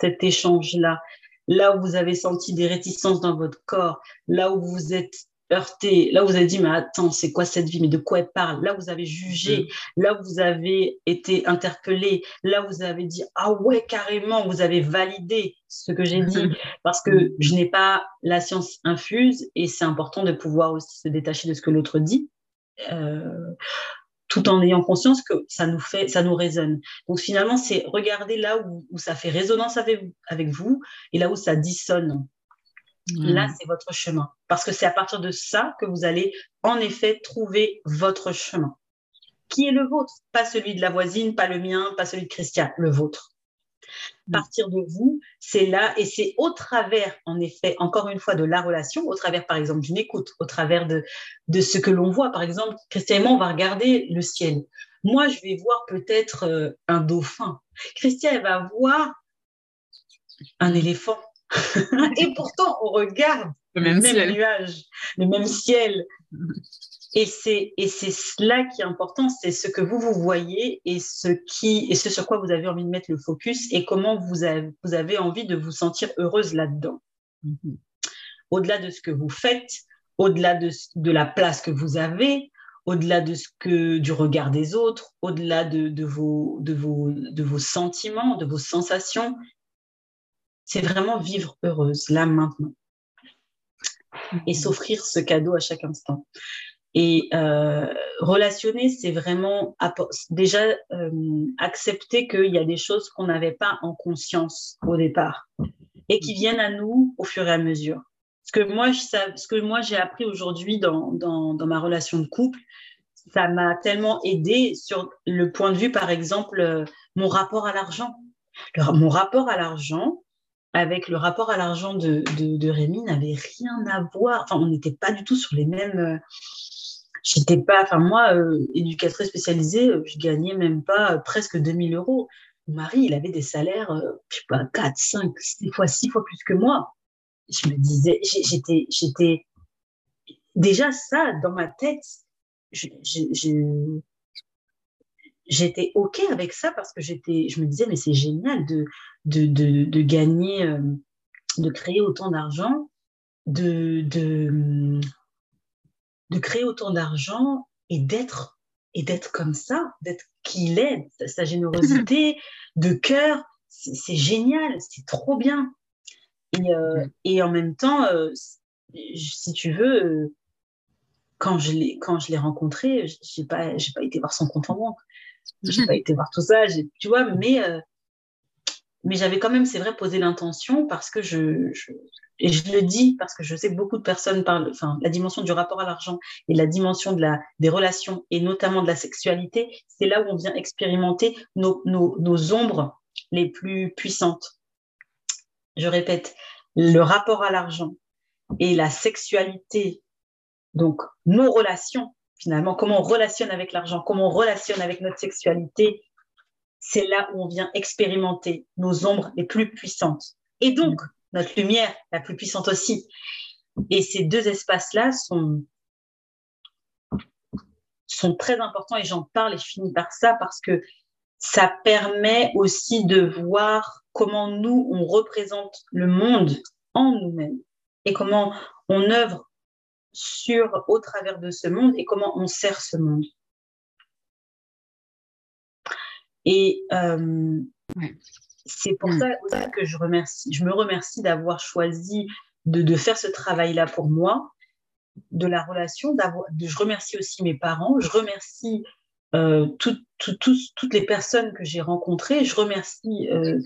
cet échange-là, là où vous avez senti des réticences dans votre corps, là où vous êtes heurté, là où vous avez dit, mais attends, c'est quoi cette vie, mais de quoi elle parle? Là où vous avez jugé, mm. là où vous avez été interpellé, là où vous avez dit, ah ouais, carrément, vous avez validé ce que j'ai dit, parce que mm. je n'ai pas la science infuse et c'est important de pouvoir aussi se détacher de ce que l'autre dit. Euh, tout en ayant conscience que ça nous fait, ça nous résonne. Donc finalement, c'est regarder là où, où, ça fait résonance avec, avec vous et là où ça dissonne. Là, c'est votre chemin. Parce que c'est à partir de ça que vous allez, en effet, trouver votre chemin. Qui est le vôtre? Pas celui de la voisine, pas le mien, pas celui de Christian, le vôtre. Mm. Partir de vous, c'est là, et c'est au travers, en effet, encore une fois, de la relation, au travers, par exemple, d'une écoute, au travers de, de ce que l'on voit. Par exemple, Christian et moi, on va regarder le ciel. Moi, je vais voir peut-être euh, un dauphin. Christian, elle va voir un éléphant. *laughs* et pourtant, on regarde le même, nuage, le même ciel. *laughs* Et c'est, et c'est cela qui est important, c'est ce que vous, vous voyez et ce, qui, et ce sur quoi vous avez envie de mettre le focus et comment vous avez, vous avez envie de vous sentir heureuse là-dedans. Mm-hmm. Au-delà de ce que vous faites, au-delà de, de, la place que vous avez, au-delà de ce que, du regard des autres, au-delà de, de, vos, de, vos, de vos sentiments, de vos sensations, c'est vraiment vivre heureuse, là, maintenant. Et s'offrir ce cadeau à chaque instant. Et euh, relationner, c'est vraiment déjà euh, accepter qu'il y a des choses qu'on n'avait pas en conscience au départ et qui viennent à nous au fur et à mesure. Ce que moi, ce que moi j'ai appris aujourd'hui dans, dans, ma relation de couple, ça m'a tellement aidé sur le point de vue, par exemple, euh, mon rapport à l'argent. Mon rapport à l'argent, avec le rapport à l'argent de, de, Rémi n'avait rien à voir. Enfin, on n'était pas du tout sur les mêmes. Euh, j'étais pas. Enfin, moi, euh, éducatrice spécialisée, euh, je gagnais même pas presque 2000 euros. Mon mari, il avait des salaires, je sais pas, 4, 5, 6 fois, 6 fois plus que moi. Je me disais, j'étais, j'étais. Déjà, ça, dans ma tête, j'étais OK avec ça parce que j'étais, je me disais, mais c'est génial de, de, de, de gagner, euh, de créer autant d'argent, de, de, de créer autant d'argent et d'être et d'être comme ça, d'être qui il est, sa, générosité *laughs* de cœur, c'est génial, c'est trop bien. Et, euh, et, en même temps, euh, si tu veux, quand je l'ai quand je l'ai rencontré, j'ai pas j'ai pas été voir son compte en banque. J'ai pas *laughs* été voir tout ça, tu vois, mais, euh, mais j'avais quand même, c'est vrai, posé l'intention parce que je, et je le dis parce que je sais que beaucoup de personnes parlent, enfin, la dimension du rapport à l'argent et la dimension des relations et notamment de la sexualité, c'est là où on vient expérimenter nos ombres les plus puissantes. Je répète, le rapport à l'argent et la sexualité Donc, nos relations, finalement, comment on relationne avec l'argent, comment on relationne avec notre sexualité, c'est là où on vient expérimenter nos ombres les plus puissantes. Et donc, notre lumière la plus puissante aussi. Et ces deux espaces-là sont, sont très importants et j'en parle et je finis par ça parce que ça permet aussi de voir comment nous, on représente le monde en nous-mêmes et comment on œuvre sur, au travers de ce monde et comment on sert ce monde. Et euh, c'est pour mm. ça aussi que je, remercie, je me remercie d'avoir choisi de, de, faire ce travail-là pour moi, de la relation. De, je remercie aussi mes parents, je remercie euh, tout, tout, toutes les personnes que j'ai rencontrées, je remercie, euh,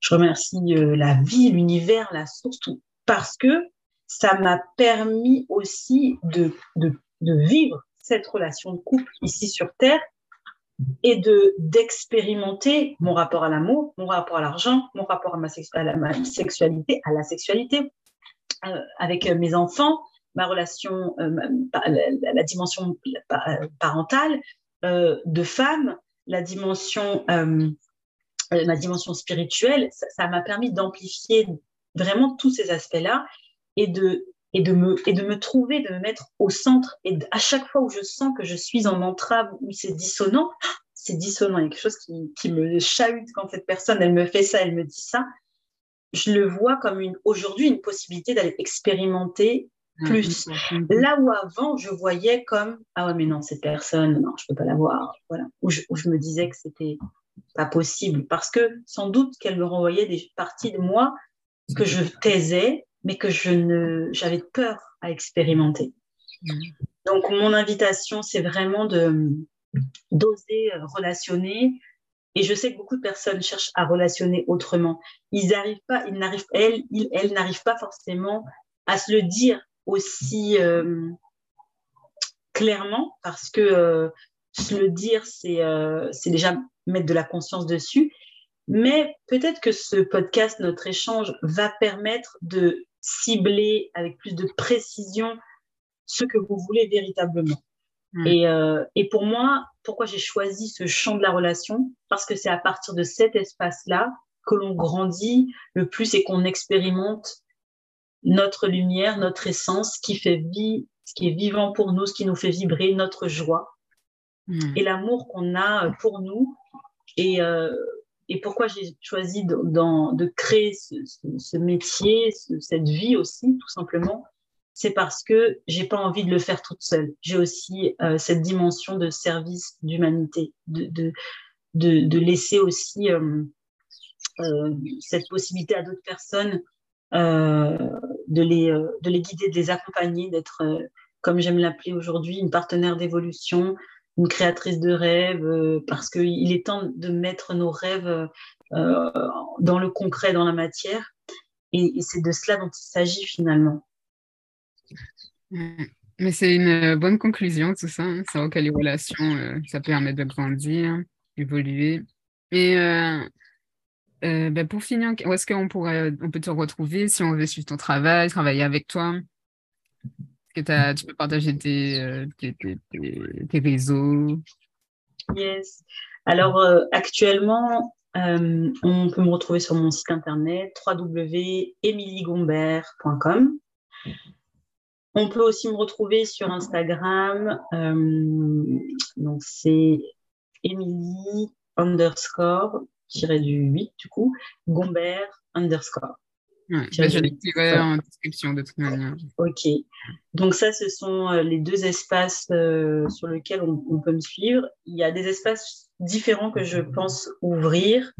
je remercie euh, la vie, l'univers, la source, tout, parce que ça m'a permis aussi de, de, de vivre cette relation de couple ici sur Terre et de d'expérimenter mon rapport à l'amour, mon rapport à l'argent, mon rapport à ma, sexualité, à la sexualité, euh, avec mes enfants, ma relation, euh, la, dimension parentale euh, de femme, la dimension, ma dimension spirituelle. Ça m'a permis d'amplifier vraiment tous ces aspects-là et de et de me et de me trouver, de me mettre au centre. Et à chaque fois où je sens que je suis en entrave, où c'est dissonant, c'est dissonant. Il y a quelque chose qui, qui, me chahute quand cette personne, elle me fait ça, elle me dit ça. Je le vois comme une aujourd'hui une possibilité d'aller expérimenter mmh, plus. Mmh. Là où avant, je voyais comme ah ouais mais non cette personne, non je peux pas la voir. Voilà. Où je, où je me disais que c'était pas possible parce que sans doute qu'elle me renvoyait des parties de moi que je taisais mais que je ne, j'avais peur à expérimenter. Donc, mon invitation, c'est vraiment de d'oser relationner. Et je sais que beaucoup de personnes cherchent à relationner autrement. Ils n'arrivent pas, ils n'arrivent, elles, ils, elles n'arrivent pas forcément à se le dire aussi euh, clairement, parce que euh, se le dire, c'est euh, c'est déjà mettre de la conscience dessus. Mais peut-être que ce podcast, notre échange, va permettre de cibler avec plus de précision ce que vous voulez véritablement. Hmm. Et, euh, et, pour moi, pourquoi j'ai choisi ce champ de la relation? Parce que c'est à partir de cet espace-là que l'on grandit le plus et qu'on expérimente notre lumière, notre essence, ce qui fait vie, ce qui est vivant pour nous, ce qui nous fait vibrer, notre joie hmm. et l'amour qu'on a pour nous. Et, euh, et pourquoi j'ai choisi de, créer ce, métier, cette vie aussi, tout simplement, c'est parce que j'ai pas envie de le faire toute seule. J'ai aussi euh, cette dimension de service d'humanité, de, laisser aussi euh, euh, cette possibilité à d'autres personnes de, les, de les guider, de les accompagner, d'être, comme j'aime l'appeler aujourd'hui, une partenaire d'évolution, une créatrice de rêves, euh, parce qu'il est temps de mettre nos rêves euh, dans le concret, dans la matière. Et, c'est de cela dont il s'agit finalement. Mais c'est une bonne conclusion, tout ça. Hein. Vrai que les relations, euh, ça permet de grandir, évoluer. Et ben pour finir, où est-ce qu'on pourrait, on peut te retrouver si on veut suivre ton travail, travailler avec toi? Tu peux partager euh, tes, tes, tes, réseaux Yes. Alors, euh, actuellement, euh, on peut me retrouver sur mon site internet www.emiliegombert.com. On peut aussi me retrouver sur Instagram. donc, c'est Emilie underscore, tiré du 8 du coup, Gombert underscore. Ouais, bah, je l'écrirai en description de toute manière. Ok. Donc ça, ce sont euh, les deux espaces euh, sur lesquels on, peut me suivre. Il y a des espaces différents que je pense ouvrir.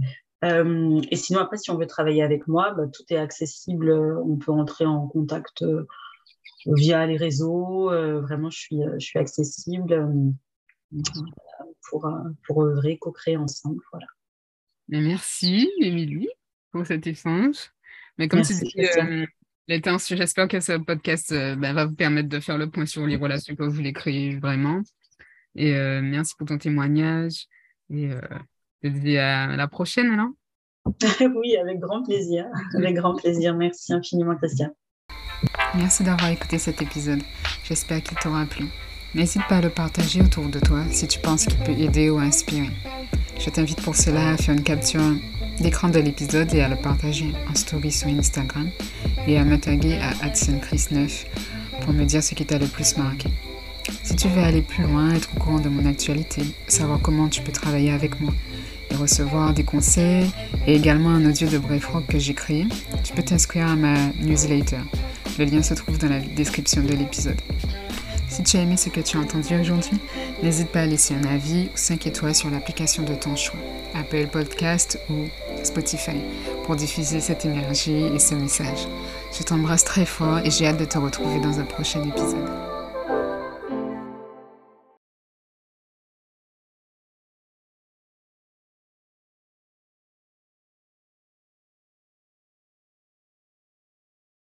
Euh, et sinon, après, si on veut travailler avec moi, bah, tout est accessible. On peut entrer en contact via les réseaux. vraiment, je suis, je suis accessible pour, pour œuvrer, co-créer ensemble. Voilà. merci, Émilie, pour cet échange. Mais comme tu dis, euh, j'espère que ce podcast euh, bah, va vous permettre de faire le point sur les relations que vous voulez créer vraiment. Et euh, merci pour ton témoignage. Et je te dis à la prochaine alors. *laughs* oui, avec grand plaisir. Avec grand plaisir. Merci infiniment, Christian. Merci d'avoir écouté cet épisode. J'espère qu'il t'aura plu. N'hésite pas à le partager autour de toi si tu penses qu'il peut aider ou inspirer. Je t'invite pour cela à faire une capture d'écran de l'épisode et à le partager en story sur Instagram et à me taguer à AdsonChris9 pour me dire ce qui t'a le plus marqué. Si tu veux aller plus loin, être au courant de mon actualité, savoir comment tu peux travailler avec moi et recevoir des conseils et également un audio de Brave Rock que j'ai créé, tu peux t'inscrire à ma newsletter. Le lien se trouve dans la description de l'épisode. Si tu as aimé ce que tu as entendu aujourd'hui, n'hésite pas à laisser un avis ou 5 étoiles sur l'application de ton choix, Apple Podcast ou Spotify, pour diffuser cette énergie et ce message. Je t'embrasse très fort et j'ai hâte de te retrouver dans un prochain épisode.